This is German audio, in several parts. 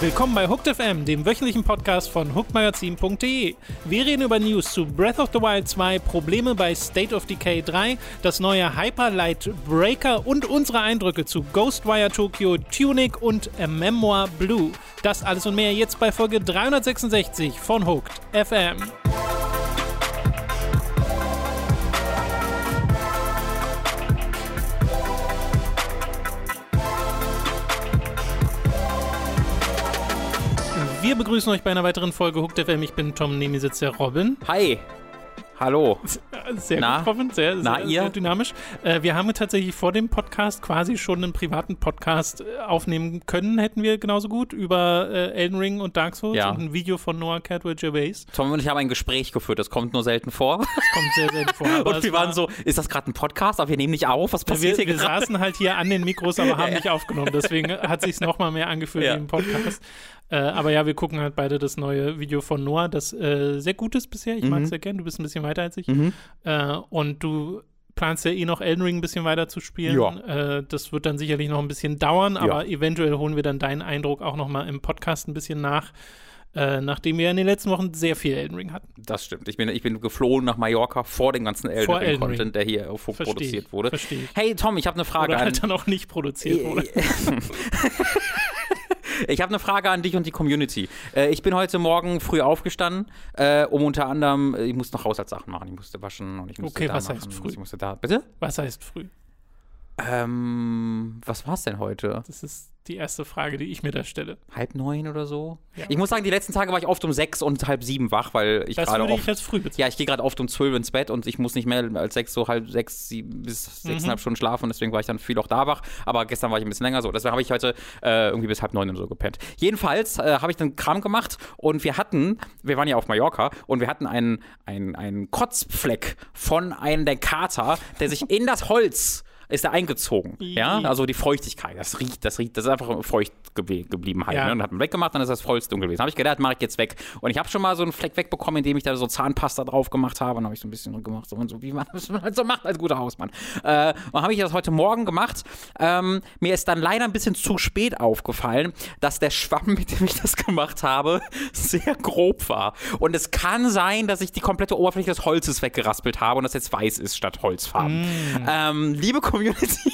Willkommen bei Hooked FM, dem wöchentlichen Podcast von hookedmagazin.de. Wir reden über News zu Breath of the Wild 2, Probleme bei State of Decay 3, das neue Hyperlight Breaker und unsere Eindrücke zu Ghostwire Tokyo, Tunic und A Memoir Blue. Das alles und mehr jetzt bei Folge 366 von Hooked FM. Begrüßen euch bei einer weiteren Folge Hooked FM. Ich bin Tom, neben mir sitzt der Robin. Hi. Hallo. Sehr Na? gut, Robin, sehr, Na, sehr, ihr? sehr dynamisch. Äh, wir haben tatsächlich vor dem Podcast quasi schon einen privaten Podcast äh, aufnehmen können, hätten wir genauso gut, über äh, Elden Ring und Dark Souls Ja. und ein Video von Noah Cadwell Gervais. Tom und ich haben ein Gespräch geführt, das kommt nur selten vor. Das kommt sehr selten vor. Und es wir waren so, ist das gerade ein Podcast, aber wir nehmen nicht auf? Was Wir, passiert wir hier gerade? saßen halt hier an den Mikros, aber haben nicht aufgenommen. Deswegen hat sich noch mal mehr angefühlt Ja. wie im Podcast. Äh, aber ja, wir gucken halt beide das neue Video von Noah, das äh, sehr gut ist bisher. Ich mag es sehr gern. Du bist ein bisschen weiter als ich. Mhm. Äh, und du planst ja eh noch Elden Ring ein bisschen weiter zu spielen. Ja. Äh, das wird dann sicherlich noch ein bisschen dauern, aber Ja. eventuell holen wir dann deinen Eindruck auch noch mal im Podcast ein bisschen nach. Äh, nachdem wir in den letzten Wochen sehr viel Elden Ring hatten. Das stimmt. Ich bin, ich bin geflohen nach Mallorca vor dem ganzen Elden Vor Ring Elden Ring. Content, der hier auf Versteh produziert wurde. versteh ich. Hey Tom, ich habe eine Frage Oder an halt dann auch nicht produziert wurde. Ich habe eine Frage an dich und die Community. Äh, ich bin heute Morgen früh aufgestanden, äh, um unter anderem, ich musste noch Haushaltssachen machen. Ich musste waschen und ich musste Okay, da was machen. heißt früh? Ich musste da. Bitte? Was heißt früh? Ähm, was war's denn heute? Das ist die erste Frage, die ich mir da stelle. Halb neun oder so? Ja. Ich muss sagen, die letzten Tage war ich oft um sechs und halb sieben wach, weil ich Das gerade würde oft. ich als früh bezeichnen. Ja, ich gehe gerade oft um zwölf ins Bett und ich muss nicht mehr als sechs, so halb sechs, sieben bis Mhm. sechseinhalb Stunden schlafen. Deswegen war ich dann viel auch da wach. Aber gestern war ich ein bisschen länger so. Deswegen habe ich heute äh, irgendwie bis halb neun oder so gepennt. Jedenfalls äh, habe ich dann Kram gemacht und wir hatten, wir waren ja auf Mallorca und wir hatten einen, einen, einen Kotzfleck von einem der Kater, der sich in das Holz ist da eingezogen. Ja, also die Feuchtigkeit, das riecht, das riecht, das ist einfach feucht geblieben halt. Ja. Ne? Und hat man weggemacht, dann ist das vollst dunkel gewesen. Habe ich gedacht, mache ich jetzt weg. Und ich habe schon mal so einen Fleck wegbekommen, indem ich da so Zahnpasta drauf gemacht habe. Und habe ich so ein bisschen gemacht, so und so, wie man das halt so macht als guter Hausmann. Äh, und habe ich das heute Morgen gemacht. Ähm, mir ist dann leider ein bisschen zu spät aufgefallen, dass der Schwamm, mit dem ich das gemacht habe, sehr grob war. Und es kann sein, dass ich die komplette Oberfläche des Holzes weggeraspelt habe und das jetzt weiß ist statt Holzfarben. Ähm, liebe Community.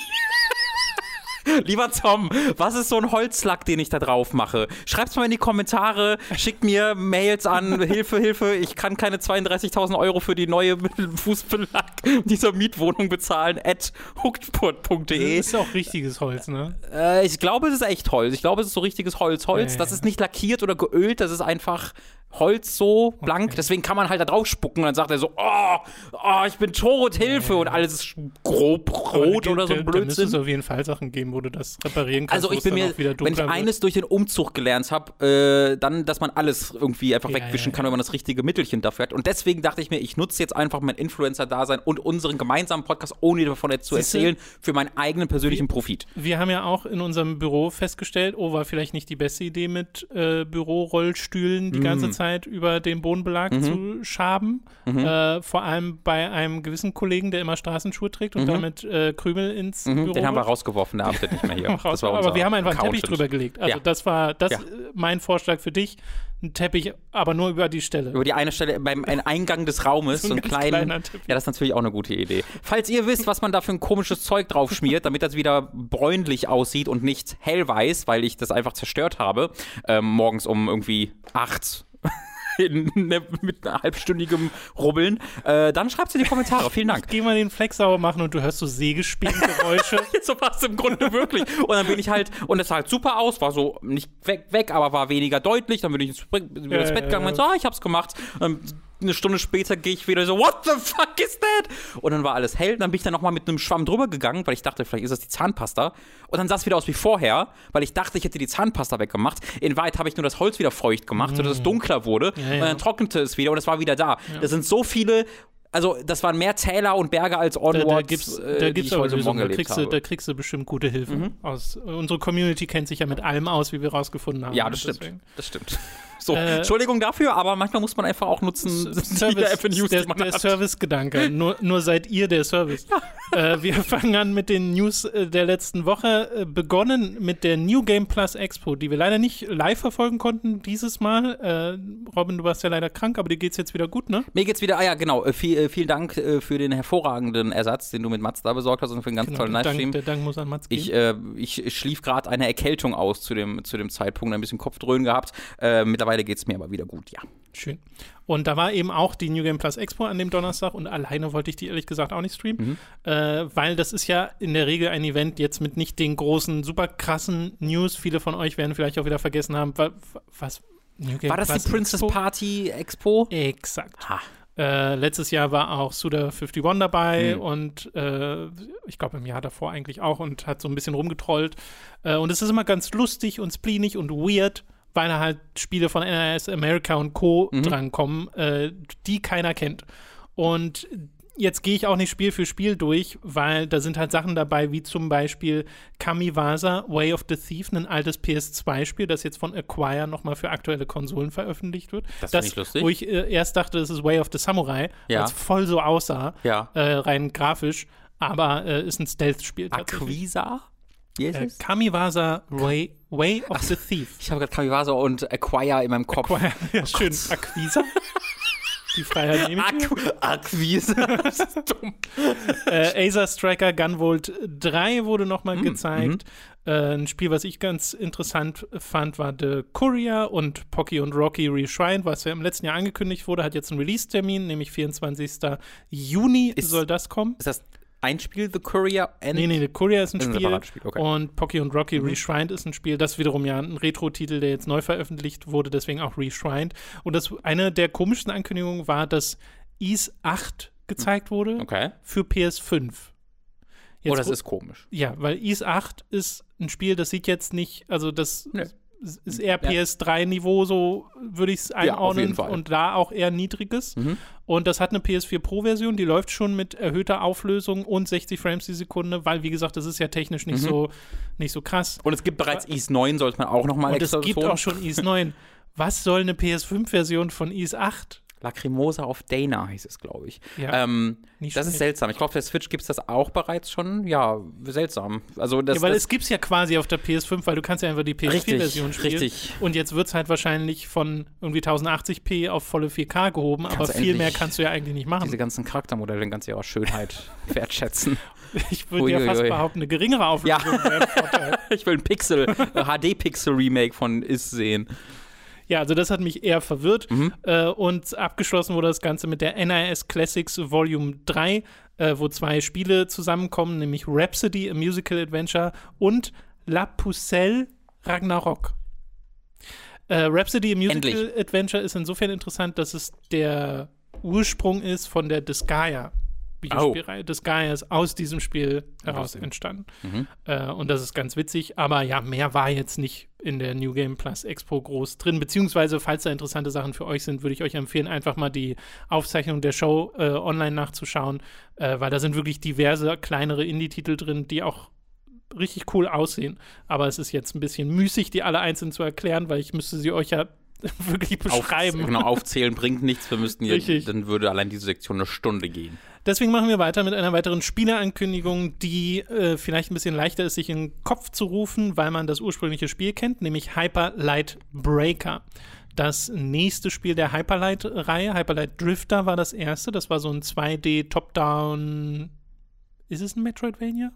Lieber Tom, was ist so ein Holzlack, den ich da drauf mache? Schreibt's mal in die Kommentare, schickt mir Mails an, Hilfe, Hilfe, ich kann keine 32.000 Euro für die neue Fußbelag dieser Mietwohnung bezahlen, at hookedput.de. Das ist ja auch richtiges Holz, ne? Äh, ich glaube, es ist echt Holz. Ich glaube, es ist so richtiges Holz. Holz, Ja, das ist nicht lackiert oder geölt, das ist einfach Holz so blank. Deswegen kann man halt da drauf spucken und dann sagt er so, oh, oh ich bin tot, Hilfe. Und alles ist grob rot oder so ein Da müsste es Blödsinn. auf jeden Fall Sachen geben, wo du das reparieren kannst. Also ich bin mir, wenn ich wird. eines durch den Umzug gelernt habe, äh, dann, dass man alles irgendwie einfach Ja, wegwischen ja, kann, ja. wenn man das richtige Mittelchen dafür hat. Und deswegen dachte ich mir, ich nutze jetzt einfach mein Influencer-Dasein und unseren gemeinsamen Podcast, ohne davon jetzt zu Siehste? erzählen, für meinen eigenen persönlichen Profit. Wir haben ja auch in unserem Büro festgestellt, oh, war vielleicht nicht die beste Idee mit äh, Bürorollstühlen die Mhm. ganze Zeit über den Bodenbelag zu schaben. Mhm. Äh, vor allem bei einem gewissen Kollegen, der immer Straßenschuhe trägt und damit äh, Krümel ins Mhm, Büro den haben wir rausgeworfen, der arbeitet nicht mehr hier. raus. Aber wir haben einfach einen Teppich drüber gelegt. Also Ja. das war das Ja. äh, mein Vorschlag für dich. Ein Teppich, aber nur über die Stelle. Über die eine Stelle beim ein Eingang des Raumes, So so ein einen ganz kleinen. kleiner Teppich. Ja, das ist natürlich auch eine gute Idee. Falls ihr wisst, was man da für ein komisches Zeug drauf schmiert, damit das wieder bräunlich aussieht und nicht hellweiß, weil ich das einfach zerstört habe, ähm, morgens um irgendwie acht. In, ne, mit halbstündigem Rubbeln, äh, dann schreibt es in die Kommentare. Vielen Dank. Geh mal den Fleck sauber machen und du hörst so Sägespätgeräusche. so war es im Grunde wirklich. Und dann bin ich halt, und es sah halt super aus, war so nicht weg, weg aber war weniger deutlich. Dann bin ich ins, ins Bett gegangen und so, ah, ich hab's gemacht. Und eine Stunde später gehe ich wieder so, what the fuck is that? Und dann war alles hell. Dann bin ich dann nochmal mit einem Schwamm drüber gegangen, weil ich dachte, vielleicht ist das die Zahnpasta. Und dann sah es wieder aus wie vorher, weil ich dachte, ich hätte die Zahnpasta weggemacht. In Wahrheit habe ich nur das Holz wieder feucht gemacht, sodass es dunkler wurde. Mm. Ja, ja. Und dann trocknete es wieder und es war wieder da. Das sind so viele. Also, das waren mehr Täler und Berge als Da, Onwards, da gibt's, äh, da gibt's ich aber Lösungen. Da kriegst, du. Mhm. da kriegst du bestimmt gute Hilfe. Aus, unsere Community kennt sich ja mit allem aus, wie wir rausgefunden haben. Ja, das stimmt. Deswegen. Das stimmt. So, Äh, Entschuldigung dafür, aber manchmal muss man einfach auch nutzen, Service, der, die man der hat. Service-Gedanke. Nur, nur seid ihr der Service. äh, wir fangen an mit den News äh, der letzten Woche. Äh, begonnen mit der New Game Plus Expo, die wir leider nicht live verfolgen konnten dieses Mal. Äh, Robin, du warst ja leider krank, aber dir geht's jetzt wieder gut, ne? Mir geht's wieder, ah ja, genau. Äh, viel, vielen Dank für den hervorragenden Ersatz, den du mit Mats da besorgt hast und für einen ganz Genau, tollen der Livestream. der Dank muss an Mats gehen. Ich, ich schlief gerade eine Erkältung aus zu dem, zu dem Zeitpunkt, ein bisschen Kopfdröhnen gehabt. Äh, mittlerweile geht's mir aber wieder gut, ja. Schön. Und da war eben auch die New Game Plus Expo an dem Donnerstag und alleine wollte ich die ehrlich gesagt auch nicht streamen, äh, weil das ist ja in der Regel ein Event jetzt mit nicht den großen, super krassen News. Viele von euch werden vielleicht auch wieder vergessen haben, wa- was. New Game War das Plus die Princess Expo? Party Expo? Exakt. Ha. Äh, letztes Jahr war auch Suda51 dabei Mhm. und äh, ich glaube im Jahr davor eigentlich auch und hat so ein bisschen rumgetrollt. Äh, und es ist immer ganz lustig und spleenig und weird, weil da halt Spiele von NRS America und Co. Mhm. drankommen, äh, die keiner kennt. Und jetzt gehe ich auch nicht Spiel für Spiel durch, weil da sind halt Sachen dabei, wie zum Beispiel Kamiwasa Way of the Thief, ein altes PS2-Spiel, das jetzt von Acquire nochmal für aktuelle Konsolen veröffentlicht wird. Das find ich lustig. Wo ich äh, erst dachte, das ist Way of the Samurai, Ja. weil es voll so aussah, Ja. äh, rein grafisch, aber äh, ist ein Stealth-Spiel tatsächlich. Wie Äh, es? Kamiwasa Way, Way of the Thief. Ich habe gerade Kamiwasa und Acquire in meinem Kopf. ja, schön. Aquisa? Die Freiheit nehme ich. Aqu Aquisa. das ist dumm. äh, Acer Striker Gunvolt 3 wurde nochmal gezeigt. Äh, ein Spiel, was ich ganz interessant fand, war The Courier und Pocky und Rocky Reshrined, was ja im letzten Jahr angekündigt wurde, hat jetzt einen Release-Termin, nämlich 24. Juni Ist- soll das kommen. Ist das ein Spiel, The Courier? And Nee, nee, The Courier ist ein Ist ein Spiel, okay. Mhm. und Pocky und Rocky Reshrined ist ein Spiel, das wiederum ja ein Retro-Titel, der jetzt neu veröffentlicht wurde, deswegen auch Reshrined. Und das eine der komischsten Ankündigungen war, dass Ease 8 gezeigt wurde Okay. für PS5. Jetzt oh, das ist komisch. Ja, weil Ease 8 ist ein Spiel, das sieht jetzt nicht, also das Nö. Ist eher PS3-Niveau, so würde ich es einordnen. Fall. und da auch eher niedriges. Mhm. Und das hat eine PS4 Pro-Version, die läuft schon mit erhöhter Auflösung und 60 Frames die Sekunde, weil, wie gesagt, das ist ja technisch Mhm. nicht, so, nicht so krass. Und es gibt bereits Ease 9, sollte man auch nochmal Und es extra gibt auch schon Ease 9. Was soll eine PS5-Version von Ease 8? Lacrimosa auf Dana hieß es, glaube ich. Ja, ähm, das ist seltsam. Ich glaube, der Switch gibt es das auch bereits schon. Ja, seltsam. Also das, Ja, weil das es gibt es ja quasi auf der PS5, weil du kannst ja einfach die richtig, PS4-Version spielen. richtig. Und jetzt wird es halt wahrscheinlich von irgendwie 1080p auf volle 4K gehoben, aber Kannst du viel mehr kannst du ja eigentlich nicht machen. Diese ganzen Charaktermodelle kannst du ja auch Schönheit wertschätzen. Ich würde ja fast behaupten, eine geringere Auflösung Ja. Ich will ein Pixel, HD-Pixel-Remake von Is sehen. Ja, also das hat mich eher verwirrt. Mhm. Äh, und abgeschlossen wurde das Ganze mit der NIS Classics Volume 3, äh, wo zwei Spiele zusammenkommen, nämlich Rhapsody, a Musical Adventure und La Pucelle Ragnarok. Äh, Rhapsody, a Musical Endlich. Adventure ist insofern interessant, dass es der Ursprung ist von der Disgaea. Videospielreihe Disgaea ist aus diesem Spiel heraus entstanden. Mhm. Äh, und das ist ganz witzig, aber ja, mehr war jetzt nicht in der New Game Plus Expo groß drin. Beziehungsweise, falls da interessante Sachen für euch sind, würde ich euch empfehlen, einfach mal die Aufzeichnung der Show äh, online nachzuschauen, äh, weil da sind wirklich diverse kleinere Indie-Titel drin, die auch richtig cool aussehen. Aber es ist jetzt ein bisschen müßig, die alle einzeln zu erklären, weil ich müsste sie euch ja wirklich beschreiben. Auf, genau, aufzählen bringt nichts. Wir müssten hier, dann würde allein diese Sektion eine Stunde gehen. Deswegen machen wir weiter mit einer weiteren Spieleankündigung, die äh, vielleicht ein bisschen leichter ist, sich in den Kopf zu rufen, weil man das ursprüngliche Spiel kennt, nämlich Hyper Light Breaker. Das nächste Spiel der Hyperlight-Reihe, Hyperlight Drifter, war das erste. Das war so ein 2D-Top-Down. Ist es ein Metroidvania?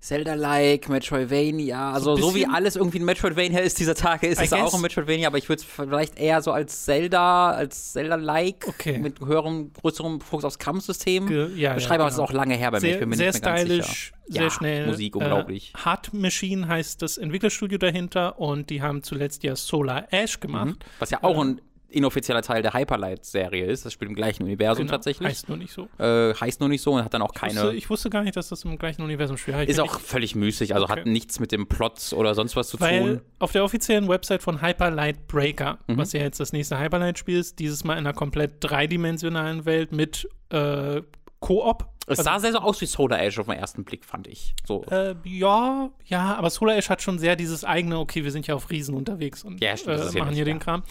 Zelda-like, Metroidvania, also so, wie alles irgendwie ein Metroidvania ist dieser Tage, ist I es auch guess. ein Metroidvania, aber ich würde es vielleicht eher so als Zelda, als Zelda-like, Okay. mit höherem, größerem Fokus aufs Kampfsystem Ge- ja, beschreibe, ja, aber es ist genau. auch lange her bei mir, ich Sehr, bin mir sehr nicht mehr ganz stylisch, sicher. sehr ja, schnell. Musik, unglaublich. Äh, Hard Machine heißt das Entwicklerstudio dahinter und die haben zuletzt ja Solar Ash gemacht. Mhm. Was ja auch ein inoffizieller Teil der Hyperlight-Serie ist, das spielt im gleichen Universum Genau, tatsächlich. Heißt nur nicht so. äh, heißt nur nicht so und hat dann auch Ich keine. wusste, ich wusste gar nicht, dass das im gleichen Universum spielt. ist auch völlig müßig, also Okay. hat nichts mit dem Plot oder sonst was zu Weil tun. auf der offiziellen Website von Hyperlight Breaker, Mhm. was ja jetzt das nächste Hyperlight-Spiel ist, dieses Mal in einer komplett dreidimensionalen Welt mit äh, Koop. Es Also- sah sehr so aus wie Solar Edge auf den ersten Blick, fand ich. So. Äh, ja, ja, aber Solar Ash hat schon sehr dieses eigene, okay, wir sind ja auf Riesen unterwegs und Ja, stimmt, das äh, machen hier ja. den Kram.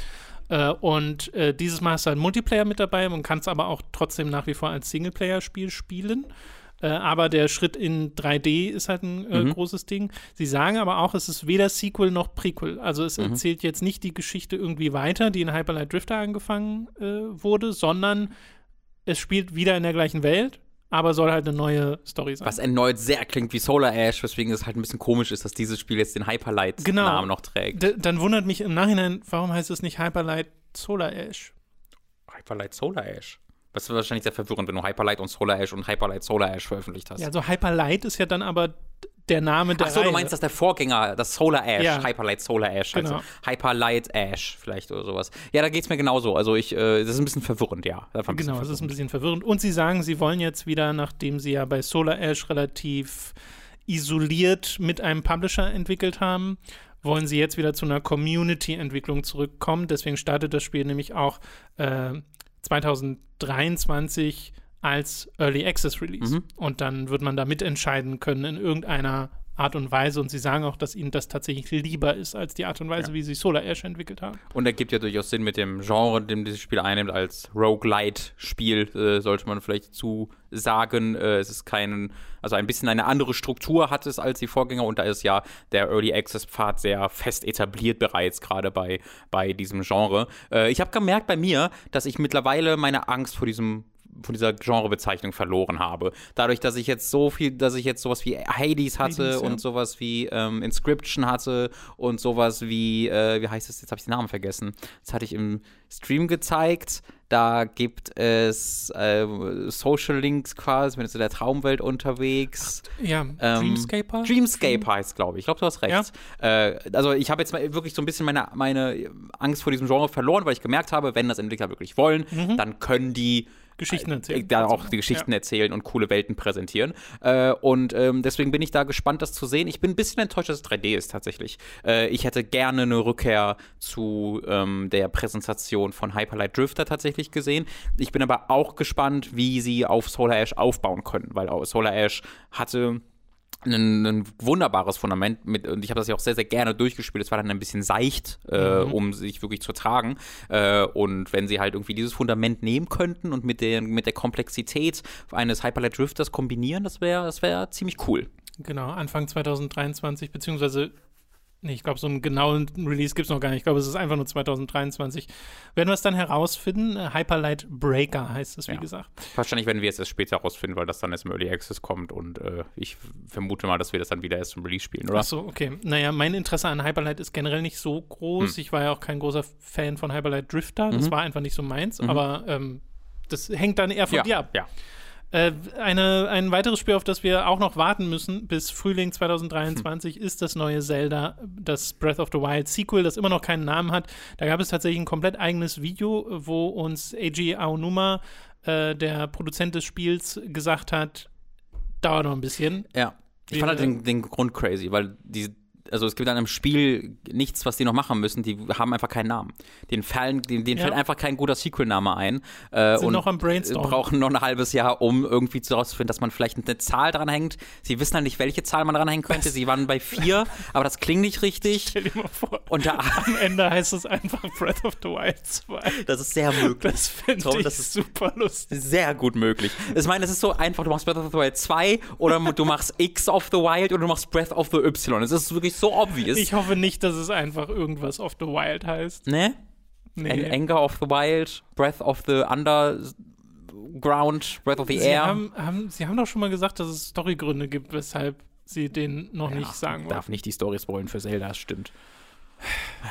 Äh, und äh, dieses Mal ist da ein Multiplayer mit dabei. Man kann es aber auch trotzdem nach wie vor als Singleplayer-Spiel spielen. Äh, aber der Schritt in 3D ist halt ein äh, Mhm. großes Ding. Sie sagen aber auch, es ist weder Sequel noch Prequel. Also es Mhm. erzählt jetzt nicht die Geschichte irgendwie weiter, die in Hyper Light Drifter angefangen äh, wurde, sondern es spielt wieder in der gleichen Welt, aber soll halt eine neue Story sein. Was erneut sehr klingt wie Solar Ash, weswegen es halt ein bisschen komisch ist, dass dieses Spiel jetzt den Hyperlight-Namen Genau. noch trägt. D dann wundert mich im Nachhinein, warum heißt es nicht Hyper Light Solar Ash? Hyperlight Solar Ash. Das ist wahrscheinlich sehr verwirrend, wenn du Hyperlight und Solar Ash und Hyperlight Solar Ash veröffentlicht hast. Ja, also Hyper Light ist ja dann aber der Name der Ach so, Reihe. du meinst, dass der Vorgänger, das Solar Ash, Ja. Hyperlight Solar Ash, Genau. also Hyperlight Ash vielleicht oder sowas. Ja, da geht's mir genauso. Also ich, äh, das ist ein bisschen verwirrend, ja. Genau, es ist ein verwirrend. bisschen verwirrend. Und sie sagen, sie wollen jetzt wieder, nachdem sie ja bei Solar Ash relativ isoliert mit einem Publisher entwickelt haben, wollen sie jetzt wieder zu einer Community-Entwicklung zurückkommen. Deswegen startet das Spiel nämlich auch äh, 2023 als Early Access Release. Mhm. Und dann wird man da mitentscheiden können in irgendeiner Art und Weise. Und sie sagen auch, dass ihnen das tatsächlich lieber ist als die Art und Weise, Ja. wie sie Solar Ash entwickelt haben. Und er gibt ja durchaus Sinn mit dem Genre, dem dieses Spiel einnimmt, als Roguelite-Spiel, äh, sollte man vielleicht zu sagen. Äh, es ist kein, also ein bisschen eine andere Struktur hat es als die Vorgänger und da ist ja der Early Access-Pfad sehr fest etabliert bereits, gerade bei, bei diesem Genre. Äh, ich habe gemerkt bei mir, dass ich mittlerweile meine Angst vor diesem von dieser Genrebezeichnung verloren habe. Dadurch, dass ich jetzt so viel, dass ich jetzt sowas wie Hades hatte Hades, ja. und sowas wie ähm, Inscription hatte und sowas wie, äh, wie heißt es, jetzt habe ich den Namen vergessen. Das hatte ich im Stream gezeigt. Da gibt es äh, Social Links quasi, wenn du in der Traumwelt unterwegs. Ja, Ähm, Dreamscaper? Dreamscape heißt, glaube ich. Ich glaube, du hast recht. Äh, also ich habe jetzt mal wirklich so ein bisschen meine, meine Angst vor diesem Genre verloren, weil ich gemerkt habe, wenn das Entwickler wirklich wollen, dann können die Geschichten erzählen. äh, da Also, auch die Geschichten ja. erzählen und coole Welten präsentieren. Äh, und ähm, deswegen bin ich da gespannt, das zu sehen. Ich bin ein bisschen enttäuscht, dass es 3D ist tatsächlich. Äh, ich hätte gerne eine Rückkehr zu ähm, der Präsentation von Hyperlight Drifter tatsächlich gesehen. Ich bin aber auch gespannt, wie sie auf Solar Ash aufbauen können, weil Solar Ash hatte ein, ein wunderbares Fundament mit, und ich habe das ja auch sehr, sehr gerne durchgespielt. Es war dann ein bisschen seicht, äh, Mhm. um sich wirklich zu tragen. Äh, und wenn sie halt irgendwie dieses Fundament nehmen könnten und mit der, mit der Komplexität eines Hyperlight Drifters kombinieren, das wäre das wär ziemlich cool. Genau, Anfang 2023, beziehungsweise, nee, ich glaube, so einen genauen Release gibt es noch gar nicht. Ich glaube, es ist einfach nur 2023. Werden wir es dann herausfinden? Äh, Hyperlight Breaker heißt es, wie Ja. gesagt. Wahrscheinlich werden wir es erst später herausfinden, weil das dann erst im Early Access kommt und äh, ich vermute mal, dass wir das dann wieder erst im Release spielen, oder? Ach so, okay. Naja, mein Interesse an Hyperlight ist generell nicht so groß. Hm. Ich war ja auch kein großer Fan von Hyperlight Drifter. Das Mhm. war einfach nicht so meins. Aber ähm, das hängt dann eher von ja, dir ab. ja. Äh, eine, ein weiteres Spiel, auf das wir auch noch warten müssen bis Frühling 2023, Hm. ist das neue Zelda, das Breath of the Wild Sequel, das immer noch keinen Namen hat. Da gab es tatsächlich ein komplett eigenes Video, wo uns Eiji Aonuma, äh, der Produzent des Spiels, gesagt hat, dauert noch ein bisschen. Ja. Ich fand halt den, den Grund crazy, weil die, also es gibt an einem Spiel nichts, was die noch machen müssen. Die haben einfach keinen Namen. Den fallen, denen, denen Ja. fällt einfach kein guter Sequel-Name ein. Äh, Sind und noch am Brainstormen. brauchen noch ein halbes Jahr, um irgendwie herauszufinden, dass man vielleicht eine Zahl dranhängt. Sie wissen halt nicht, welche Zahl man dranhängen könnte. Sie waren bei vier, aber das klingt nicht richtig. Stell dir mal vor, Und da, am Ende heißt es einfach Breath of the Wild 2. das ist sehr möglich. Das finde ich das ist- super lustig. Sehr gut möglich. Ich meine, es ist so einfach, du machst Breath of the Wild 2 oder du machst X of the Wild oder du machst Breath of the Y. Es ist wirklich so obvious. Ich hoffe nicht, dass es einfach irgendwas of the Wild heißt. ne? Nee. Anger of the Wild, Breath of the Underground, Breath of the Sie Air. haben, haben, Sie haben doch schon mal gesagt, dass es Storygründe gibt, weshalb Sie den noch nicht sagen wollen. darf nicht die Stories wollen für Zelda, das stimmt.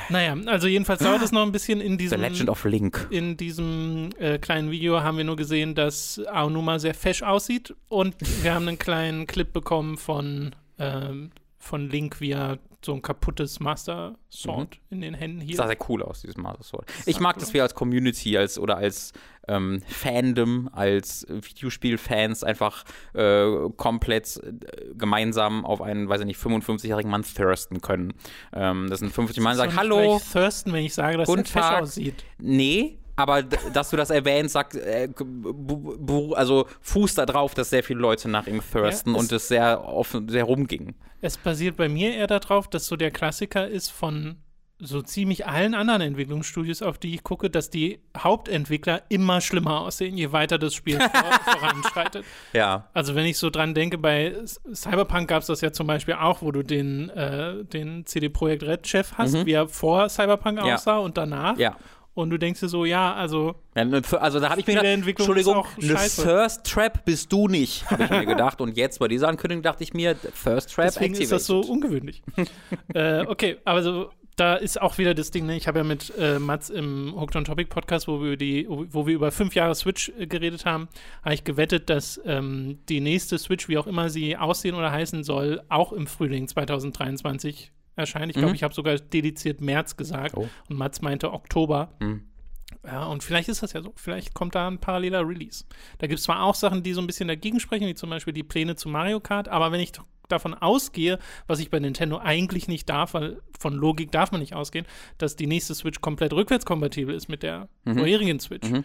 Naja, also jedenfalls dauert es noch ein bisschen in The diesem, Legend of Link. in diesem äh, kleinen Video haben wir nur gesehen, dass Aonuma sehr fesch aussieht und wir haben einen kleinen Clip bekommen von, ähm, von Link, wie er so ein kaputtes Master Sword in den Händen Das hielt. sah sehr cool aus, dieses Master Sword. Ich mag, cool dass wir als Community als oder als ähm, Fandom, als Videospielfans einfach äh, komplett äh, gemeinsam auf einen, weiß ich nicht, 55-jährigen Mann thirsten können. Ähm, das sind 50 Mann, sagt, ich hallo, gleich Thirsten, wenn ich sage, dass Guten fesch Tag. aussieht. Nee, aber dass du das erwähnst, sagt, äh, also Fuß da drauf, dass sehr viele Leute nach ihm thirsten Ja, und es sehr offen, sehr rumging. Es basiert bei mir eher darauf, dass so der Klassiker ist von so ziemlich allen anderen Entwicklungsstudios, auf die ich gucke, dass die Hauptentwickler immer schlimmer aussehen, je weiter das Spiel vor, voranschreitet. Ja. Also wenn ich so dran denke, bei Cyberpunk gab es das ja zum Beispiel auch, wo du den, äh, den CD Projekt Red Chef hast, mhm. wie er vor Cyberpunk ja. aussah und danach. Ja. Und du denkst dir so, ja, also. Ne, also da habe ich mir gedacht, Entschuldigung, eine Thirst Trap bist du nicht, habe ich mir gedacht. Und jetzt bei dieser Ankündigung dachte ich mir, Thirst Trap Deswegen activated. ist das so ungewöhnlich. äh, okay, also da ist auch wieder das Ding, ne? ich habe ja mit äh, Mats im Hooked on Topic Podcast, wo wir, die, wo wir über fünf Jahre Switch äh, geredet haben, habe ich gewettet, dass ähm, die nächste Switch, wie auch immer sie aussehen oder heißen soll, auch im Frühling 2023 erscheint. Ich glaube, mhm. ich habe sogar dediziert März gesagt oh. und Mats meinte Oktober. Mhm. Ja, und vielleicht ist das ja so. Vielleicht kommt da ein paralleler Release. Da gibt es zwar auch Sachen, die so ein bisschen dagegen sprechen, wie zum Beispiel die Pläne zu Mario Kart, aber wenn ich davon ausgehe, was ich bei Nintendo eigentlich nicht darf, weil von Logik darf man nicht ausgehen, dass die nächste Switch komplett rückwärtskompatibel ist mit der mhm. vorherigen Switch, mhm.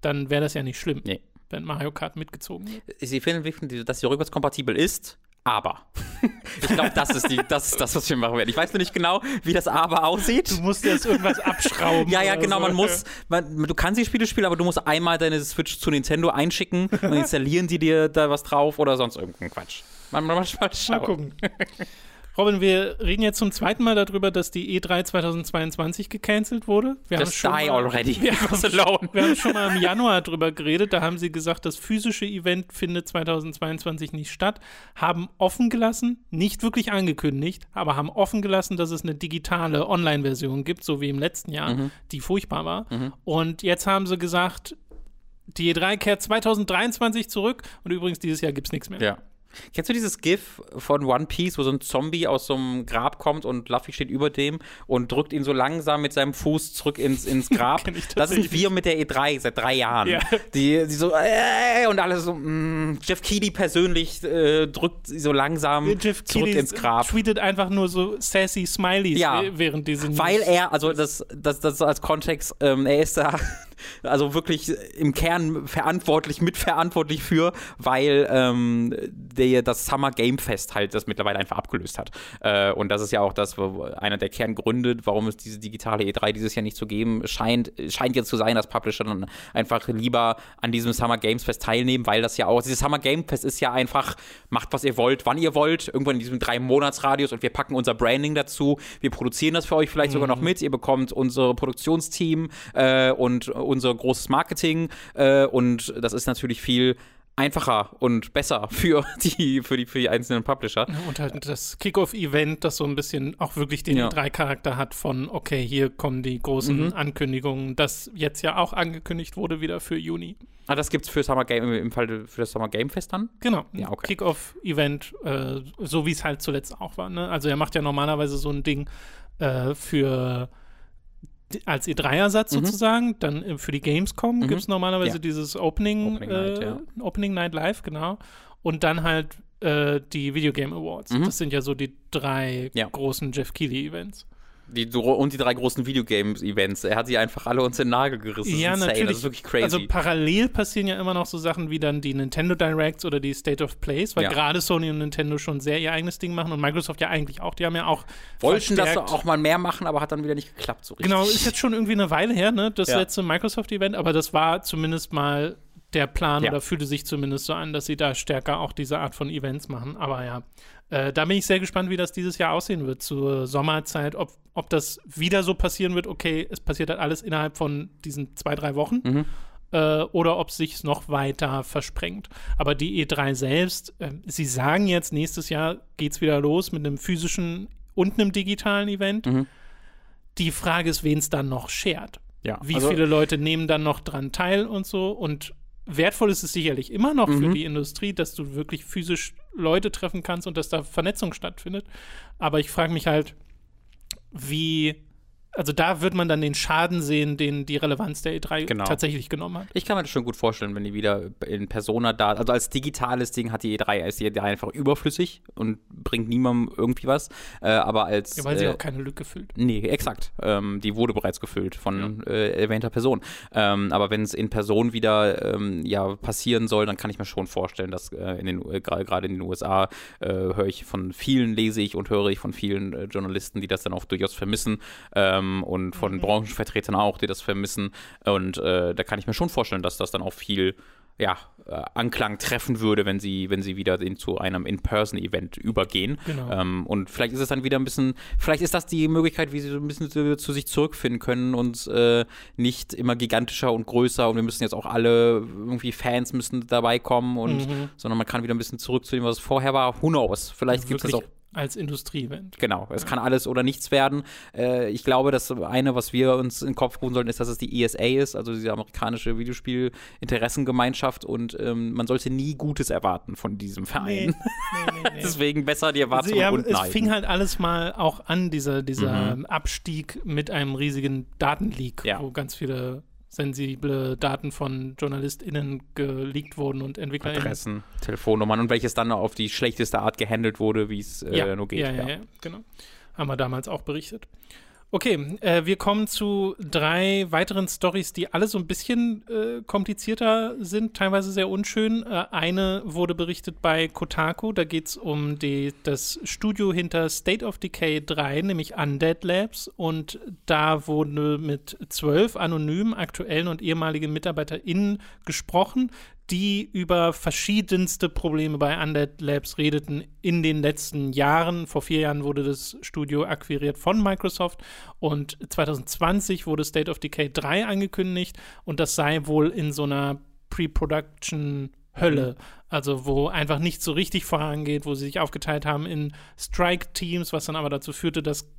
dann wäre das ja nicht schlimm. Nee. Wenn Mario Kart mitgezogen wird. Sie finden, dass sie rückwärtskompatibel ist, aber. Ich glaube, das, ist das ist das, was wir machen werden. Ich weiß nur nicht genau, wie das Aber aussieht. Du musst jetzt irgendwas abschrauben. ja, ja, genau. Man muss, man, du kannst die Spiele spielen, aber du musst einmal deine Switch zu Nintendo einschicken und installieren die dir da was drauf oder sonst irgendeinen Quatsch. Mal, mal, mal, mal gucken. Robin, wir reden jetzt zum zweiten Mal darüber, dass die E3 2022 gecancelt wurde. Wir Just haben die mal, already. Wir haben, wir haben schon mal im Januar darüber geredet. Da haben sie gesagt, das physische Event findet 2022 nicht statt. Haben offen gelassen, nicht wirklich angekündigt, aber haben offen gelassen, dass es eine digitale Online-Version gibt, so wie im letzten Jahr, mhm. die furchtbar war. Mhm. Und jetzt haben sie gesagt, die E3 kehrt 2023 zurück und übrigens dieses Jahr gibt es nichts mehr. Ja. Kennst du dieses GIF von One Piece, wo so ein Zombie aus so einem Grab kommt und Luffy steht über dem und drückt ihn so langsam mit seinem Fuß zurück ins, ins Grab? das sind wir mit der E3 seit drei Jahren. Ja. Die, die so, äh, und alle so, mh, mm, Jeff Keighley persönlich äh, drückt sie so langsam Jeff zurück Keighley ins Grab. tweetet einfach nur so sassy Smileys ja, während diesen. Weil er, also das, das, das als Kontext, ähm, er ist da also wirklich im Kern verantwortlich, mitverantwortlich für, weil ähm, der, das Summer Game Fest halt das mittlerweile einfach abgelöst hat. Äh, und das ist ja auch das, einer der Kerngründe, warum es diese digitale E3 dieses Jahr nicht zu geben scheint, scheint jetzt zu sein, dass Publisher dann einfach lieber an diesem Summer Games Fest teilnehmen, weil das ja auch, dieses Summer Game Fest ist ja einfach, macht was ihr wollt, wann ihr wollt, irgendwann in diesem drei Monatsradius und wir packen unser Branding dazu, wir produzieren das für euch vielleicht mhm. sogar noch mit, ihr bekommt unser Produktionsteam äh, und unser großes Marketing äh, und das ist natürlich viel einfacher und besser für die, für die, für die einzelnen Publisher. Und halt das Kickoff-Event, das so ein bisschen auch wirklich den ja. drei-Charakter hat von, okay, hier kommen die großen mhm. Ankündigungen, das jetzt ja auch angekündigt wurde wieder für Juni. Ah, das gibt's für Summer Game, im Fall für das Summer Game Fest dann? Genau. Ja, okay. Kickoff-Event, äh, so wie es halt zuletzt auch war. Ne? Also er macht ja normalerweise so ein Ding äh, für als E3-Ersatz mhm. sozusagen. Dann äh, für die Gamescom mhm. gibt es normalerweise ja. dieses Opening, Opening, Night, äh, ja. Opening Night Live, genau. Und dann halt äh, die Video Game Awards. Mhm. Das sind ja so die drei ja. großen Jeff Keighley-Events. Die, und die drei großen Videogames-Events. Er hat sie einfach alle uns in den Nagel gerissen. Ja, natürlich. Das ist wirklich crazy. Also parallel passieren ja immer noch so Sachen wie dann die Nintendo Directs oder die State of Plays, weil ja. gerade Sony und Nintendo schon sehr ihr eigenes Ding machen und Microsoft ja eigentlich auch. Die haben ja auch. Wollten das auch mal mehr machen, aber hat dann wieder nicht geklappt so richtig. Genau, ist jetzt schon irgendwie eine Weile her, ne? Das ja. letzte Microsoft-Event, aber das war zumindest mal der Plan ja. oder fühlte sich zumindest so an, dass sie da stärker auch diese Art von Events machen. Aber ja, äh, da bin ich sehr gespannt, wie das dieses Jahr aussehen wird zur Sommerzeit, ob, ob das wieder so passieren wird, okay, es passiert halt alles innerhalb von diesen zwei, drei Wochen. Mhm. Äh, oder ob es sich noch weiter versprengt. Aber die E3 selbst, äh, sie sagen jetzt, nächstes Jahr geht es wieder los mit einem physischen und einem digitalen Event. Mhm. Die Frage ist, wen es dann noch schert. Ja, Wie also, viele Leute nehmen dann noch dran teil und so und wertvoll ist es sicherlich immer noch mhm. für die Industrie, dass du wirklich physisch Leute treffen kannst und dass da Vernetzung stattfindet. Aber ich frage mich halt, wie also da wird man dann den Schaden sehen, den die Relevanz der E3 Genau. tatsächlich genommen hat. Ich kann mir das schon gut vorstellen, wenn die wieder in Persona da, also als digitales Ding hat die E3, ist die E3 einfach überflüssig und bringt niemandem irgendwie was, äh, aber als Ja, weil sie äh, auch keine Lücke füllt. Nee, exakt. Ähm, die wurde bereits gefüllt von äh, erwähnter Person. Ähm, aber wenn es in Person wieder ähm, ja, passieren soll, dann kann ich mir schon vorstellen, dass äh, in den äh, gerade in den USA äh, höre ich von vielen, lese ich und höre ich von vielen Journalisten, die das dann auch durchaus vermissen ähm, und von Branchenvertretern auch, die das vermissen. Und äh, da kann ich mir schon vorstellen, dass das dann auch viel ja, äh, Anklang treffen würde, wenn sie, wenn sie wieder in, zu einem In-Person-Event übergehen. Genau. Ähm, und vielleicht ist es dann wieder ein bisschen, vielleicht ist das die Möglichkeit, wie sie so ein bisschen zu, zu sich zurückfinden können und äh, nicht immer gigantischer und größer und wir müssen jetzt auch alle irgendwie Fans müssen dabei kommen und Mhm. sondern man kann wieder ein bisschen zurück zu dem, was es vorher war. Who knows? Vielleicht gibt es auch als Industrieevent. Genau, es kann alles oder nichts werden. Äh, ich glaube, das eine, was wir uns in den Kopf rufen sollten, ist, dass es die ESA ist, also diese amerikanische Videospiel-Interessengemeinschaft und ähm, man sollte nie Gutes erwarten von diesem Verein. nee, nee, nee. Deswegen besser die Erwartungen haben, unten es halten. fing halt alles mal auch an, dieser, dieser Mhm. Abstieg mit einem riesigen Datenleak, Ja. wo ganz viele sensible Daten von JournalistInnen geleakt wurden und EntwicklerInnen. Adressen, Telefonnummern und welches dann auf die schlechteste Art gehandelt wurde, wie es äh, nur geht. Ja, ja, ja, genau. Haben wir damals auch berichtet. Okay, äh, wir kommen zu drei weiteren Stories, die alle so ein bisschen äh, komplizierter sind, teilweise sehr unschön. Äh, eine wurde berichtet bei Kotaku, da geht es um die, das Studio hinter State of Decay 3, nämlich Undead Labs. Und da wurde mit zwölf anonymen, aktuellen und ehemaligen MitarbeiterInnen gesprochen, die über verschiedenste Probleme bei Undead Labs redeten in den letzten Jahren. Vor vier Jahren wurde das Studio akquiriert von Microsoft und 2020 wurde State of Decay 3 angekündigt und das sei wohl in so einer Pre-Production Hölle, also wo einfach nicht so richtig vorangeht, wo sie sich aufgeteilt haben in Strike-Teams, was dann aber dazu führte, dass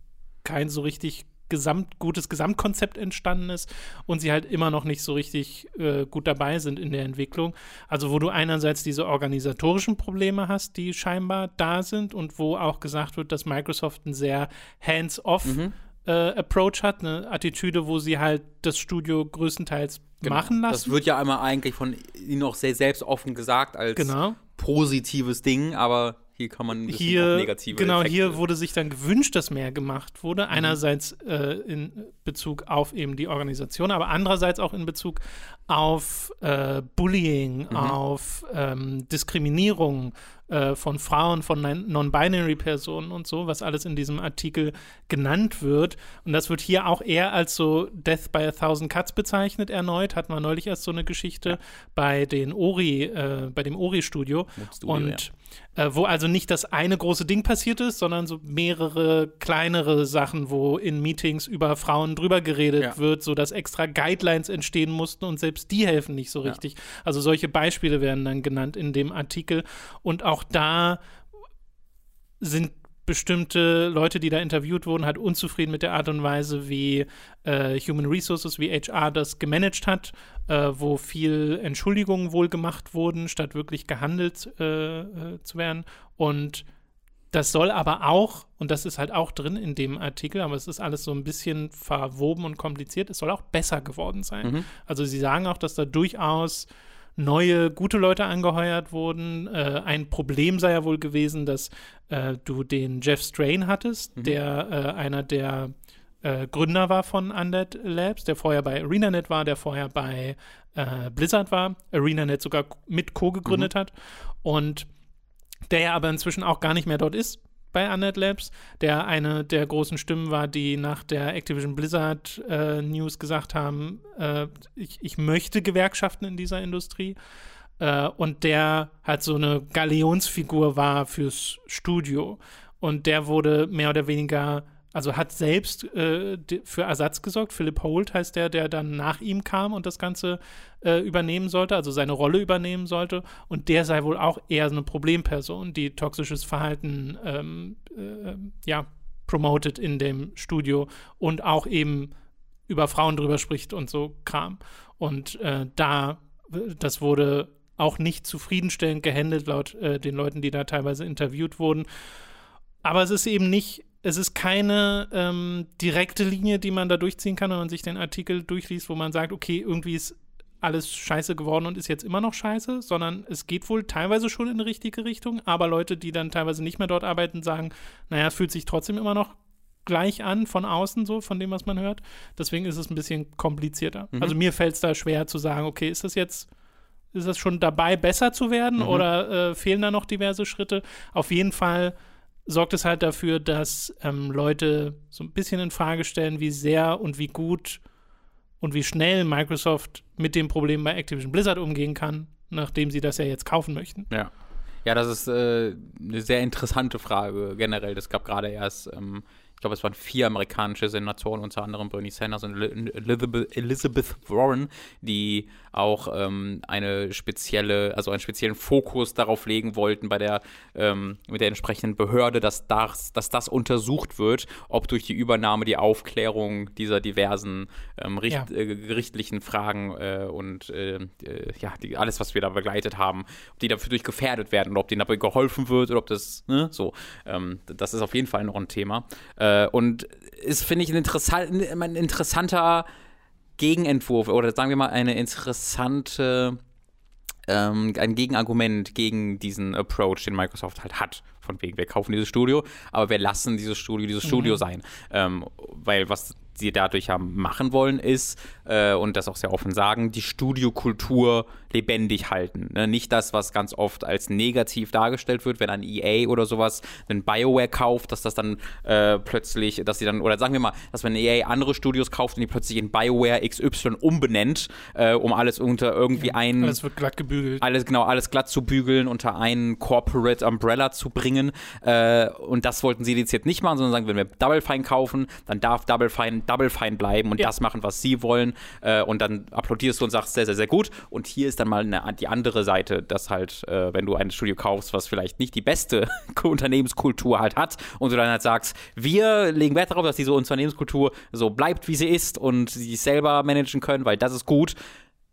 kein so richtig gesamt, gutes Gesamtkonzept entstanden ist und sie halt immer noch nicht so richtig äh, gut dabei sind in der Entwicklung. Also wo du einerseits diese organisatorischen Probleme hast, die scheinbar da sind und wo auch gesagt wird, dass Microsoft ein sehr hands-off Mhm. äh, Approach hat, eine Attitüde, wo sie halt das Studio größtenteils machen Das lassen. wird ja einmal eigentlich von ihnen auch sehr selbst offen gesagt als Genau. positives Ding, aber hier kann man hier, negative genau, Effekte. hier wurde sich dann gewünscht, dass mehr gemacht wurde. Mhm. Einerseits äh, in Bezug auf eben die Organisation, aber andererseits auch in Bezug auf äh, Bullying, Mhm. auf ähm, Diskriminierung äh, von Frauen, von non- Non-Binary-Personen und so, was alles in diesem Artikel genannt wird. Und das wird hier auch eher als so Death by a Thousand Cuts bezeichnet erneut. Hatten wir neulich erst so eine Geschichte bei den Ori, äh, bei dem Ori-Studio. Studio, Und äh, wo also nicht das eine große Ding passiert ist, sondern so mehrere kleinere Sachen, wo in Meetings über Frauen drüber geredet Ja. wird, sodass extra Guidelines entstehen mussten und selbst die helfen nicht so richtig. Also solche Beispiele werden dann genannt in dem Artikel. Und auch da sind bestimmte Leute, die da interviewt wurden, halt unzufrieden mit der Art und Weise, wie äh, Human Resources, wie HR das gemanagt hat, äh, wo viel Entschuldigungen wohl gemacht wurden, statt wirklich gehandelt äh, äh, zu werden. Und das soll aber auch, und das ist halt auch drin in dem Artikel, aber es ist alles so ein bisschen verwoben und kompliziert, es soll auch besser geworden sein. Mhm. Also sie sagen auch, dass da durchaus neue, gute Leute angeheuert wurden. Äh, ein Problem sei ja wohl gewesen, dass äh, du den Jeff Strain hattest, Mhm. der äh, einer der äh, Gründer war von Undead Labs, der vorher bei ArenaNet war, der vorher bei äh, Blizzard war, ArenaNet sogar mit co-gegründet Mhm. hat und der ja aber inzwischen auch gar nicht mehr dort ist bei Undead Labs, der eine der großen Stimmen war, die nach der Activision Blizzard äh, News gesagt haben, äh, ich, ich möchte Gewerkschaften in dieser Industrie. Äh, und der halt so eine Galionsfigur war fürs Studio. Und der wurde mehr oder weniger, also hat selbst äh, für Ersatz gesorgt. Philip Holt heißt der, der dann nach ihm kam und das Ganze äh, übernehmen sollte, also seine Rolle übernehmen sollte. Und der sei wohl auch eher eine Problemperson, die toxisches Verhalten ähm, äh, ja, promotet in dem Studio und auch eben über Frauen drüber spricht und so Kram. Und äh, da, das wurde auch nicht zufriedenstellend gehandelt laut äh, den Leuten, die da teilweise interviewt wurden. Aber es ist eben nicht es ist keine ähm, direkte Linie, die man da durchziehen kann, wenn man sich den Artikel durchliest, wo man sagt, okay, irgendwie ist alles scheiße geworden und ist jetzt immer noch scheiße, sondern es geht wohl teilweise schon in eine richtige Richtung, aber Leute, die dann teilweise nicht mehr dort arbeiten, sagen, naja, es fühlt sich trotzdem immer noch gleich an von außen so, von dem, was man hört. Deswegen ist es ein bisschen komplizierter. Mhm. Also mir fällt es da schwer zu sagen, okay, ist das jetzt, ist das schon dabei, besser zu werden mhm. oder äh, fehlen da noch diverse Schritte? Auf jeden Fall sorgt es halt dafür, dass ähm, Leute so ein bisschen in Frage stellen, wie sehr und wie gut und wie schnell Microsoft mit dem Problem bei Activision Blizzard umgehen kann, nachdem sie das ja jetzt kaufen möchten. Ja. Ja, das ist äh, eine sehr interessante Frage generell. Das gab gerade erst ähm, ich glaube, es waren vier amerikanische Senatoren, unter anderem Bernie Sanders und Elizabeth Warren, die auch ähm, eine spezielle, also einen speziellen Fokus darauf legen wollten bei der ähm, mit der entsprechenden Behörde, dass das, dass das untersucht wird, ob durch die Übernahme die Aufklärung dieser diversen ähm, richt, ja. äh, gerichtlichen Fragen äh, und äh, äh, ja, die, alles, was wir da begleitet haben, ob die dafür durch gefährdet werden oder ob denen dabei geholfen wird oder ob das, ne, so. Ähm, das ist auf jeden Fall noch ein Thema. Äh, und ist, finde ich, ein, interessant, ein interessanter Gegenentwurf oder sagen wir mal eine interessante, ähm, ein Gegenargument gegen diesen Approach, den Microsoft halt hat. Von wegen, wir kaufen dieses Studio, aber wir lassen dieses Studio dieses mhm. Studio sein. Ähm, weil was sie dadurch haben machen wollen, ist, äh, und das auch sehr offen sagen, die Studiokultur lebendig halten. Ne? Nicht das, was ganz oft als negativ dargestellt wird, wenn ein EA oder sowas einen BioWare kauft, dass das dann äh, plötzlich, dass sie dann, oder sagen wir mal, dass wenn EA andere Studios kauft und die plötzlich in BioWare XY umbenennt, äh, um alles unter irgendwie ein. Alles wird glatt gebügelt. Alles, genau, alles glatt zu bügeln, unter einen Corporate Umbrella zu bringen. Äh, und das wollten sie jetzt nicht machen, sondern sagen, wenn wir Double Fine kaufen, dann darf Double Fine Double Fine bleiben und ja. das machen, was sie wollen. Äh, und dann applaudierst du und sagst sehr, sehr, sehr gut. Und hier ist dann mal eine, die andere Seite, dass halt, äh, wenn du ein Studio kaufst, was vielleicht nicht die beste Unternehmenskultur halt hat und du dann halt sagst, wir legen Wert darauf, dass diese Unternehmenskultur so bleibt, wie sie ist und sie sich selber managen können, weil das ist gut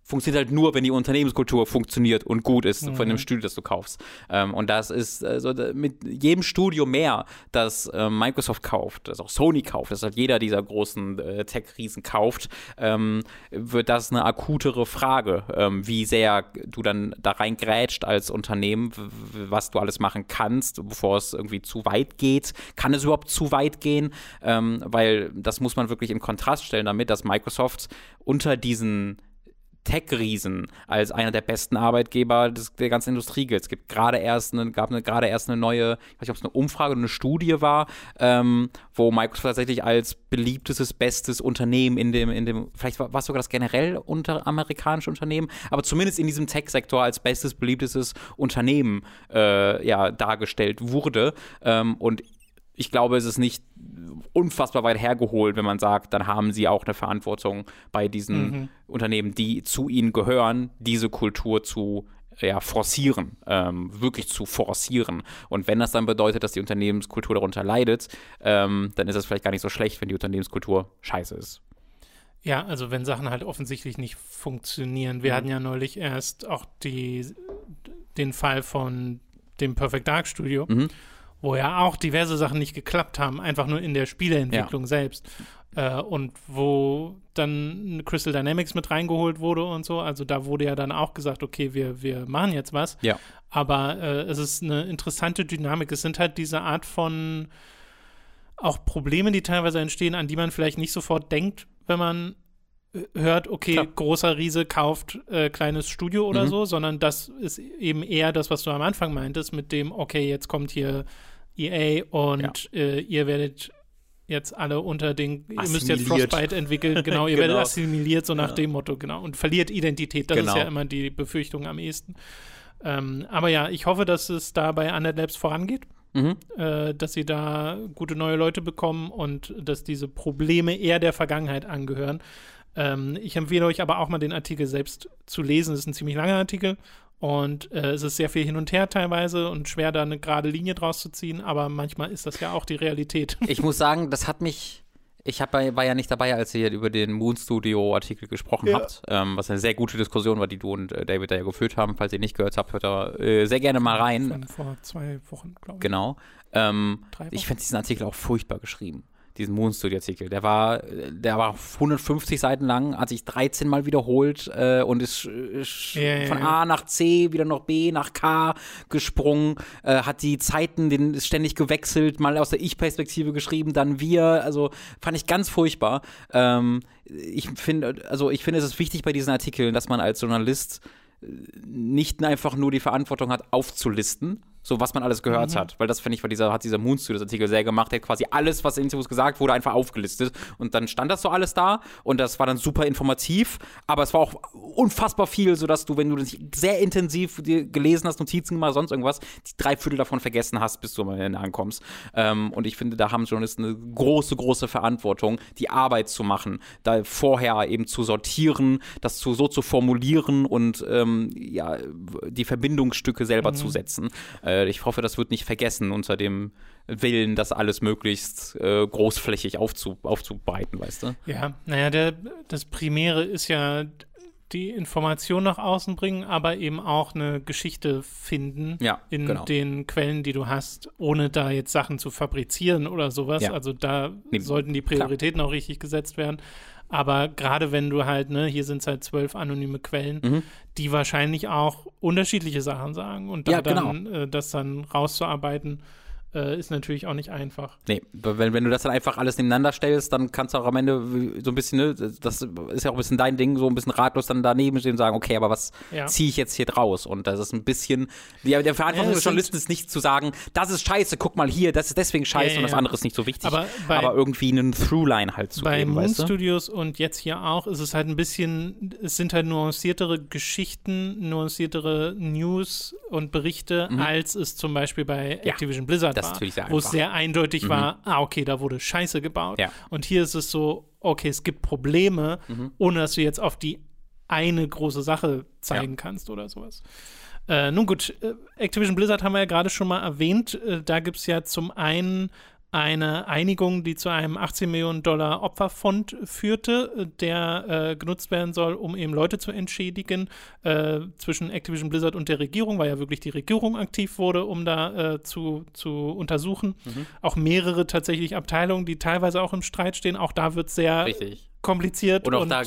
funktioniert halt nur, wenn die Unternehmenskultur funktioniert und gut ist mhm. von dem Studio, das du kaufst. Ähm, und das ist also mit jedem Studio mehr, das äh, Microsoft kauft, das auch Sony kauft, das halt jeder dieser großen äh, Tech-Riesen kauft, ähm, wird das eine akutere Frage, ähm, wie sehr du dann da reingrätscht als Unternehmen, was du alles machen kannst, bevor es irgendwie zu weit geht. Kann es überhaupt zu weit gehen? Ähm, weil das muss man wirklich in Kontrast stellen damit, dass Microsoft unter diesen Tech-Riesen als einer der besten Arbeitgeber des, der ganzen Industrie gilt. Es gibt gerade erst eine, gab eine, gerade erst eine neue, ich weiß nicht, ob es eine Umfrage oder eine Studie war, ähm, wo Microsoft tatsächlich als beliebtestes, bestes Unternehmen in dem, in dem, vielleicht war, es sogar das generell unter amerikanische Unternehmen, aber zumindest in diesem Tech-Sektor als bestes, beliebtestes Unternehmen äh, ja, dargestellt wurde. Ähm, und ich glaube, es ist nicht unfassbar weit hergeholt, wenn man sagt, dann haben sie auch eine Verantwortung bei diesen mhm. Unternehmen, die zu ihnen gehören, diese Kultur zu ja, forcieren, ähm, wirklich zu forcieren. Und wenn das dann bedeutet, dass die Unternehmenskultur darunter leidet, ähm, dann ist es vielleicht gar nicht so schlecht, wenn die Unternehmenskultur scheiße ist. Ja, also wenn Sachen halt offensichtlich nicht funktionieren. Wir mhm. hatten ja neulich erst auch die, den Fall von dem Perfect Dark Studio. Mhm wo ja auch diverse Sachen nicht geklappt haben, einfach nur in der Spieleentwicklung ja. selbst. Äh, und wo dann Crystal Dynamics mit reingeholt wurde und so. Also da wurde ja dann auch gesagt, okay, wir, wir machen jetzt was. Ja. Aber äh, es ist eine interessante Dynamik. Es sind halt diese Art von auch Probleme, die teilweise entstehen, an die man vielleicht nicht sofort denkt, wenn man hört, okay, Klar. großer Riese kauft äh, kleines Studio oder mhm. so, sondern das ist eben eher das, was du am Anfang meintest, mit dem, okay, jetzt kommt hier EA und ja. äh, ihr werdet jetzt alle unter den, ihr müsst jetzt Frostbite entwickeln, genau, ihr genau. werdet assimiliert, so nach ja. dem Motto, genau, und verliert Identität, das genau. ist ja immer die Befürchtung am ehesten. Ähm, aber ja, ich hoffe, dass es da bei Undead Labs vorangeht. Mhm. Äh, dass sie da gute neue Leute bekommen und dass diese Probleme eher der Vergangenheit angehören. Ähm, ich empfehle euch aber auch mal den Artikel selbst zu lesen. Es ist ein ziemlich langer Artikel und äh, es ist sehr viel hin und her teilweise und schwer, da eine gerade Linie draus zu ziehen, aber manchmal ist das ja auch die Realität. Ich muss sagen, das hat mich Ich hab bei, war ja nicht dabei, als ihr über den Moon Studio-Artikel gesprochen Ja. habt, ähm, was eine sehr gute Diskussion war, die du und äh, David da ja geführt haben. Falls ihr nicht gehört habt, hört da äh, sehr gerne mal rein. Von vor zwei Wochen, glaube ich. Genau. Ähm, ich finde diesen Artikel auch furchtbar geschrieben. Diesen Moon Studio Artikel. Der war, der war 150 Seiten lang, hat sich 13 Mal wiederholt äh, und ist äh, Ja, ja, von ja. A nach C, wieder noch B nach K gesprungen, äh, hat die Zeiten den ist ständig gewechselt, mal aus der Ich-Perspektive geschrieben, dann wir. Also fand ich ganz furchtbar. Ähm, ich finde, also ich finde, es ist wichtig bei diesen Artikeln, dass man als Journalist nicht einfach nur die Verantwortung hat, aufzulisten, so was man alles gehört Mhm. hat. Weil das finde ich, weil dieser, hat dieser Moon Studios Artikel sehr gemacht, der hat quasi alles, was in Interviews gesagt wurde, einfach aufgelistet. Und dann stand das so alles da und das war dann super informativ, aber es war auch unfassbar viel, sodass du, wenn du das sehr intensiv gelesen hast, Notizen gemacht, sonst irgendwas, die drei Viertel davon vergessen hast, bis du am Ende ankommst. Ähm, und ich finde, da haben Journalisten eine große, große Verantwortung, die Arbeit zu machen, da vorher eben zu sortieren, das zu, so zu formulieren und ähm, ja, die Verbindungsstücke selber zu setzen. Äh, ich hoffe, das wird nicht vergessen unter dem Willen, das alles möglichst äh, großflächig aufzu, aufzubereiten, weißt du? Ja, naja, der, das Primäre ist ja die Information nach außen bringen, aber eben auch eine Geschichte finden Ja, in genau. den Quellen, die du hast, ohne da jetzt Sachen zu fabrizieren oder sowas. Ja. Also da Nee, sollten die Prioritäten auch richtig gesetzt werden. Aber gerade wenn du halt, ne, hier sind es halt zwölf anonyme Quellen, Mhm. die wahrscheinlich auch unterschiedliche Sachen sagen. Und da Ja, genau. dann äh, das dann rauszuarbeiten, äh, ist natürlich auch nicht einfach. Nee, wenn, wenn du das dann einfach alles nebeneinander stellst, dann kannst du auch am Ende so ein bisschen, ne, das ist ja auch ein bisschen dein Ding, so ein bisschen ratlos dann daneben stehen und sagen, okay, aber was Ja. ziehe ich jetzt hier draus? Und das ist ein bisschen, die, der Verantwortung Ja, des es Journalisten ist nicht zu sagen, das ist scheiße, guck mal hier, das ist deswegen scheiße Ja, und das andere ist nicht so wichtig. Aber bei- aber irgendwie einen Throughline halt zu Bei geben, Moon weißt du? Studios und jetzt hier auch ist es halt ein bisschen, es sind halt nuanciertere Geschichten, nuanciertere News und Berichte, als es zum Beispiel bei Mhm. Activision Blizzard das ist war, natürlich sehr wo es. Mhm. sehr eindeutig war, ah, okay, da wurde Scheiße gebaut. Ja. Und hier ist es so, okay, es gibt Probleme, Mhm. ohne dass du jetzt auf die eine große Sache zeigen kannst oder sowas. Äh, nun gut, äh, Activision Blizzard haben wir ja gerade schon mal erwähnt. Äh, da gibt es ja zum einen eine Einigung, die zu einem 18 Millionen Dollar Opferfond führte, der äh, genutzt werden soll, um eben Leute zu entschädigen äh, zwischen Activision Blizzard und der Regierung, weil ja wirklich die Regierung aktiv wurde, um da äh, zu, zu untersuchen. Mhm. Auch mehrere tatsächlich Abteilungen, die teilweise auch im Streit stehen. Auch da wird sehr Richtig. kompliziert. Und auch da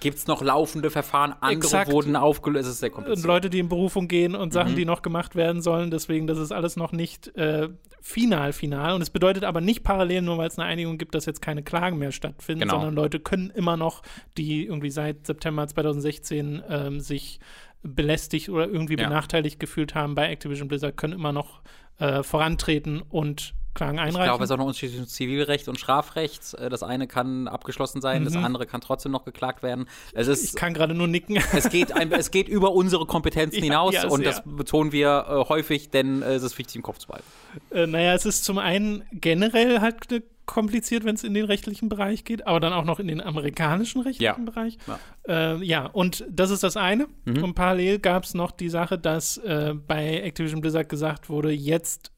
gibt es noch laufende Verfahren, andere Exakt. wurden aufgelöst, es ist sehr kompliziert. Leute, die in Berufung gehen und Mhm. Sachen, die noch gemacht werden sollen. Deswegen, das ist alles noch nicht äh, final, final. Und es bedeutet aber nicht parallel, nur weil es eine Einigung gibt, dass jetzt keine Klagen mehr stattfinden, Genau. sondern Leute können immer noch, die irgendwie seit September 2016 ähm, sich belästigt oder irgendwie Ja. benachteiligt gefühlt haben bei Activision Blizzard, können immer noch äh, vorantreten und Klagen Ich einreichen. glaube, es ist auch noch ein Unterschied zwischen Zivilrecht und Strafrecht. Äh, Das eine kann abgeschlossen sein, das Mhm. andere kann trotzdem noch geklagt werden. Es ist ich kann gerade nur nicken. es geht, ein, es geht über unsere Kompetenzen Ja, hinaus ja, und das betonen wir äh, häufig, denn äh, es ist wichtig im Kopf zu behalten. Äh, naja, es ist zum einen generell halt äh, kompliziert, wenn es in den rechtlichen Bereich geht, aber dann auch noch in den amerikanischen rechtlichen Ja. Bereich. Ja. Äh, ja, und das ist das eine. Mhm. Und parallel gab es noch die Sache, dass äh, bei Activision Blizzard gesagt wurde, jetzt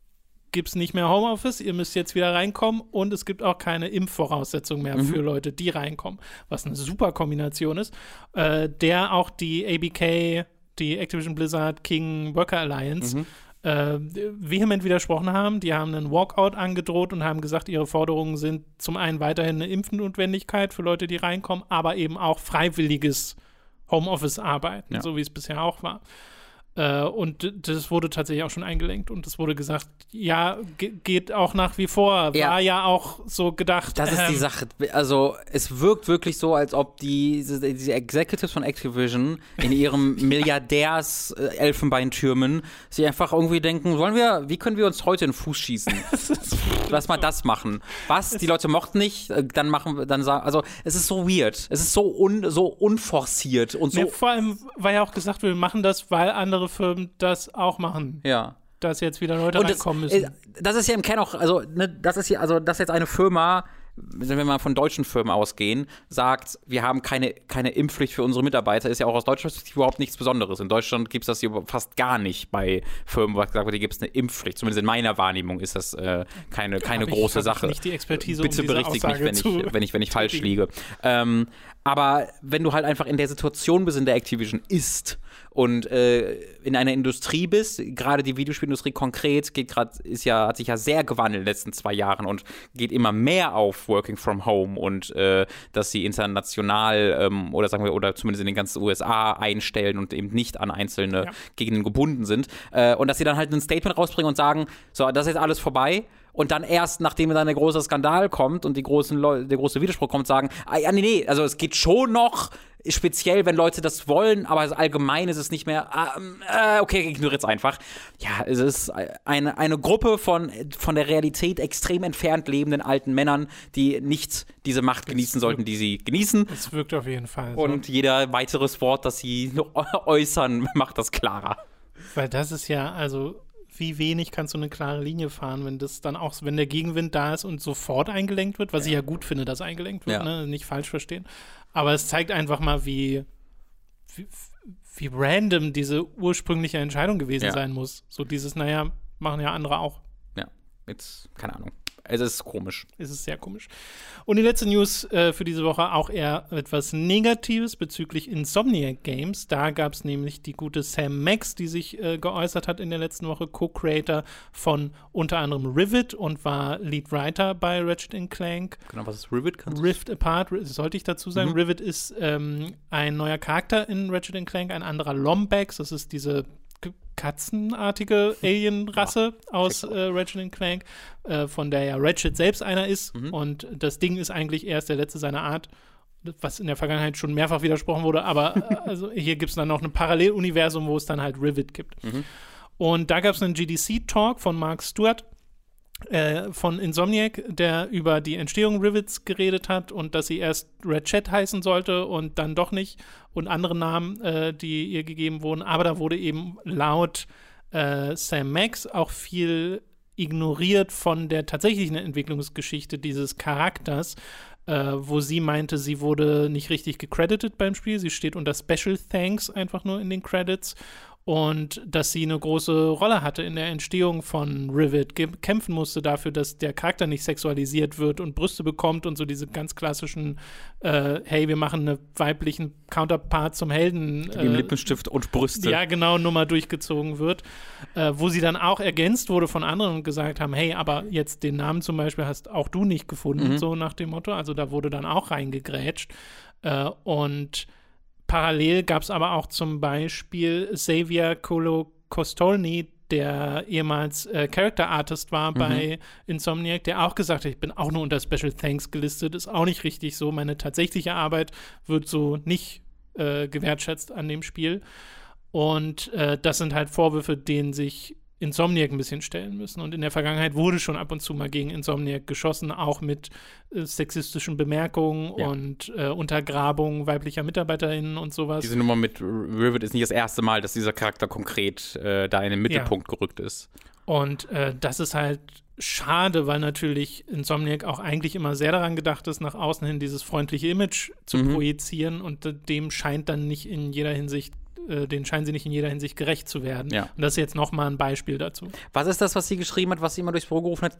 gibt es nicht mehr Homeoffice, ihr müsst jetzt wieder reinkommen und es gibt auch keine Impfvoraussetzung mehr Mhm. für Leute, die reinkommen, was eine super Kombination ist, äh, der auch die ABK, die Activision Blizzard King Worker Alliance, Mhm. äh, vehement widersprochen haben. Die haben einen Walkout angedroht und haben gesagt, ihre Forderungen sind zum einen weiterhin eine Impfnotwendigkeit für Leute, die reinkommen, aber eben auch freiwilliges Homeoffice-Arbeiten, Ja. so wie es bisher auch war. Äh, und das wurde tatsächlich auch schon eingelenkt und es wurde gesagt, ja, ge geht auch nach wie vor. Ja. War ja auch so gedacht. Das ist die ähm, Sache. Also, es wirkt wirklich so, als ob die, diese, Executives von Activision in ihrem Milliardärs-Elfenbeintürmen sich einfach irgendwie denken, wollen wir, wie können wir uns heute in den Fuß schießen? Lass mal das machen. Was? Die Leute mochten nicht, äh, dann machen wir, dann sagen, also, es ist so weird. Es ist so, un, so unforciert und so, Nee, vor allem, weil ja auch gesagt, wir machen das, weil andere Firmen das auch machen, ja. dass jetzt wieder Leute das, reinkommen müssen. das ist ja im Kern auch, also, ne, das ist ja, also, dass jetzt eine Firma wenn wir mal von deutschen Firmen ausgehen, sagt, wir haben keine, keine Impfpflicht für unsere Mitarbeiter, ist ja auch aus deutscher Perspektive überhaupt nichts Besonderes. In Deutschland gibt es das hier fast gar nicht bei Firmen, wo gesagt wird, hier gibt es eine Impfpflicht. Zumindest in meiner Wahrnehmung ist das äh, keine, keine Hab große ich, Sache. Ich nicht die Expertise, Bitte um berichtigt mich, wenn ich, wenn ich, wenn ich falsch liege. Ähm, aber wenn du halt einfach in der Situation bist, in der Activision ist und äh, in einer Industrie bist, gerade die Videospielindustrie konkret geht gerade ist ja hat sich ja sehr gewandelt in den letzten zwei Jahren und geht immer mehr auf Working from Home und äh, dass sie international ähm, oder sagen wir oder zumindest in den ganzen USA einstellen und eben nicht an einzelne Ja. Gegenden gebunden sind äh, und dass sie dann halt ein Statement rausbringen und sagen, so das ist jetzt alles vorbei. Und dann erst, nachdem dann der große Skandal kommt und die großen Leu der große Widerspruch kommt, sagen, ah, ja, nee, nee, also es geht schon noch, speziell, wenn Leute das wollen, aber allgemein ist es nicht mehr, ah, äh, okay, ich ignoriere jetzt einfach. Ja, es ist eine, eine Gruppe von, von der Realität extrem entfernt lebenden alten Männern, die nicht diese Macht genießen sollten, die sie genießen. Es wirkt auf jeden Fall so. Und jeder weiteres Wort, das sie äußern, macht das klarer. Weil das ist ja, also wie wenig kannst du eine klare Linie fahren, wenn das dann auch, wenn der Gegenwind da ist und sofort eingelenkt wird, was ich ja gut finde, dass eingelenkt wird, Ja. ne? nicht falsch verstehen. Aber es zeigt einfach mal, wie, wie, wie random diese ursprüngliche Entscheidung gewesen Ja. sein muss. So dieses, naja, machen ja andere auch. Ja, jetzt, keine Ahnung. Es ist komisch. Es ist sehr komisch. Und die letzte News äh, für diese Woche auch eher etwas Negatives bezüglich Insomniac Games. Da gab es nämlich die gute Sam Max, die sich äh, geäußert hat in der letzten Woche, Co-Creator von unter anderem Rivet und war Lead Writer bei Ratchet Clank. Genau, was ist Rivet? Kannst Rift Apart, sollte ich dazu sagen. Mhm. Rivet ist ähm, ein neuer Charakter in Ratchet Clank, ein anderer Lombax. Das ist diese katzenartige Alien-Rasse aus check's äh, Ratchet Clank, äh, von der ja Ratchet selbst einer ist. Mhm. Und das Ding ist eigentlich erst der letzte seiner Art, was in der Vergangenheit schon mehrfach widersprochen wurde. Aber äh, also hier gibt es dann noch ein Paralleluniversum, wo es dann halt Rivet gibt. Mhm. Und da gab es einen GDC-Talk von Mark Stewart äh, von Insomniac, der über die Entstehung Rivets geredet hat und dass sie erst Red Chat heißen sollte und dann doch nicht und andere Namen, äh, die ihr gegeben wurden. Aber da wurde eben laut äh, Sam Max auch viel ignoriert von der tatsächlichen Entwicklungsgeschichte dieses Charakters, äh, wo sie meinte, sie wurde nicht richtig gecredited beim Spiel. Sie steht unter Special Thanks einfach nur in den Credits und dass sie eine große Rolle hatte in der Entstehung von Rivet, kämpfen musste dafür, dass der Charakter nicht sexualisiert wird und Brüste bekommt und so diese ganz klassischen, äh, hey, wir machen einen weiblichen Counterpart zum Helden. Wie im äh, Lippenstift und Brüste. ja, genau, Nummer durchgezogen wird, äh, wo sie dann auch ergänzt wurde von anderen und gesagt haben, hey, aber jetzt den Namen zum Beispiel hast auch du nicht gefunden, Mhm. so nach dem Motto. Also da wurde dann auch reingegrätscht. Äh, und parallel gab es aber auch zum Beispiel Xavier Colo Costolny, der ehemals äh, Character Artist war bei Insomniac, der auch gesagt hat, ich bin auch nur unter Special Thanks gelistet, ist auch nicht richtig so. Meine tatsächliche Arbeit wird so nicht äh, gewertschätzt an dem Spiel. Und äh, das sind halt Vorwürfe, denen sich Insomniac ein bisschen stellen müssen. Und in der Vergangenheit wurde schon ab und zu mal gegen Insomniac geschossen, auch mit äh, sexistischen Bemerkungen Ja. und äh, Untergrabung weiblicher MitarbeiterInnen und sowas. Diese Nummer mit Rivet ist nicht das erste Mal, dass dieser Charakter konkret äh, da in den Mittelpunkt gerückt ist. Und äh, das ist halt schade, weil natürlich Insomniac auch eigentlich immer sehr daran gedacht ist, nach außen hin dieses freundliche Image zu Mhm. projizieren und äh, dem scheint dann nicht in jeder Hinsicht, äh, den scheinen sie nicht in jeder Hinsicht gerecht zu werden. Ja. Und das ist jetzt nochmal ein Beispiel dazu. Was ist das, was sie geschrieben hat, was sie immer durchs Büro gerufen hat?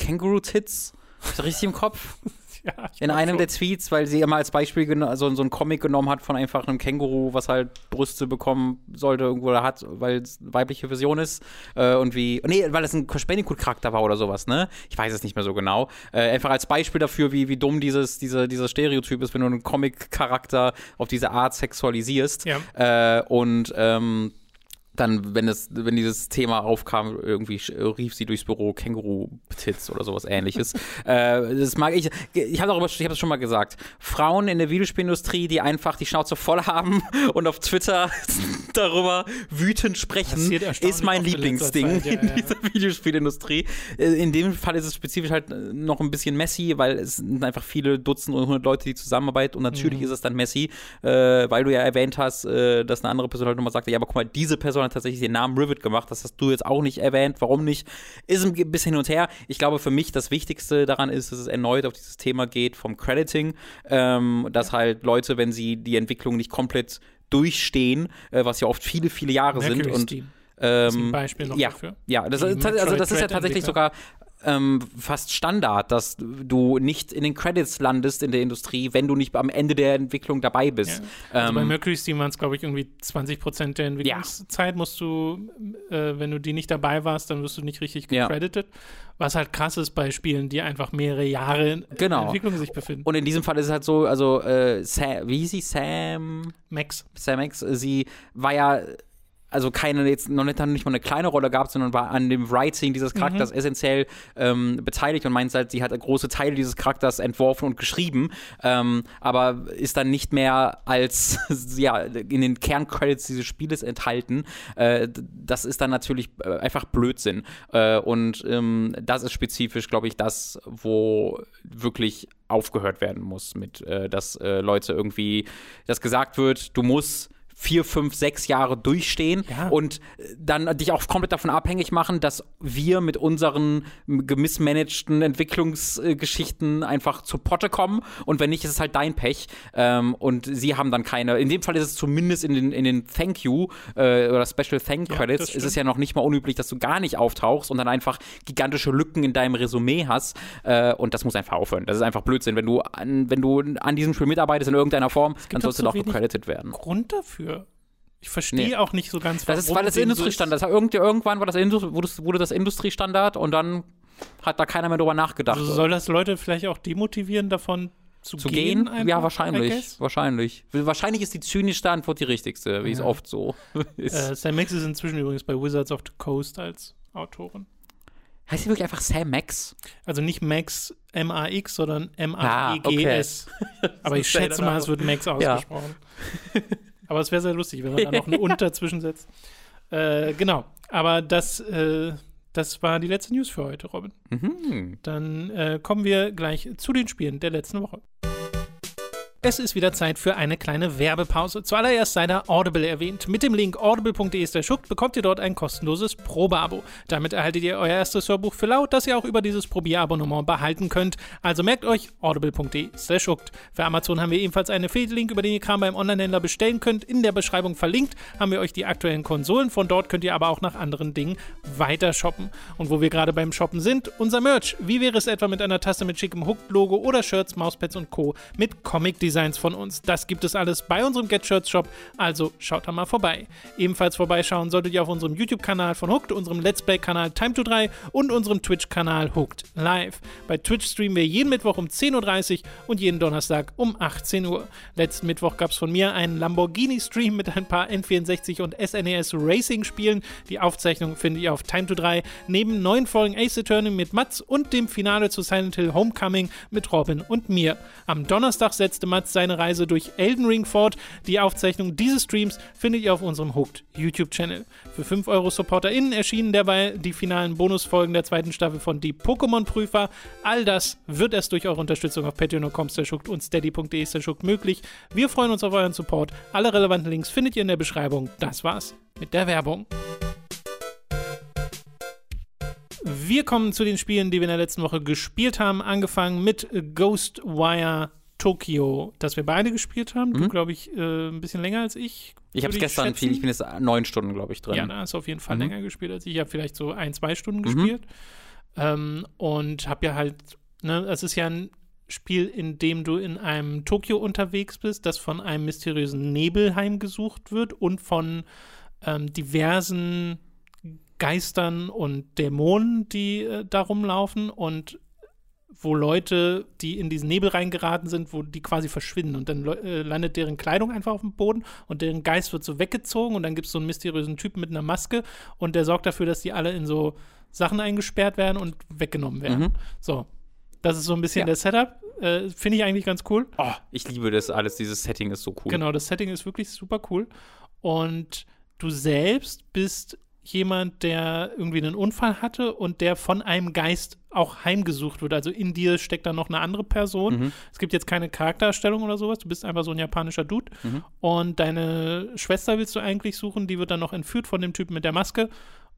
Das richtig im Kopf? Ja, In einem schon. der Tweets, weil sie immer als Beispiel also so ein Comic genommen hat von einfach einem Känguru, was halt Brüste bekommen sollte irgendwo oder hat, weil es eine weibliche Version ist. Äh, und wie. Nee, weil es ein Crash Bandicoot-Charakter war oder sowas, ne? Ich weiß es nicht mehr so genau. Äh, einfach als Beispiel dafür, wie, wie dumm dieses, diese, dieser Stereotyp ist, wenn du einen Comic-Charakter auf diese Art sexualisierst. Ja. Äh, und ähm, dann, wenn es, wenn dieses Thema aufkam, irgendwie sch- rief sie durchs Büro Känguru-Tits oder sowas ähnliches. äh, das mag ich. Ich habe darüber, ich habe das schon mal gesagt. Frauen in der Videospielindustrie, die einfach die Schnauze voll haben und auf Twitter darüber wütend sprechen, ist mein Lieblingsding Zeit, ja, in ja. dieser Videospielindustrie. Äh, In dem Fall ist es spezifisch halt äh, noch ein bisschen messy, weil es sind einfach viele Dutzend und hundert Leute, die zusammenarbeiten und natürlich Mhm. ist es dann messy, äh, weil du ja erwähnt hast, äh, dass eine andere Person halt nochmal sagte, ja, aber guck mal, diese Person hat tatsächlich den Namen Rivet gemacht, das hast du jetzt auch nicht erwähnt, warum nicht? Ist ein bisschen hin und her. Ich glaube, für mich das Wichtigste daran ist, dass es erneut auf dieses Thema geht vom Crediting, ähm, dass halt Leute, wenn sie die Entwicklung nicht komplett durchstehen, äh, was ja oft viele, viele Jahre sind Mercury und Steam ist ein ähm, Beispiel noch ja, dafür. ja, das, also das ist ja tatsächlich sogar ähm, fast Standard, dass du nicht in den Credits landest in der Industrie, wenn du nicht am Ende der Entwicklung dabei bist. Ja. Also bei Ähm, Mercury Steam waren es, glaube ich, irgendwie 20 Prozent der Entwicklungszeit musst du, äh, wenn du die nicht dabei warst, dann wirst du nicht richtig Ja. gecredited. Was halt krass ist bei Spielen, die einfach mehrere Jahre in Genau. Entwicklung sich befinden. und in diesem Fall ist es halt so, also äh, Sam, wie hieß sie? Sam? Max. Sam X, äh, sie war ja also keine jetzt noch nicht, nicht mal eine kleine Rolle gehabt, sondern war an dem Writing dieses Charakters essentiell ähm, beteiligt und meint halt, sie hat große Teile dieses Charakters entworfen und geschrieben, ähm, aber ist dann nicht mehr als ja in den Kerncredits dieses Spieles enthalten. Äh, das ist dann natürlich äh, einfach Blödsinn äh, und ähm, das ist spezifisch, glaube ich, das, wo wirklich aufgehört werden muss mit, äh, dass äh, Leute irgendwie, dass gesagt wird, du musst vier, fünf, sechs Jahre durchstehen Ja. und äh, dann dich auch komplett davon abhängig machen, dass wir mit unseren gemissmanagten Entwicklungsgeschichten einfach zu Potte kommen und wenn nicht, ist es halt dein Pech ähm, und sie haben dann keine, in dem Fall ist es zumindest in den, in den Thank You äh, oder Special Thank Ja, Credits, das ist es ja noch nicht mal unüblich, dass du gar nicht auftauchst und dann einfach gigantische Lücken in deinem Resümee hast äh, und das muss einfach aufhören. Das ist einfach Blödsinn. Wenn du an, wenn du an diesem Spiel mitarbeitest in irgendeiner Form, dann sollst du doch gecredited werden. Grund dafür. Ich verstehe Nee. auch nicht so ganz, Das ist, warum weil das Industriestandard ist. Irgend, irgendwann war das, wurde das, wurde das Industriestandard und dann hat da keiner mehr drüber nachgedacht. Also soll das Leute vielleicht auch demotivieren, davon zu, zu gehen? gehen? ja, wahrscheinlich. Wahrscheinlich. Wahrscheinlich ist die zynischste Antwort die richtigste, wie es Ja. oft so ist. Äh, Sam Max ist inzwischen übrigens bei Wizards of the Coast als Autorin. heißt die wirklich einfach Sam Max? Also nicht Max M-A-X, sondern Ah, M-A-E-G-S. Aber ich schätze mal, es wird Max ausgesprochen. Aber es wäre sehr lustig, wenn man da noch ein Unter zwischensetzt. Äh, genau. Aber das, äh, das war die letzte News für heute, Robin. Mhm. Dann äh, kommen wir gleich zu den Spielen der letzten Woche. Es ist wieder Zeit für eine kleine Werbepause. Zuallererst sei da Audible erwähnt. Mit dem Link audible.de schuckt bekommt ihr dort ein kostenloses Probeabo. Damit erhaltet ihr euer erstes Hörbuch für laut, das ihr auch über dieses Probierabonnement behalten könnt. Also merkt euch audible.de schuckt. Für Amazon haben wir ebenfalls einen Affiliate-Link, über den ihr Kram beim Onlinehändler bestellen könnt. In der Beschreibung verlinkt haben wir euch die aktuellen Konsolen. Von dort könnt ihr aber auch nach anderen Dingen weiter shoppen. Und wo wir gerade beim Shoppen sind, unser Merch. Wie wäre es etwa mit einer Tasse mit schickem Hooked-Logo oder Shirts, Mauspads und Co. mit Comic-Designs von uns? Das gibt es alles bei unserem Get Shirts Shop, also schaut da mal vorbei. Ebenfalls vorbeischauen solltet ihr auf unserem YouTube-Kanal von Hooked, unserem Let's Play-Kanal Time to 3 und unserem Twitch-Kanal Hooked Live. Bei Twitch streamen wir jeden Mittwoch um 10.30 Uhr und jeden Donnerstag um 18 Uhr. Letzten Mittwoch gab es von mir einen Lamborghini-Stream mit ein paar N64 und SNES Racing-Spielen. Die Aufzeichnung findet ihr auf Time to 3 neben neuen Folgen Ace Attorney mit Mats und dem Finale zu Silent Hill Homecoming mit Robin und mir. Am Donnerstag setzte Mats seine Reise durch Elden Ring fort. Die Aufzeichnung dieses Streams findet ihr auf unserem Hooked YouTube-Channel. Für 5 Euro SupporterInnen erschienen derweil die finalen Bonusfolgen der zweiten Staffel von Die Pokémon-Prüfer. All das wird erst durch eure Unterstützung auf patreon.com und steady.de möglich. Wir freuen uns auf euren Support. Alle relevanten Links findet ihr in der Beschreibung. Das war's mit der Werbung. Wir kommen zu den Spielen, die wir in der letzten Woche gespielt haben. Angefangen mit Ghostwire Tokyo, das wir beide gespielt haben. Du, glaube ich, äh, ein bisschen länger als ich. Ich habe es gestern schätzen. viel, ich bin jetzt neun Stunden, glaube ich, drin. Ja, da hast du auf jeden Fall Mhm. länger gespielt als ich. Ich habe vielleicht so ein, zwei Stunden Mhm. gespielt. Ähm, und habe ja halt, ne, es ist ja ein Spiel, in dem du in einem Tokio unterwegs bist, das von einem mysteriösen Nebel heimgesucht wird und von ähm, diversen Geistern und Dämonen, die äh, da rumlaufen und wo Leute, die in diesen Nebel reingeraten sind, wo die quasi verschwinden und dann äh, landet deren Kleidung einfach auf dem Boden und deren Geist wird so weggezogen und dann gibt es so einen mysteriösen Typen mit einer Maske und der sorgt dafür, dass die alle in so Sachen eingesperrt werden und weggenommen werden. Mhm. So, das ist so ein bisschen Ja. der Setup. Äh, Finde ich eigentlich ganz cool. Oh, ich liebe das alles. Dieses Setting ist so cool. Genau, das Setting ist wirklich super cool. Und du selbst bist jemand, der irgendwie einen Unfall hatte und der von einem Geist auch heimgesucht wird. Also in dir steckt dann noch eine andere Person. Mhm. Es gibt jetzt keine Charakterstellung oder sowas. Du bist einfach so ein japanischer Dude. Mhm. Und deine Schwester willst du eigentlich suchen. Die wird dann noch entführt von dem Typen mit der Maske.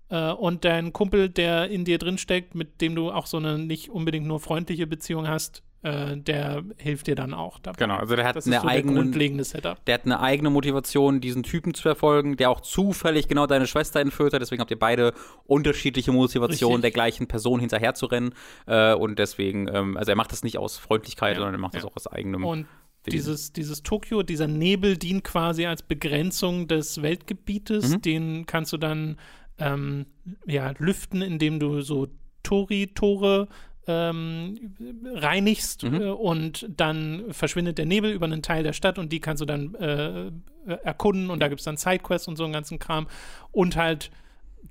Äh, und dein Kumpel, der in dir drin steckt, mit dem du auch so eine nicht unbedingt nur freundliche Beziehung hast, äh, der hilft dir dann auch dabei. Genau, also der hat Das eine so eigene, grundlegende Setup. der hat eine eigene Motivation, diesen Typen zu verfolgen, der auch zufällig genau deine Schwester entführt hat. Deswegen habt ihr beide unterschiedliche Motivationen, Richtig. der gleichen Person hinterher zu rennen. Äh, und deswegen, ähm, also er macht das nicht aus Freundlichkeit, Ja, sondern er macht das ja. auch aus eigenem. Und Wesen. dieses, dieses Tokio, dieser Nebel dient quasi als Begrenzung des Weltgebietes. Mhm. Den kannst du dann ähm, ja, lüften, indem du so Tori-Tore ähm, reinigst Mhm. äh, und dann verschwindet der Nebel über einen Teil der Stadt und die kannst du dann äh, erkunden und da gibt es dann Sidequests und so einen ganzen Kram und halt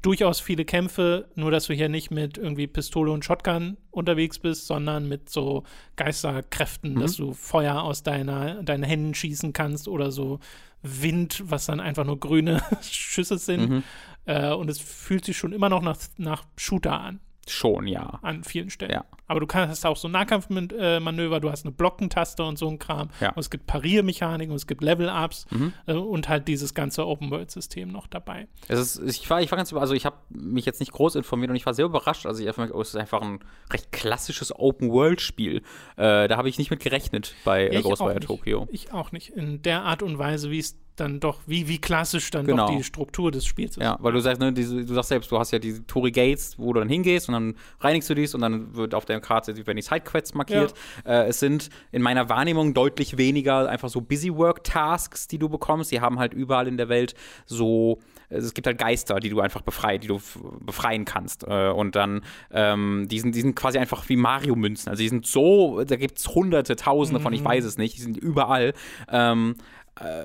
durchaus viele Kämpfe, nur dass du hier nicht mit irgendwie Pistole und Shotgun unterwegs bist, sondern mit so Geisterkräften, dass du Feuer aus deiner, deinen Händen schießen kannst oder so Wind, was dann einfach nur grüne Schüsse sind. Mhm. Äh, und es fühlt sich schon immer noch nach, nach Shooter an, Schon, ja. an vielen Stellen. Ja. Aber du kannst hast auch so Nahkampfmanöver, du hast eine Blockentaste und so ein Kram. Ja. Und es gibt Pariermechaniken und es gibt Level-Ups Mhm. äh, und halt dieses ganze Open-World-System noch dabei. Es ist, ich war, ich war ganz, über- also ich habe mich jetzt nicht groß informiert und ich war sehr überrascht. Also ich einfach, oh, es ist einfach ein recht klassisches Open-World-Spiel. Äh, da habe ich nicht mit gerechnet bei Ja, äh, Ghostwire. Tokyo. Ich auch nicht. In der Art und Weise, wie es dann doch, wie, wie klassisch dann Genau. doch die Struktur des Spiels ist. Ja, weil du sagst, ne, diese, du sagst selbst, du hast ja diese Tory Gates, wo du dann hingehst und dann reinigst du dies und dann wird auf der Karte werden die Sidequests markiert. Äh, es sind in meiner Wahrnehmung deutlich weniger einfach so Busy Work Tasks, die du bekommst. Die haben halt überall in der Welt so es gibt halt Geister, die du einfach befreit, die du befreien kannst. Äh, und dann, ähm, die, sind, die sind quasi einfach wie Mario-Münzen. Also die sind so, da gibt es hunderte, tausende von, ich weiß es nicht, die sind überall. Ähm, äh,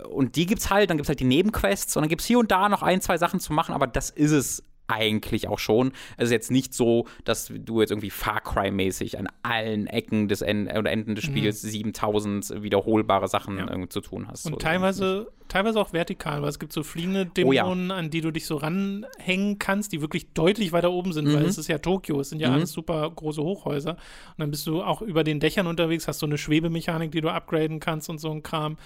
und die gibt's halt, dann gibt's halt die Nebenquests und dann gibt's hier und da noch ein, zwei Sachen zu machen, aber das ist es eigentlich auch schon. Es ist jetzt nicht so, dass du jetzt irgendwie Far Cry-mäßig an allen Ecken des en oder Enden des Spiels 7000 wiederholbare Sachen Mhm. Ja. irgendwie zu tun hast. Und So, teilweise, teilweise auch vertikal, weil es gibt so fliegende Oh ja. Dämonen, an die du dich so ranhängen kannst, die wirklich deutlich weiter oben sind, weil Mhm. es ist ja Tokio, es sind ja Mhm. alles super große Hochhäuser. Und dann bist du auch über den Dächern unterwegs, hast so eine Schwebemechanik, die du upgraden kannst und so ein Kram,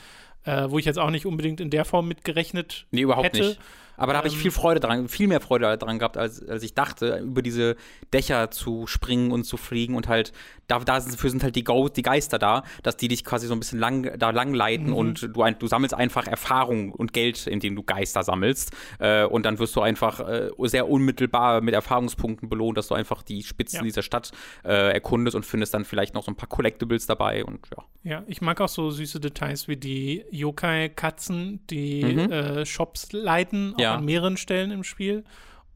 äh, wo ich jetzt auch nicht unbedingt in der Form mitgerechnet Nee, überhaupt hätte. nicht. Aber da habe ich Ähm, viel Freude dran, viel mehr Freude dran gehabt, als, als ich dachte, über diese Dächer zu springen und zu fliegen und halt, da, dafür sind halt die, Go die Geister da, dass die dich quasi so ein bisschen lang, da lang leiten Mhm. und du, ein, du sammelst einfach Erfahrung und Geld, indem du Geister sammelst. Äh, und dann wirst du einfach äh, sehr unmittelbar mit Erfahrungspunkten belohnt, dass du einfach die Spitzen Ja. dieser Stadt äh, erkundest und findest dann vielleicht noch so ein paar Collectibles dabei und ja. Ja, ich mag auch so süße Details wie die Yokai-Katzen, die Mhm. äh, Shops leiten, auch Ja. an mehreren Stellen im Spiel.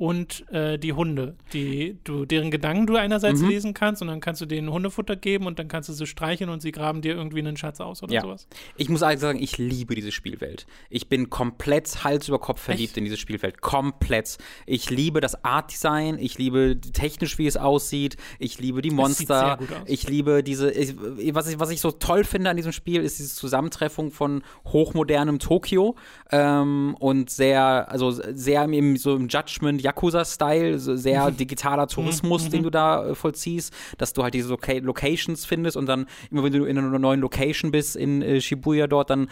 Und äh, die Hunde, die du, deren Gedanken du einerseits Mhm. lesen kannst und dann kannst du denen Hundefutter geben und dann kannst du sie streicheln und sie graben dir irgendwie einen Schatz aus oder Ja. sowas. Ich muss eigentlich sagen, ich liebe diese Spielwelt. Ich bin komplett Hals über Kopf verliebt Echt? in diese Spielwelt. Komplett. Ich liebe das Art-Design, ich liebe technisch, wie es aussieht, ich liebe die Monster, ich liebe diese, ich, was, ich, was ich so toll finde an diesem Spiel, ist diese Zusammentreffung von hochmodernem Tokio ähm, und sehr, also sehr im, so im Judgment-Yakuza-Style, so sehr digitaler Tourismus, den du da äh, vollziehst, dass du halt diese Loca Locations findest und dann immer wenn du in einer neuen Location bist in äh, Shibuya dort, dann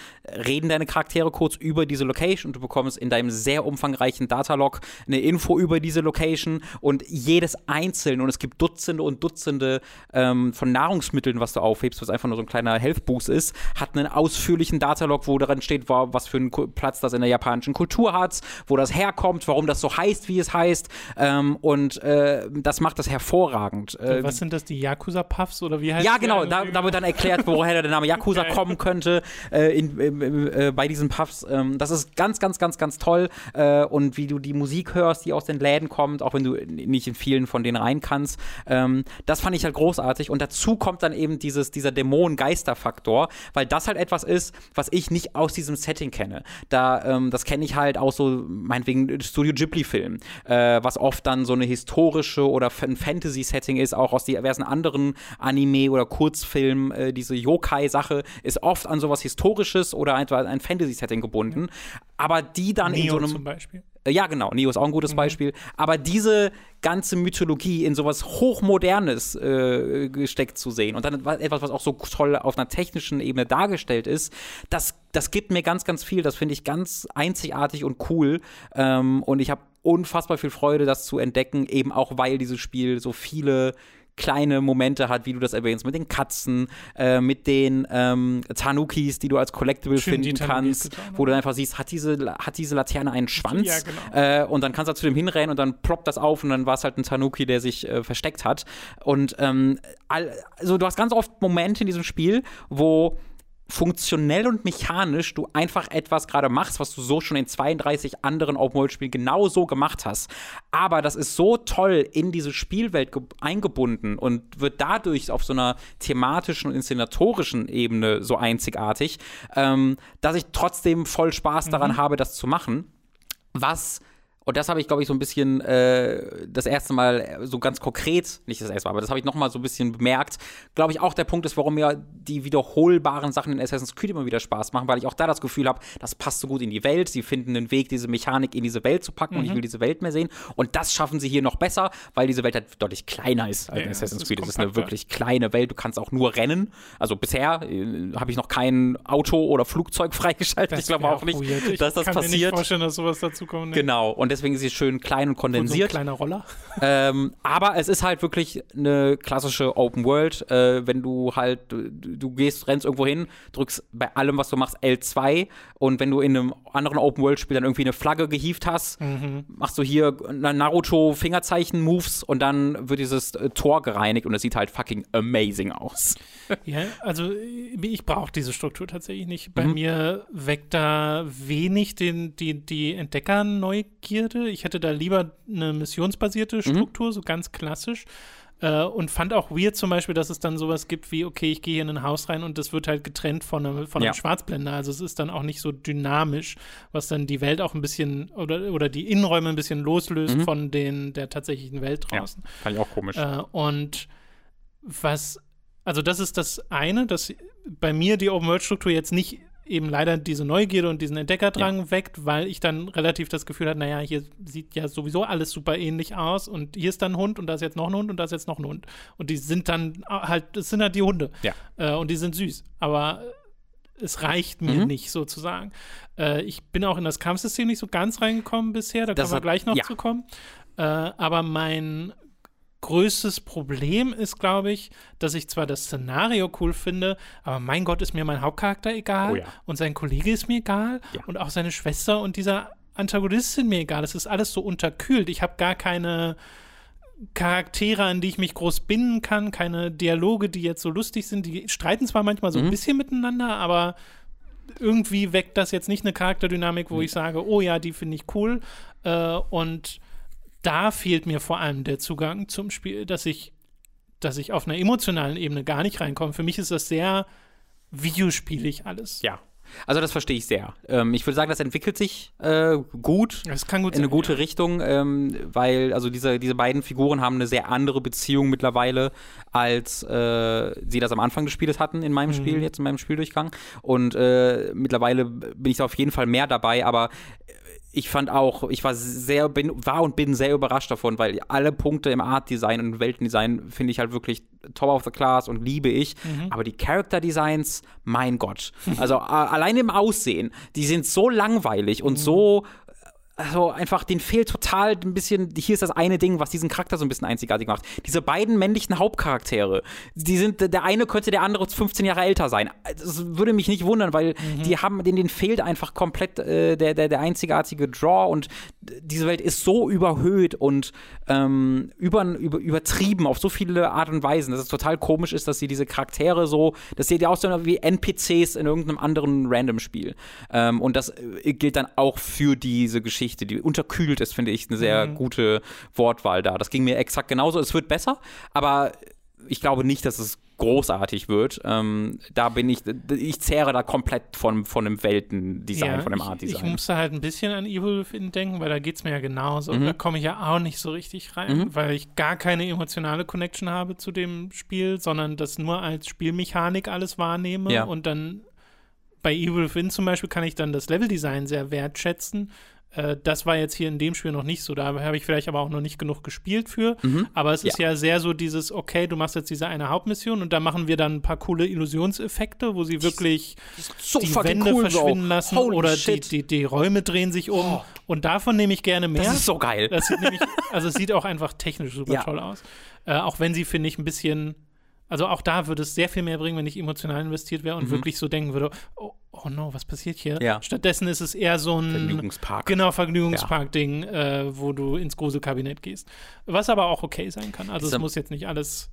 reden deine Charaktere kurz über diese Location und du bekommst in deinem sehr umfangreichen Datalog eine Info über diese Location und jedes einzelne und es gibt Dutzende und Dutzende ähm, von Nahrungsmitteln, was du aufhebst, was einfach nur so ein kleiner Health Boost ist, hat einen ausführlichen Datalog, wo daran steht, wa- was für einen Platz das in der japanischen Kultur hat, wo das herkommt, warum das so heißt, wie es heißt ähm, und äh, das macht das hervorragend. Äh, Was sind das, die Yakuza-Puffs oder wie heißt ja, genau, da, da wird dann erklärt, woher der Name Yakuza Geil. kommen könnte äh, in, äh, äh, bei diesen Puffs. Ähm, das ist ganz, ganz, ganz, ganz toll. Äh, und wie du die Musik hörst, die aus den Läden kommt, auch wenn du nicht in vielen von denen rein kannst. Ähm, das fand ich halt großartig. Und dazu kommt dann eben dieses, dieser Dämonen-Geister-Faktor, weil das halt etwas ist, was ich nicht aus diesem Setting kenne. Da, ähm, das kenne ich halt aus so, meinetwegen, Studio Ghibli-Filmen. Äh, was oft dann so eine historische oder ein Fantasy-Setting ist, auch aus diversen anderen Anime- oder Kurzfilmen. Äh, diese Yokai-Sache ist oft an sowas Historisches oder einfach ein Fantasy-Setting gebunden. Aber die dann Neo in so einem. zum Beispiel. Äh, Ja, genau. Neo ist auch ein gutes Beispiel. Aber diese ganze Mythologie in sowas Hochmodernes äh, gesteckt zu sehen und dann etwas, was auch so toll auf einer technischen Ebene dargestellt ist, das, das gibt mir ganz, ganz viel. Das finde ich ganz einzigartig und cool. Ähm, und ich habe unfassbar viel Freude, das zu entdecken, eben auch weil dieses Spiel so viele kleine Momente hat, wie du das erwähnst, mit den Katzen, äh, mit den ähm, Tanukis, die du als Collectible Schön, finden kannst, getan, wo du einfach siehst, hat diese, hat diese Laterne einen Schwanz? Ja, genau. äh, und dann kannst du zu dem hinrennen und dann ploppt das auf und dann war es halt ein Tanuki, der sich äh, versteckt hat. Und ähm, all, also du hast ganz oft Momente in diesem Spiel, wo funktionell und mechanisch du einfach etwas gerade machst, was du so schon in 32 anderen Open-World-Spielen genau so gemacht hast. Aber das ist so toll in diese Spielwelt ge- eingebunden und wird dadurch auf so einer thematischen und inszenatorischen Ebene so einzigartig, ähm, dass ich trotzdem voll Spaß daran habe, das zu machen. Was und das habe ich, glaube ich, so ein bisschen äh, das erste Mal so ganz konkret, nicht das erste Mal, aber das habe ich noch mal so ein bisschen bemerkt. Glaube ich auch der Punkt ist, warum mir die wiederholbaren Sachen in Assassin's Creed immer wieder Spaß machen, weil ich auch da das Gefühl habe, das passt so gut in die Welt. Sie finden einen Weg, diese Mechanik in diese Welt zu packen und ich will diese Welt mehr sehen. Und das schaffen sie hier noch besser, weil diese Welt halt deutlich kleiner ist als Ja, Assassin's Creed. Es ist eine wirklich kleine Welt. Du kannst auch nur rennen. Also bisher äh, habe ich noch kein Auto oder Flugzeug freigeschaltet. ich glaube auch nicht, dass das kann mir nicht passiert. vorstellen, dass sowas dazu kommt. ne? Genau, und deswegen ist sie schön klein und Und so ein kondensiert. kleiner Roller. ähm, aber es ist halt wirklich eine klassische Open World. Äh, wenn du halt, du, du gehst, rennst irgendwo hin, drückst bei allem, was du machst, L2 und wenn du in einem anderen Open World Spiel dann irgendwie eine Flagge gehievt hast, machst du hier na- Naruto Fingerzeichen Moves und dann wird dieses äh, Tor gereinigt und es sieht halt fucking amazing aus. Ja, also äh, ich brauche diese Struktur tatsächlich nicht. Bei Mhm. mir weckt da wenig den, die, die Entdeckerneugierde. Ich hätte da lieber eine missionsbasierte Mhm. Struktur, so ganz klassisch. Äh, und fand auch weird zum Beispiel, dass es dann sowas gibt wie, okay, ich gehe hier in ein Haus rein und das wird halt getrennt von einem, von einem Ja. Schwarzblender. Also es ist dann auch nicht so dynamisch, was dann die Welt auch ein bisschen oder, oder die Innenräume ein bisschen loslöst von den, der tatsächlichen Welt draußen. fand ich auch komisch. Äh, und was, also das ist das eine, dass bei mir die Open-World-Struktur jetzt nicht eben leider diese Neugierde und diesen Entdeckerdrang weckt, weil ich dann relativ das Gefühl hatte, naja, hier sieht ja sowieso alles super ähnlich aus und hier ist dann ein Hund und da ist jetzt noch ein Hund und da ist jetzt noch ein Hund. Und die sind dann halt, das sind halt die Hunde. Ja. Äh, und die sind süß. Aber es reicht mir Mhm. nicht sozusagen. Äh, ich bin auch in das Kampfsystem nicht so ganz reingekommen bisher, da Das kommen wir hat- gleich noch ja. zu kommen. Äh, aber mein größtes Problem ist, glaube ich, dass ich zwar das Szenario cool finde, aber mein Gott ist mir mein Hauptcharakter egal Oh ja. und sein Kollege ist mir egal Ja. und auch seine Schwester und dieser Antagonist sind mir egal. Es ist alles so unterkühlt. Ich habe gar keine Charaktere, an die ich mich groß binden kann, keine Dialoge, die jetzt so lustig sind. Die streiten zwar manchmal so ein bisschen miteinander, aber irgendwie weckt das jetzt nicht eine Charakterdynamik, wo ich sage, oh ja, die finde ich cool. Äh, und da fehlt mir vor allem der Zugang zum Spiel, dass ich, dass ich auf einer emotionalen Ebene gar nicht reinkomme. Für mich ist das sehr videospielig alles. ja. Also das verstehe ich sehr. Ähm, ich würde sagen, das entwickelt sich äh, gut. Das kann gut in eine sein, gute ja. Richtung, ähm, weil also diese, diese beiden Figuren haben eine sehr andere Beziehung mittlerweile, als äh, sie das am Anfang des Spieles hatten in meinem Spiel, jetzt in meinem Spieldurchgang. Und äh, mittlerweile bin ich da auf jeden Fall mehr dabei, aber ich fand auch, ich war sehr, bin, war und bin sehr überrascht davon, weil alle Punkte im Art-Design und Weltendesign finde ich halt wirklich top of the class und liebe ich. Aber die Character-Designs, mein Gott. Also allein im Aussehen, die sind so langweilig und so also einfach, den fehlt total ein bisschen, hier ist das eine Ding, was diesen Charakter so ein bisschen einzigartig macht. Diese beiden männlichen Hauptcharaktere, die sind, der eine könnte der andere 15 Jahre älter sein. Das würde mich nicht wundern, weil die haben, denen, denen fehlt einfach komplett äh, der, der, der einzigartige Draw und diese Welt ist so überhöht und ähm, über, über, übertrieben auf so viele Art und Weisen, dass es total komisch ist, dass sie diese Charaktere so, das sieht ja aus wie NPCs in irgendeinem anderen Random-Spiel. Ähm, und das äh, gilt dann auch für diese Geschichte, die unterkühlt ist, finde ich, eine sehr gute Wortwahl da. Das ging mir exakt genauso. Es wird besser, aber ich glaube nicht, dass es großartig wird. Ähm, da bin ich, ich zehre da komplett von, von dem Weltendesign, von dem ich, Artdesign. ich musste halt ein bisschen an Evil Within denken, weil da geht es mir ja genauso. Mhm. Da komme ich ja auch nicht so richtig rein, Mhm. weil ich gar keine emotionale Connection habe zu dem Spiel, sondern das nur als Spielmechanik alles wahrnehme Ja. und dann bei Evil Within zum Beispiel kann ich dann das Leveldesign sehr wertschätzen. Äh, das war jetzt hier in dem Spiel noch nicht so. Da habe ich vielleicht aber auch noch nicht genug gespielt für. Mhm. Aber es ist ja sehr so dieses, okay, du machst jetzt diese eine Hauptmission und da machen wir dann ein paar coole Illusionseffekte, wo sie wirklich so die Wände cool, Bro. verschwinden lassen Holy oder die, die, die Räume drehen sich um. Oh. Und davon nehme ich gerne mehr. Das ist so geil. Das sieht nämlich, also es sieht auch einfach technisch super Ja. toll aus. Äh, auch wenn sie, finde ich, ein bisschen, also auch da würde es sehr viel mehr bringen, wenn ich emotional investiert wäre und wirklich so denken würde, oh, oh no, was passiert hier? Mhm. Ja. Stattdessen ist es eher so ein Vergnügungspark. Genau, Vergnügungspark-Ding, äh, wo du ins Gruselkabinett gehst. Was aber auch okay sein kann. Also es Dieser- muss jetzt nicht alles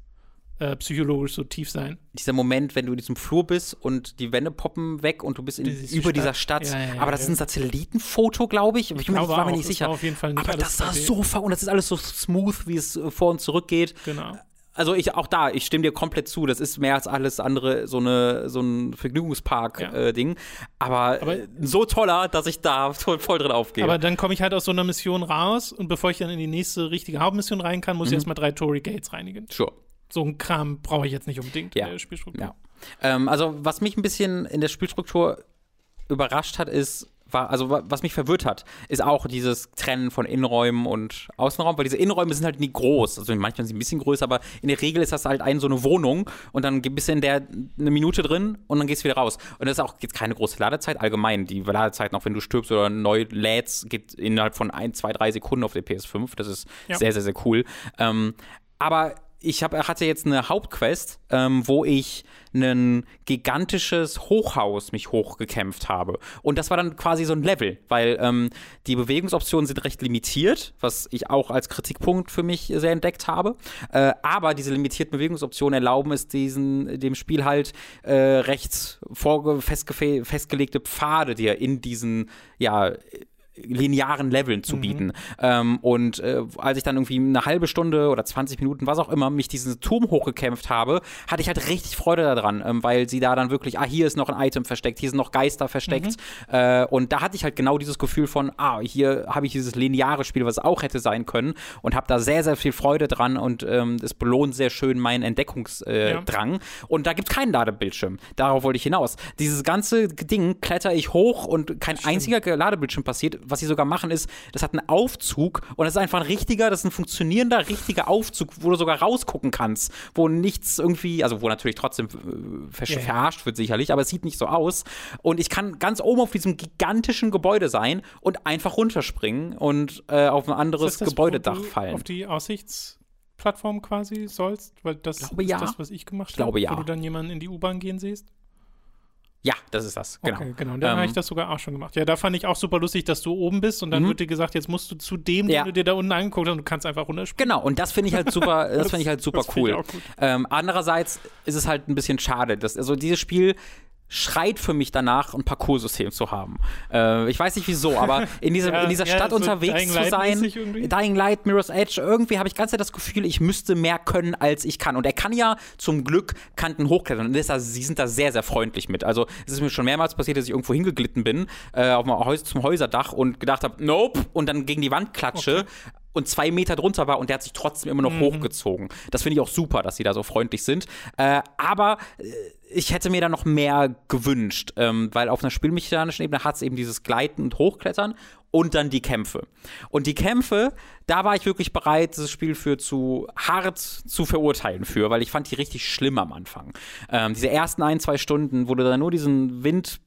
äh, psychologisch so tief sein. Dieser Moment, wenn du in diesem Flur bist und die Wände poppen weg und du bist in, die über Stadt. dieser Stadt. Ja, ja, ja, aber das ja. ist ein Satellitenfoto, glaube ich. Ich, bin mir nicht- glaube war mir auch, nicht es sicher. war auf jeden Fall nicht aber das sah 2D. so ver und das ist alles so smooth, wie es äh, vor und zurück geht. Genau. Also ich auch da, ich stimme dir komplett zu. Das ist mehr als alles andere so eine so ein Ja. Vergnügungspark-Ding. aber, Aber- äh, so toller, dass ich da voll, voll drin aufgehe. Aber dann komme ich halt aus so einer Mission raus und bevor ich dann in die nächste richtige Hauptmission rein kann, muss Mhm. ich erstmal drei Tory Gates reinigen. sure. So ein Kram brauche ich jetzt nicht unbedingt Ja. in der Spielstruktur. Ja. Ähm, also, was mich ein bisschen in der Spielstruktur überrascht hat, ist, war, also wa- was mich verwirrt hat, ist auch dieses Trennen von Innenräumen und Außenraum, weil diese Innenräume sind halt nie groß. Also manchmal sind sie ein bisschen größer, aber in der Regel ist das halt ein, so eine Wohnung und dann bist du in der eine Minute drin und dann gehst du wieder raus. Und das ist auch jetzt keine große Ladezeit. Allgemein, die Ladezeit, auch wenn du stirbst oder neu lädst, geht innerhalb von ein, zwei, drei Sekunden auf der PS5. Das ist Ja. sehr, sehr, sehr cool. Ähm, aber ich hab, hatte jetzt eine Hauptquest, ähm, wo ich ein gigantisches Hochhaus mich hochgekämpft habe. Und das war dann quasi so ein Level, weil ähm, die Bewegungsoptionen sind recht limitiert, was ich auch als Kritikpunkt für mich sehr entdeckt habe. Äh, aber diese limitierten Bewegungsoptionen erlauben es diesen, dem Spiel halt äh, recht festgelegte Pfade dir in diesen, ja, linearen Leveln zu bieten. Ähm, und äh, als ich dann irgendwie eine halbe Stunde oder 20 Minuten, was auch immer, mich diesen Turm hochgekämpft habe, hatte ich halt richtig Freude daran, ähm, weil sie da dann wirklich, ah, hier ist noch ein Item versteckt, hier sind noch Geister versteckt. Äh, und da hatte ich halt genau dieses Gefühl von, ah, hier habe ich dieses lineare Spiel, was auch hätte sein können und habe da sehr, sehr viel Freude dran und ähm, es belohnt sehr schön meinen Entdeckungsdrang. Äh, Ja. Und da gibt es keinen Ladebildschirm. Darauf wollte ich hinaus. Dieses ganze Ding kletter ich hoch und kein einziger Ladebildschirm passiert. Was sie sogar machen ist, das hat einen Aufzug und das ist einfach ein richtiger, das ist ein funktionierender, richtiger Aufzug, wo du sogar rausgucken kannst, wo nichts irgendwie, also wo natürlich trotzdem äh, Ja, ja. verarscht wird sicherlich, aber es sieht nicht so aus. Und ich kann ganz oben auf diesem gigantischen Gebäude sein und einfach runterspringen und äh, auf ein anderes das, Gebäudedach fallen. Auf die Aussichtsplattform quasi sollst? Weil das glaube, ist ja. das, was ich gemacht glaube, habe. ja. Wo du dann jemanden in die U-Bahn gehen siehst? Ja, das ist das, genau. Okay, genau. Dann habe Ähm, ich das sogar auch schon gemacht. Ja, da fand ich auch super lustig, dass du oben bist und dann wird dir gesagt, jetzt musst du zu dem, den Ja. du dir da unten angeguckt hast und du kannst einfach runterspringen. Genau, und das finde ich halt super, das finde ich halt super cool. Ähm, andererseits ist es halt ein bisschen schade, dass, also dieses Spiel schreit für mich danach, ein Parcoursystem zu haben. Äh, ich weiß nicht wieso, aber in, diesem, Ja, in dieser ja, Stadt so unterwegs Dying zu sein. Dying Light, Mirror's Edge, irgendwie habe ich ganz das Gefühl, ich müsste mehr können, als ich kann. Und er kann ja zum Glück Kanten hochklettern. Und da, sie sind da sehr, sehr freundlich mit. Also es ist mir schon mehrmals passiert, dass ich irgendwo hingeglitten bin, äh, auf dem Haus, zum Häuserdach und gedacht habe, nope, und dann gegen die Wand klatsche. Und zwei Meter drunter war und der hat sich trotzdem immer noch Mhm. hochgezogen. Das finde ich auch super, dass sie da so freundlich sind. Äh, aber äh, ich hätte mir da noch mehr gewünscht, ähm, weil auf einer spielmechanischen Ebene hat es eben dieses Gleiten und Hochklettern und dann die Kämpfe. Und die Kämpfe, da war ich wirklich bereit, dieses Spiel für zu hart zu verurteilen für, weil ich fand die richtig schlimm am Anfang. Ähm, diese ersten ein, zwei Stunden, wo du da nur diesen Wind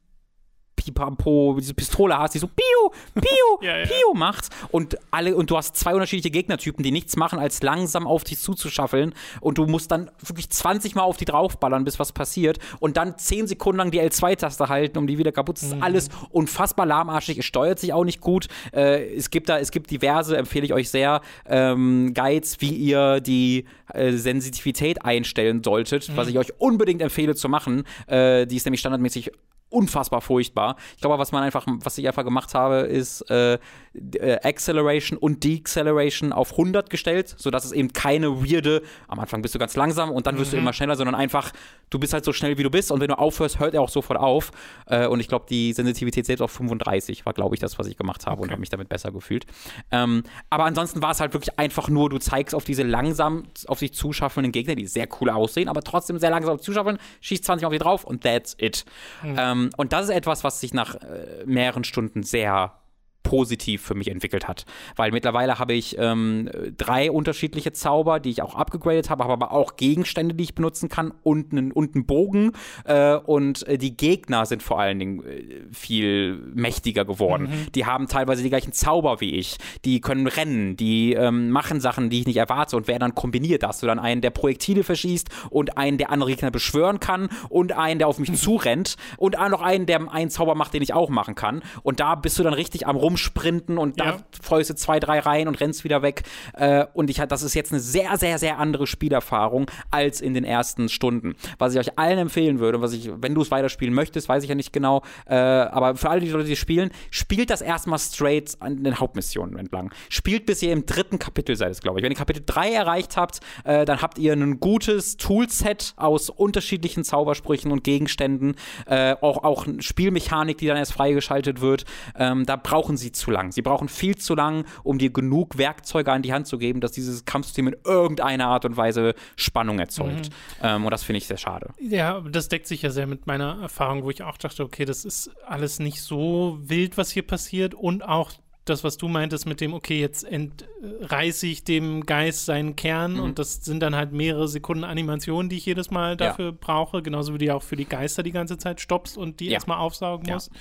Pipapo, diese Pistole hast, die so Piu, Piu, Ja, ja. Piu macht und alle und du hast zwei unterschiedliche Gegnertypen, die nichts machen, als langsam auf dich zuzuschaffeln und du musst dann wirklich 20 Mal auf die draufballern, bis was passiert und dann 10 Sekunden lang die L2-Taste halten, um die wieder kaputt zu. Das ist alles unfassbar lahmarschig, es steuert sich auch nicht gut. Äh, es gibt da, es gibt diverse, empfehle ich euch sehr, ähm, Guides, wie ihr die äh, Sensitivität einstellen solltet, was ich euch unbedingt empfehle zu machen. Äh, die ist nämlich standardmäßig unfassbar furchtbar. Ich glaube, was man einfach, was ich einfach gemacht habe, ist äh, äh, Acceleration und Deceleration auf 100 gestellt, sodass es eben keine weirde, am Anfang bist du ganz langsam und dann wirst mhm. du immer schneller, sondern einfach, du bist halt so schnell, wie du bist und wenn du aufhörst, hört er auch sofort auf. Äh, und ich glaube, die Sensitivität selbst auf 35 war, glaube ich, das, was ich gemacht habe okay. und habe mich damit besser gefühlt. Ähm, aber ansonsten war es halt wirklich einfach nur, du zeigst auf diese langsam auf sich zuschaffelnden Gegner, die sehr cool aussehen, aber trotzdem sehr langsam zuschaffeln, schießt 20 auf die drauf und that's it. Mhm. Ähm, und das ist etwas, was sich nach äh, mehreren Stunden sehr positiv für mich entwickelt hat. Weil mittlerweile habe ich ähm, drei unterschiedliche Zauber, die ich auch abgegradet habe, habe aber auch Gegenstände, die ich benutzen kann und einen, und einen Bogen. Äh, und äh, die Gegner sind vor allen Dingen äh, viel mächtiger geworden. Mhm. Die haben teilweise die gleichen Zauber wie ich. Die können rennen, die ähm, machen Sachen, die ich nicht erwarte. Und wer dann kombiniert, dass du dann einen, der Projektile verschießt und einen, der andere Gegner beschwören kann und einen, der auf mich zurennt und auch noch einen, der einen Zauber macht, den ich auch machen kann. Und da bist du dann richtig am Rum rumsprinten und ja. da freust du zwei, drei Reihen und rennst wieder weg. Äh, und ich das ist jetzt eine sehr, sehr, sehr andere Spielerfahrung als in den ersten Stunden. Was ich euch allen empfehlen würde, was ich, wenn du es weiterspielen möchtest, weiß ich ja nicht genau, äh, aber für alle die Leute, die spielen, spielt das erstmal straight an den Hauptmissionen entlang. Spielt bis ihr im dritten Kapitel seid, glaube ich. Wenn ihr Kapitel 3 erreicht habt, äh, dann habt ihr ein gutes Toolset aus unterschiedlichen Zaubersprüchen und Gegenständen, äh, auch, auch Spielmechanik, die dann erst freigeschaltet wird. Ähm, da brauchen sie zu lang. Sie brauchen viel zu lang, um dir genug Werkzeuge an die Hand zu geben, dass dieses Kampfsystem in irgendeiner Art und Weise Spannung erzeugt. Mhm. Ähm, und das finde ich sehr schade. Ja, das deckt sich ja sehr mit meiner Erfahrung, wo ich auch dachte, okay, das ist alles nicht so wild, was hier passiert und auch das, was du meintest mit dem, okay, jetzt entreiße ich dem Geist seinen Kern mhm. und das sind dann halt mehrere Sekunden Animationen, die ich jedes Mal dafür ja. brauche, genauso wie du auch für die Geister die ganze Zeit stoppst und die ja. erstmal aufsaugen musst.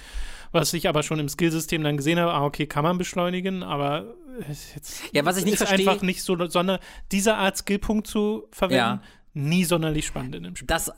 Ja. Was ich aber schon im Skillsystem dann gesehen habe, ah, okay, kann man beschleunigen, aber jetzt ja, was ich nicht ist verstehe, einfach nicht so, sondern diese Art Skillpunkt zu verwenden, nie sonderlich spannend in dem Spiel. Das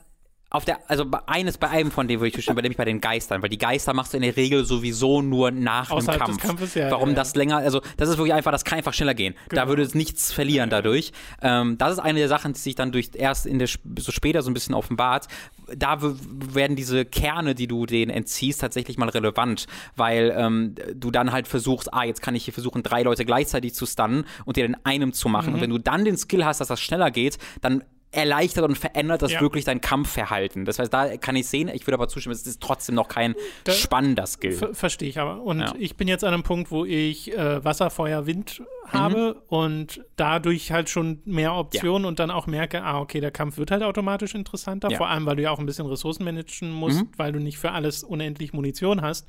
auf der, also eines bei einem von denen würde ich bestimmen, nämlich bei den Geistern, weil die Geister machst du in der Regel sowieso nur nach Außerhalb dem Kampf. Des Kampfes, ja, Warum ja, das länger, also das ist wirklich einfach, das kann einfach schneller gehen. Genau. Da würde es nichts verlieren dadurch. Ähm, das ist eine der Sachen, die sich dann durch erst in der so später so ein bisschen offenbart. Da werden diese Kerne, die du denen entziehst, tatsächlich mal relevant, weil ähm, du dann halt versuchst, ah, jetzt kann ich hier versuchen, drei Leute gleichzeitig zu stunnen und dir in einem zu machen. Mhm. Und wenn du dann den Skill hast, dass das schneller geht, dann erleichtert und verändert das ja. wirklich dein Kampfverhalten. Das heißt, da kann ich sehen, ich würde aber zustimmen, es ist trotzdem noch kein da, spannender Skill. Ver Verstehe ich aber. Und ja. ich bin jetzt an einem Punkt, wo ich äh, Wasser, Feuer, Wind habe mhm. und dadurch halt schon mehr Optionen ja. und dann auch merke, ah, okay, der Kampf wird halt automatisch interessanter, vor allem, weil du ja auch ein bisschen Ressourcen managen musst, mhm. weil du nicht für alles unendlich Munition hast.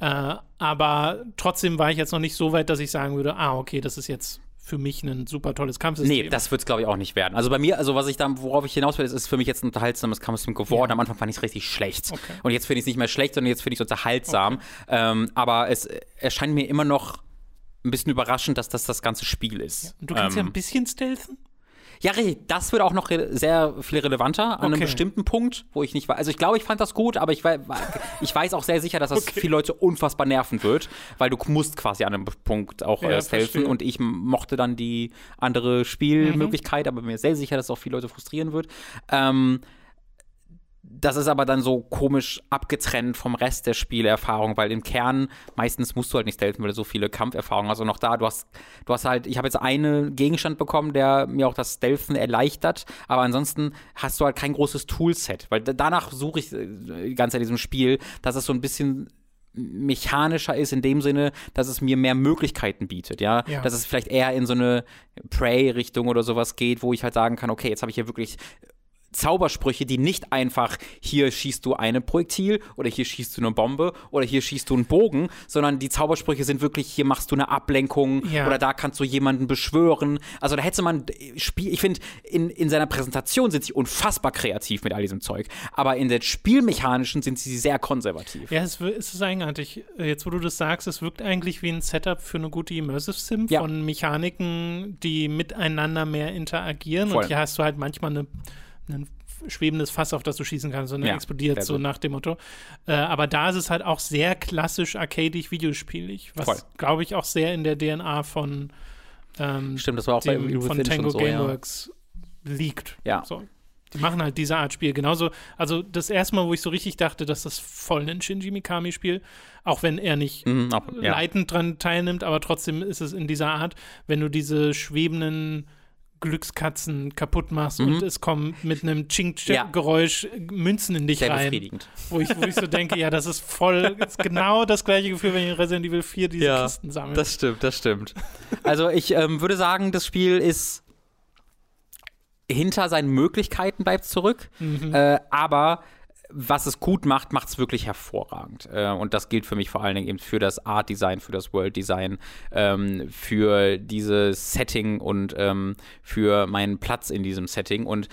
Äh, aber trotzdem war ich jetzt noch nicht so weit, dass ich sagen würde, ah, okay, das ist jetzt für mich ein super tolles Kampfsystem. Nee, das wird es, glaube ich, auch nicht werden. Also bei mir, also was ich da, worauf ich hinaus will, ist, ist für mich jetzt ein unterhaltsames Kampfsystem geworden. Ja. Am Anfang fand ich es richtig schlecht. Okay. Und jetzt finde ich es nicht mehr schlecht, sondern jetzt finde ich es unterhaltsam. Okay. Ähm, aber es erscheint mir immer noch ein bisschen überraschend, dass das das ganze Spiel ist. Ja. Und du kannst ähm, ja ein bisschen stealthen? Ja, das wird auch noch sehr viel relevanter an okay. einem bestimmten Punkt, wo ich nicht weiß. Also ich glaube, ich fand das gut, aber ich, ich weiß auch sehr sicher, dass das okay. viele Leute unfassbar nerven wird, weil du musst quasi an einem Punkt auch ja, äh, helfen und ich mochte dann die andere Spielmöglichkeit, mhm. aber mir sehr sicher, dass es auch viele Leute frustrieren wird. Ähm, das ist aber dann so komisch abgetrennt vom Rest der Spielerfahrung, weil im Kern meistens musst du halt nicht stealthen, weil du so viele Kampferfahrungen hast. Und auch da, du hast, du hast halt, ich habe jetzt einen Gegenstand bekommen, der mir auch das Stealthen erleichtert, aber ansonsten hast du halt kein großes Toolset, weil danach suche ich die ganze Zeit in diesem Spiel, dass es so ein bisschen mechanischer ist in dem Sinne, dass es mir mehr Möglichkeiten bietet, ja? ja. Dass es vielleicht eher in so eine Prey-Richtung oder sowas geht, wo ich halt sagen kann, okay, jetzt habe ich hier wirklich Zaubersprüche, die nicht einfach hier schießt du eine Projektil oder hier schießt du eine Bombe oder hier schießt du einen Bogen, sondern die Zaubersprüche sind wirklich, hier machst du eine Ablenkung ja. oder da kannst du jemanden beschwören. Also da hätte man Spiel, ich finde, in, in seiner Präsentation sind sie unfassbar kreativ mit all diesem Zeug, aber in der spielmechanischen sind sie sehr konservativ. Ja, es, es ist eigenartig. Jetzt, wo du das sagst, es wirkt eigentlich wie ein Setup für eine gute Immersive Sim ja. von Mechaniken, die miteinander mehr interagieren Voll. und hier hast du halt manchmal eine ein schwebendes Fass, auf das du schießen kannst, sondern ja, explodiert so nach dem Motto. Äh, aber da ist es halt auch sehr klassisch arcadisch videospielig, was glaube ich auch sehr in der DNA von ähm, Stimmt, das war auch dem, bei von Tango so, Gameworks ja. liegt. Ja. So. Die machen halt diese Art Spiel. Genauso, also das erste Mal, wo ich so richtig dachte, dass das voll ein Shinji Mikami-Spiel, auch wenn er nicht auch, ja. leitend dran teilnimmt, aber trotzdem ist es in dieser Art, wenn du diese schwebenden Glückskatzen kaputt machst und es kommen mit einem Mhm. Ja. Münzen in dich Sehr rein. befriedigend. Wo ich, wo ich so denke, ja, das ist voll, ist genau das gleiche Gefühl, wenn ich in Resident Evil 4 diese Ja, Kisten sammle. Das stimmt, das stimmt. Also ich ähm, würde sagen, das Spiel ist hinter seinen Möglichkeiten bleibt zurück, äh, aber was es gut macht, macht es wirklich hervorragend. Äh, und das gilt für mich vor allen Dingen eben für das Art Design, für das World Design, ähm, für dieses Setting und ähm, für meinen Platz in diesem Setting. Und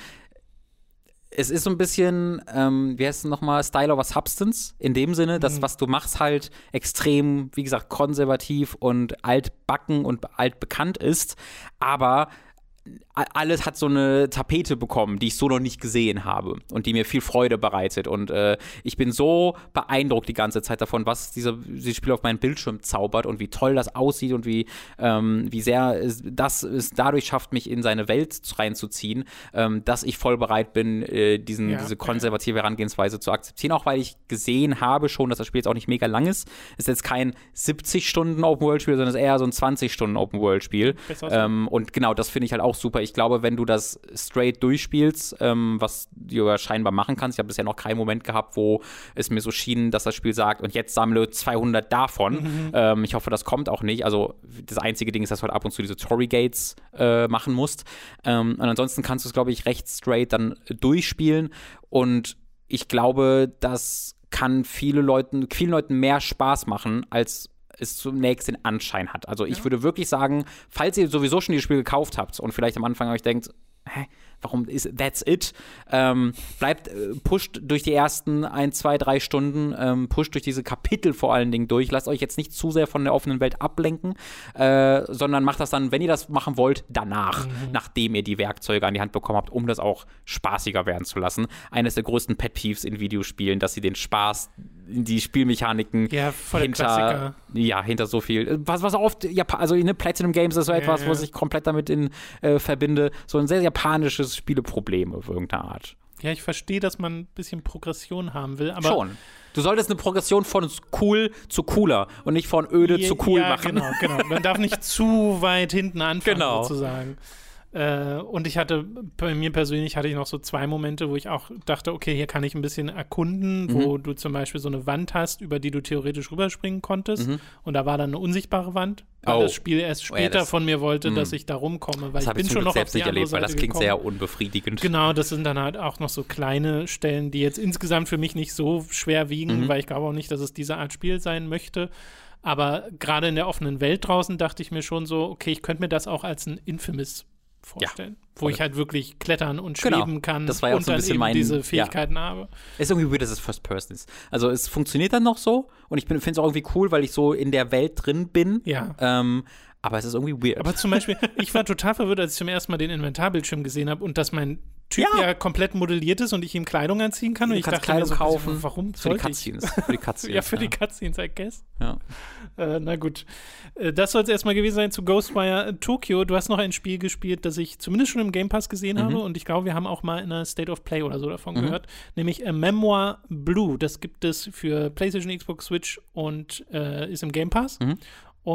es ist so ein bisschen, ähm, wie heißt es nochmal, Style over Substance, in dem Sinne, dass was du machst halt extrem, wie gesagt, konservativ und altbacken und altbekannt ist, aber alles hat so eine Tapete bekommen, die ich so noch nicht gesehen habe und die mir viel Freude bereitet. Und äh, ich bin so beeindruckt die ganze Zeit davon, was diese, dieses Spiel auf meinen Bildschirm zaubert und wie toll das aussieht und wie, ähm, wie sehr es, das es dadurch schafft, mich in seine Welt reinzuziehen, ähm, dass ich voll bereit bin, äh, diesen, Ja, diese konservative Herangehensweise zu akzeptieren. Auch weil ich gesehen habe schon, dass das Spiel jetzt auch nicht mega lang ist. Ist jetzt kein 70 Stunden Open World Spiel, sondern ist eher so ein 20 Stunden Open World Spiel. Besser so. Ähm, und genau, das finde ich halt auch super. Ich glaube, wenn du das straight durchspielst, ähm, was du ja scheinbar machen kannst, ich habe bisher noch keinen Moment gehabt, wo es mir so schien, dass das Spiel sagt, und jetzt sammle 200 davon. Mhm. Ähm, ich hoffe, das kommt auch nicht. Also das einzige Ding ist, dass du halt ab und zu diese Tory Gates äh, machen musst. Ähm, und ansonsten kannst du es, glaube ich, recht straight dann durchspielen. Und ich glaube, das kann viele Leuten, vielen Leuten mehr Spaß machen, als es zunächst den Anschein hat. Also ich würde wirklich sagen, falls ihr sowieso schon dieses Spiel gekauft habt und vielleicht am Anfang euch denkt, hä, warum ist that's it? Ähm, bleibt, äh, pusht durch die ersten ein, zwei, drei Stunden, ähm, pusht durch diese Kapitel vor allen Dingen durch. Lasst euch jetzt nicht zu sehr von der offenen Welt ablenken, äh, sondern macht das dann, wenn ihr das machen wollt, danach, nachdem ihr die Werkzeuge an die Hand bekommen habt, um das auch spaßiger werden zu lassen. Eines der größten Pet Peeves in Videospielen, dass sie den Spaß, die Spielmechaniken Ja, hinter, ja, hinter so viel. Was, was oft, Japa also ne, Platinum Games ist so etwas, ja. was ich komplett damit in, äh, verbinde. So ein sehr japanisches Spieleproblem auf irgendeine Art. Ja, ich verstehe, dass man ein bisschen Progression haben will, aber Schon. Du solltest eine Progression von cool zu cooler und nicht von öde zu cool ja, machen. Genau, genau. Man darf nicht zu weit hinten anfangen, Genau. sozusagen. Äh, und ich hatte, bei mir persönlich hatte ich noch so zwei Momente, wo ich auch dachte, okay, hier kann ich ein bisschen erkunden, wo Mhm. du zum Beispiel so eine Wand hast, über die du theoretisch rüberspringen konntest. Mhm. Und da war dann eine unsichtbare Wand, weil Oh. das Spiel erst Oh ja, später das- von mir wollte, dass Mhm. ich da rumkomme, weil Das ich habe bin ich schon Glück noch auf selbst die nicht erlebt, weil das Seite klingt gekommen. sehr unbefriedigend. Genau, das sind dann halt auch noch so kleine Stellen, die jetzt insgesamt für mich nicht so schwer wiegen, Mhm. weil ich glaube auch nicht, dass es diese Art Spiel sein möchte. Aber gerade in der offenen Welt draußen dachte ich mir schon so, okay, ich könnte mir das auch als ein Infamous vorstellen, wo voll. ich halt wirklich klettern und Genau. schweben kann Das war ja und so ein dann bisschen eben mein- diese ja. Fähigkeiten habe. Ist irgendwie weird, dass es First Person ist. Also es funktioniert dann noch so und ich finde es auch irgendwie cool, weil ich so in der Welt drin bin. Ja. Ähm, aber es ist irgendwie weird. Aber zum Beispiel, ich war total verwirrt, als ich zum ersten Mal den Inventarbildschirm gesehen habe und dass mein Typ Ja. ja. komplett modelliert ist und ich ihm Kleidung anziehen kann. und du ich kannst dachte mir Kleidung so, kaufen. warum für die ich? Cutscenes. Für die Cutscenes. Ja, für die Cutscenes, I guess. ja. Äh, na gut. Äh, das soll es erstmal gewesen sein zu Ghostwire Tokyo. Du hast noch ein Spiel gespielt, das ich zumindest schon im Game Pass gesehen Mhm. habe und ich glaube, wir haben auch mal in einer State of Play oder so davon gehört, nämlich A Memoir Blue. Das gibt es für PlayStation, Xbox, Switch und äh, ist im Game Pass Mhm.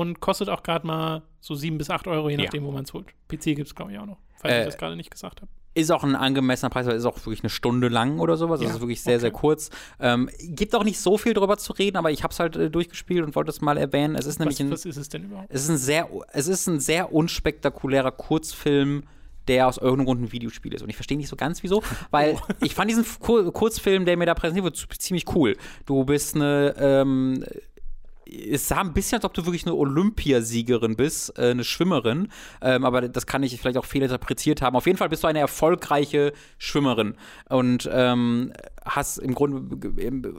Und kostet auch gerade mal so sieben bis acht Euro, je Ja. nachdem, wo man es holt. PC gibt es, glaube ich, auch noch, falls Äh, ich das gerade nicht gesagt habe. Ist auch ein angemessener Preis, weil es ist auch wirklich eine Stunde lang oder sowas. Ja, Das ist wirklich sehr, sehr okay. kurz. Ähm, gibt auch nicht so viel drüber zu reden, aber ich habe es halt äh, durchgespielt und wollte es mal erwähnen. Es ist nämlich Was, ein, was ist es denn überhaupt? es ist ein sehr, es ist ein sehr unspektakulärer Kurzfilm, der aus irgendeinem Grund ein Videospiel ist. Und ich verstehe nicht so ganz wieso, weil ich fand diesen Kur Kurzfilm, der mir da präsentiert wird, z- ziemlich cool. Du bist eine, ähm, es sah ein bisschen, als ob du wirklich eine Olympiasiegerin bist, äh, eine Schwimmerin, ähm, aber das kann ich vielleicht auch fehlinterpretiert haben. Auf jeden Fall bist du eine erfolgreiche Schwimmerin und ähm, hast im Grunde,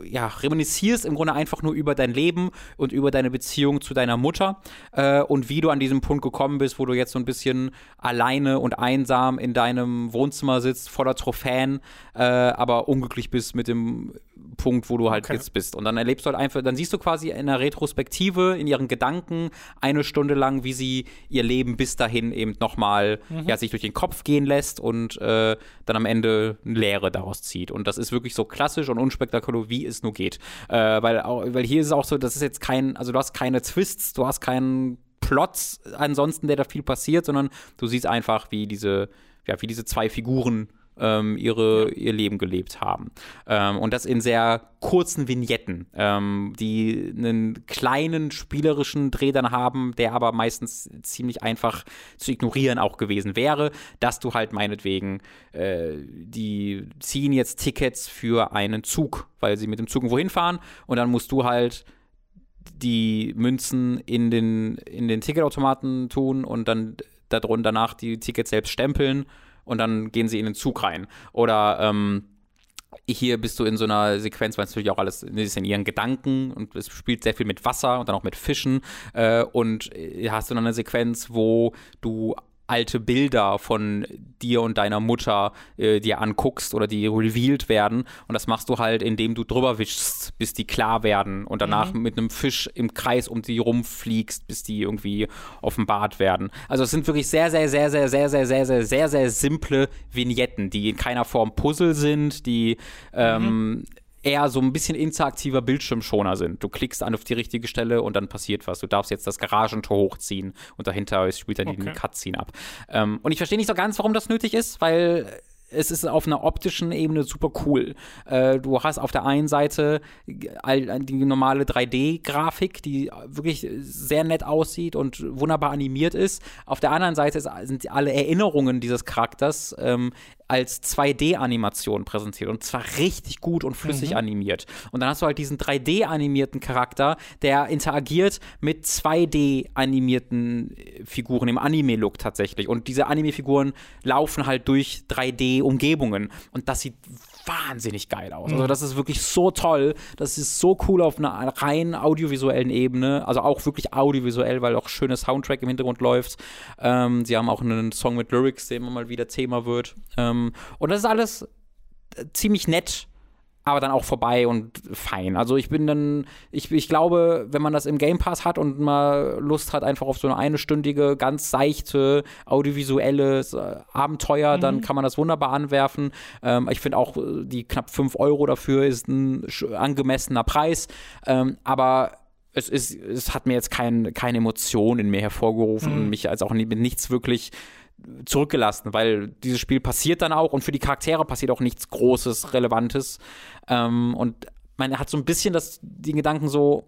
ja, reminiscierst im Grunde einfach nur über dein Leben und über deine Beziehung zu deiner Mutter äh, und wie du an diesem Punkt gekommen bist, wo du jetzt so ein bisschen alleine und einsam in deinem Wohnzimmer sitzt, voller Trophäen, äh, aber unglücklich bist mit dem Punkt, wo du halt okay. jetzt bist. Und dann erlebst du halt einfach, dann siehst du quasi in der Retrospektive, in ihren Gedanken, eine Stunde lang, wie sie ihr Leben bis dahin eben nochmal, mhm. ja, sich durch den Kopf gehen lässt und äh, dann am Ende eine Lehre daraus zieht. Und das ist wirklich so klassisch und unspektakulär, wie es nur geht. Äh, weil, weil hier ist es auch so, das ist jetzt kein, also du hast keine Twists, du hast keinen Plots ansonsten, der da viel passiert, sondern du siehst einfach, wie diese, ja, wie diese zwei Figuren ähm, ihre, ihr Leben gelebt haben. Ähm, und das in sehr kurzen Vignetten, ähm, die einen kleinen spielerischen Dreh dann haben, der aber meistens ziemlich einfach zu ignorieren auch gewesen wäre, dass du halt meinetwegen, äh, die ziehen jetzt Tickets für einen Zug, weil sie mit dem Zug irgendwo hinfahren und dann musst du halt die Münzen in den, in den Ticketautomaten tun und dann darunter danach die Tickets selbst stempeln und dann gehen sie in den Zug rein. Oder ähm, hier bist du in so einer Sequenz, weil es natürlich auch alles ist in ihren Gedanken und es spielt sehr viel mit Wasser und dann auch mit Fischen. Äh, und äh, hast du dann eine Sequenz, wo du alte Bilder von dir und deiner Mutter äh, dir anguckst oder die revealed werden. Und das machst du halt, indem du drüber wischst, bis die klar werden und danach mhm. mit einem Fisch im Kreis um die rumfliegst, bis die irgendwie offenbart werden. Also es sind wirklich sehr, sehr, sehr, sehr, sehr, sehr, sehr, sehr, sehr, sehr simple Vignetten, die in keiner Form Puzzle sind, die ähm, mhm eher so ein bisschen interaktiver Bildschirmschoner sind. Du klickst an auf die richtige Stelle und dann passiert was. Du darfst jetzt das Garagentor hochziehen und dahinter spielt dann okay. die Cutscene ab. Ähm, und ich verstehe nicht so ganz, warum das nötig ist, weil es ist auf einer optischen Ebene super cool. Äh, du hast auf der einen Seite die normale 3D-Grafik, die wirklich sehr nett aussieht und wunderbar animiert ist. Auf der anderen Seite sind alle Erinnerungen dieses Charakters ähm, als 2D-Animation präsentiert und zwar richtig gut und flüssig mhm. animiert. Und dann hast du halt diesen 3D-animierten Charakter, der interagiert mit 2D-animierten Figuren im Anime-Look tatsächlich. Und diese Anime-Figuren laufen halt durch 3D-Umgebungen. Und das sieht wahnsinnig geil aus. Also mhm. das ist wirklich so toll. Das ist so cool auf einer rein audiovisuellen Ebene. Also auch wirklich audiovisuell, weil auch schönes Soundtrack im Hintergrund läuft. Ähm, sie haben auch einen Song mit Lyrics, der immer mal wieder Thema wird. Ähm, und das ist alles äh, ziemlich nett aber dann auch vorbei und fein. Also ich bin dann, ich, ich glaube, wenn man das im Game Pass hat und mal Lust hat einfach auf so eine einstündige, ganz seichte, audiovisuelle äh, Abenteuer, mhm. dann kann man das wunderbar anwerfen. Ähm, ich finde auch, äh, die knapp 5 Euro dafür ist ein angemessener Preis. Ähm, aber es, ist, es hat mir jetzt kein, keine Emotion in mir hervorgerufen mhm. und mich als auch mit nichts wirklich zurückgelassen, weil dieses Spiel passiert dann auch und für die Charaktere passiert auch nichts Großes, Relevantes. Ähm, und man hat so ein bisschen das, den Gedanken so,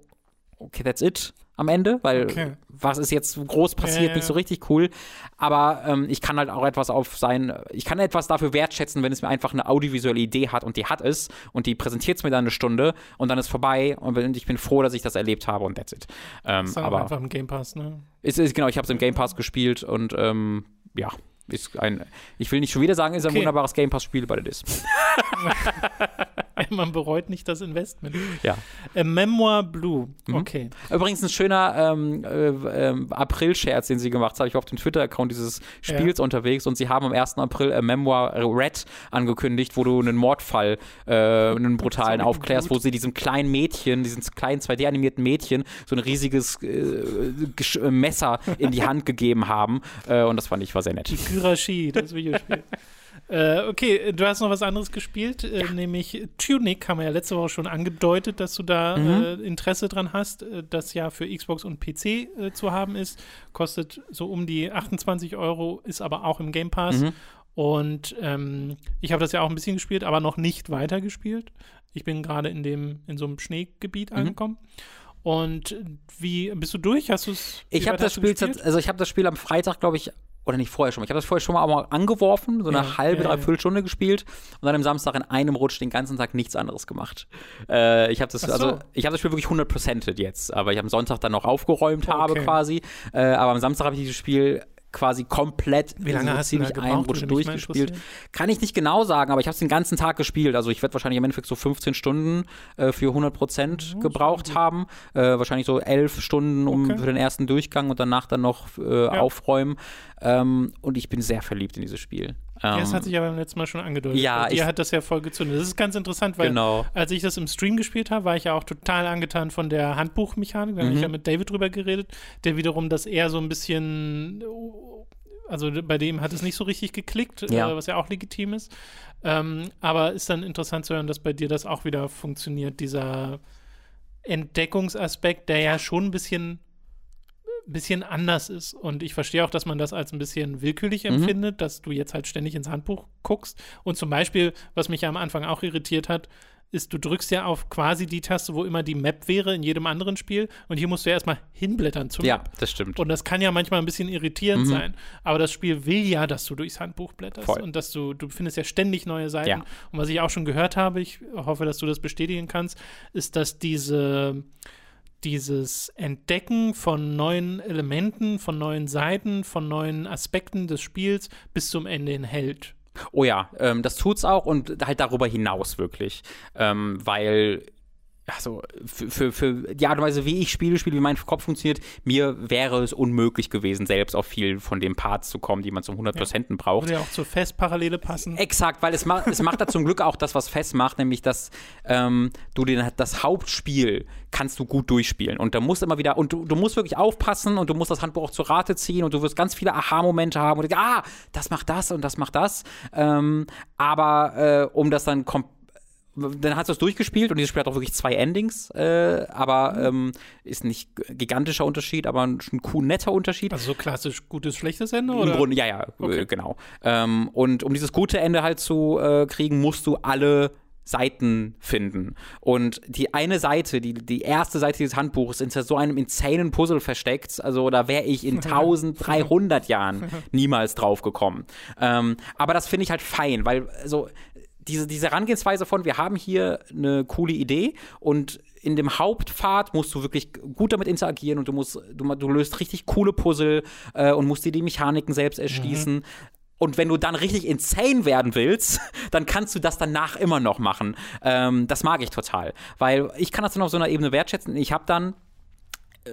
okay, that's it am Ende, weil okay. was ist jetzt groß passiert, ja, ja. nicht so richtig cool. Aber ähm, ich kann halt auch etwas auf sein, ich kann etwas dafür wertschätzen, wenn es mir einfach eine audiovisuelle Idee hat und die hat es und die präsentiert es mir dann eine Stunde und dann ist vorbei und ich bin froh, dass ich das erlebt habe und that's it. Ähm, ist aber einfach im Game Pass, ne? Ist, ist genau, ich habe es im Game Pass gespielt und ähm, ja, ist ein, ich will nicht schon wieder sagen, ist ein okay. wunderbares Game Pass-Spiel, weil es ist. Man bereut nicht das Investment. Ja. Äh, Memoir Blue. Mhm. Okay. Übrigens ein schöner ähm, äh, äh, April-Scherz, den sie gemacht haben. Ich war auf dem Twitter-Account dieses Spiels ja. unterwegs und sie haben am 1. April äh, Memoir Red angekündigt, wo du einen Mordfall, äh, einen brutalen aufklärst, wo sie diesem kleinen Mädchen, diesem kleinen 2D-animierten Mädchen, so ein riesiges äh, Messer in die Hand gegeben haben. Und das fand ich war sehr nett. Die Gyrashi, das Videospiel. Äh, okay, du hast noch was anderes gespielt, äh, ja. nämlich Tunic, haben wir ja letzte Woche schon angedeutet, dass du da mhm. äh, Interesse dran hast, äh, das ja für Xbox und PC äh, zu haben ist. Kostet so um die 28 Euro, ist aber auch im Game Pass. Mhm. Und ähm, ich habe das ja auch ein bisschen gespielt, aber noch nicht weitergespielt. Ich bin gerade in dem, in so einem Schneegebiet mhm. angekommen. Und wie bist du durch? Hast du es? Ich habe das Spiel, also ich habe das Spiel am Freitag, glaube ich, oder nicht vorher schon mal. Ich habe das vorher schon mal, mal angeworfen, so eine ja, halbe, ja, dreiviertel Stunde gespielt und dann am Samstag in einem Rutsch den ganzen Tag nichts anderes gemacht. Äh, ich habe das, so. also ich habe das Spiel wirklich 100%ed jetzt, aber ich am Sonntag dann noch aufgeräumt okay. habe quasi. Äh, aber am Samstag habe ich dieses Spiel quasi komplett Wie lange so hast du ziemlich gebraucht, einen Rutsch durchgespielt. Kann ich nicht genau sagen, aber ich habe es den ganzen Tag gespielt. Also ich werde wahrscheinlich im Endeffekt so 15 Stunden äh, für 100 Prozent gebraucht haben. Äh, wahrscheinlich so 11 Stunden um Okay. für den ersten Durchgang und danach dann noch äh, aufräumen. Ähm, und ich bin sehr verliebt in dieses Spiel. Ja, das Ähm, hat sich aber beim letzten Mal schon angedeutet. Ja, ich- hat das ja voll gezündet. Das ist ganz interessant, weil Genau. als ich das im Stream gespielt habe, war ich ja auch total angetan von der Handbuchmechanik. Da habe Mhm. ich ja mit David drüber geredet, der wiederum das eher so ein bisschen, also bei dem hat es nicht so richtig geklickt, Ja. äh, was ja auch legitim ist. Ähm, aber ist dann interessant zu hören, dass bei dir das auch wieder funktioniert, dieser Entdeckungsaspekt, der ja schon ein bisschen bisschen anders ist. Und ich verstehe auch, dass man das als ein bisschen willkürlich Mhm. empfindet, dass du jetzt halt ständig ins Handbuch guckst. Und zum Beispiel, was mich ja am Anfang auch irritiert hat, ist, du drückst ja auf quasi die Taste, wo immer die Map wäre in jedem anderen Spiel. Und hier musst du ja erstmal hinblättern zum ja, Map. das stimmt. Und das kann ja manchmal ein bisschen irritierend sein. Aber das Spiel will ja, dass du durchs Handbuch blätterst Voll. und dass du, du findest ja ständig neue Seiten. Ja. Und was ich auch schon gehört habe, ich hoffe, dass du das bestätigen kannst, ist, dass diese, dieses Entdecken von neuen Elementen, von neuen Seiten, von neuen Aspekten des Spiels bis zum Ende hin hält. Oh ja, ähm, das tut's auch und halt darüber hinaus wirklich. Ähm, weil, also für, für, für die Art und Weise, wie ich Spiele spiele, wie mein Kopf funktioniert, mir wäre es unmöglich gewesen, selbst auf viel von den Parts zu kommen, die man zum 100% braucht. Würde ja auch zur Festparallele passen. Exakt, weil es, ma es macht da zum Glück auch das, was Fest macht, nämlich dass ähm, du den, das Hauptspiel kannst du gut durchspielen. Und da musst immer wieder, und du, du musst wirklich aufpassen und du musst das Handbuch auch zur Rate ziehen und du wirst ganz viele Aha-Momente haben und du denkst, ah, das macht das und das macht das. Ähm, aber äh, um das dann komplett dann hast du es durchgespielt und dieses Spiel hat auch wirklich zwei Endings, äh, aber ähm, ist nicht gigantischer Unterschied, aber ein, ein cool netter Unterschied. Also so klassisch gutes, schlechtes Ende, Im oder? Grunde, ja, ja, Okay. äh, genau. Ähm, und um dieses gute Ende halt zu äh, kriegen, musst du alle Seiten finden. Und die eine Seite, die, die erste Seite dieses Handbuchs, ist in so einem insanen Puzzle versteckt. Also da wäre ich in 1300 Jahren niemals drauf gekommen. Ähm, aber das finde ich halt fein, weil so diese, diese Herangehensweise von, wir haben hier eine coole Idee und in dem Hauptpfad musst du wirklich gut damit interagieren und du musst, du, du löst richtig coole Puzzle äh, und musst dir die Mechaniken selbst erschließen. Und wenn du dann richtig insane werden willst, dann kannst du das danach immer noch machen. Ähm, das mag ich total. Weil ich kann das dann auf so einer Ebene wertschätzen. Ich habe dann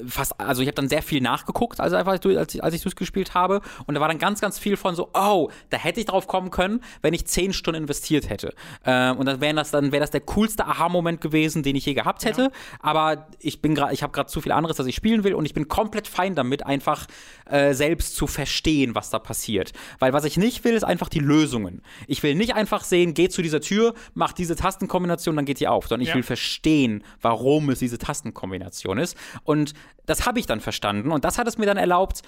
fast, also ich habe dann sehr viel nachgeguckt, also einfach als ich, als ich durchgespielt habe. Und da war dann ganz, ganz viel von so, oh, da hätte ich drauf kommen können, wenn ich zehn Stunden investiert hätte. Ähm, und dann wäre das dann wäre das der coolste Aha-Moment gewesen, den ich je gehabt hätte. Aber ich bin gerade, ich habe gerade zu viel anderes, was ich spielen will, und ich bin komplett fein damit, einfach äh, selbst zu verstehen, was da passiert. Weil was ich nicht will, ist einfach die Lösungen. Ich will nicht einfach sehen, geh zu dieser Tür, mach diese Tastenkombination, dann geht die auf, sondern ich Ja. will verstehen, warum es diese Tastenkombination ist. Und das habe ich dann verstanden. Und das hat es mir dann erlaubt,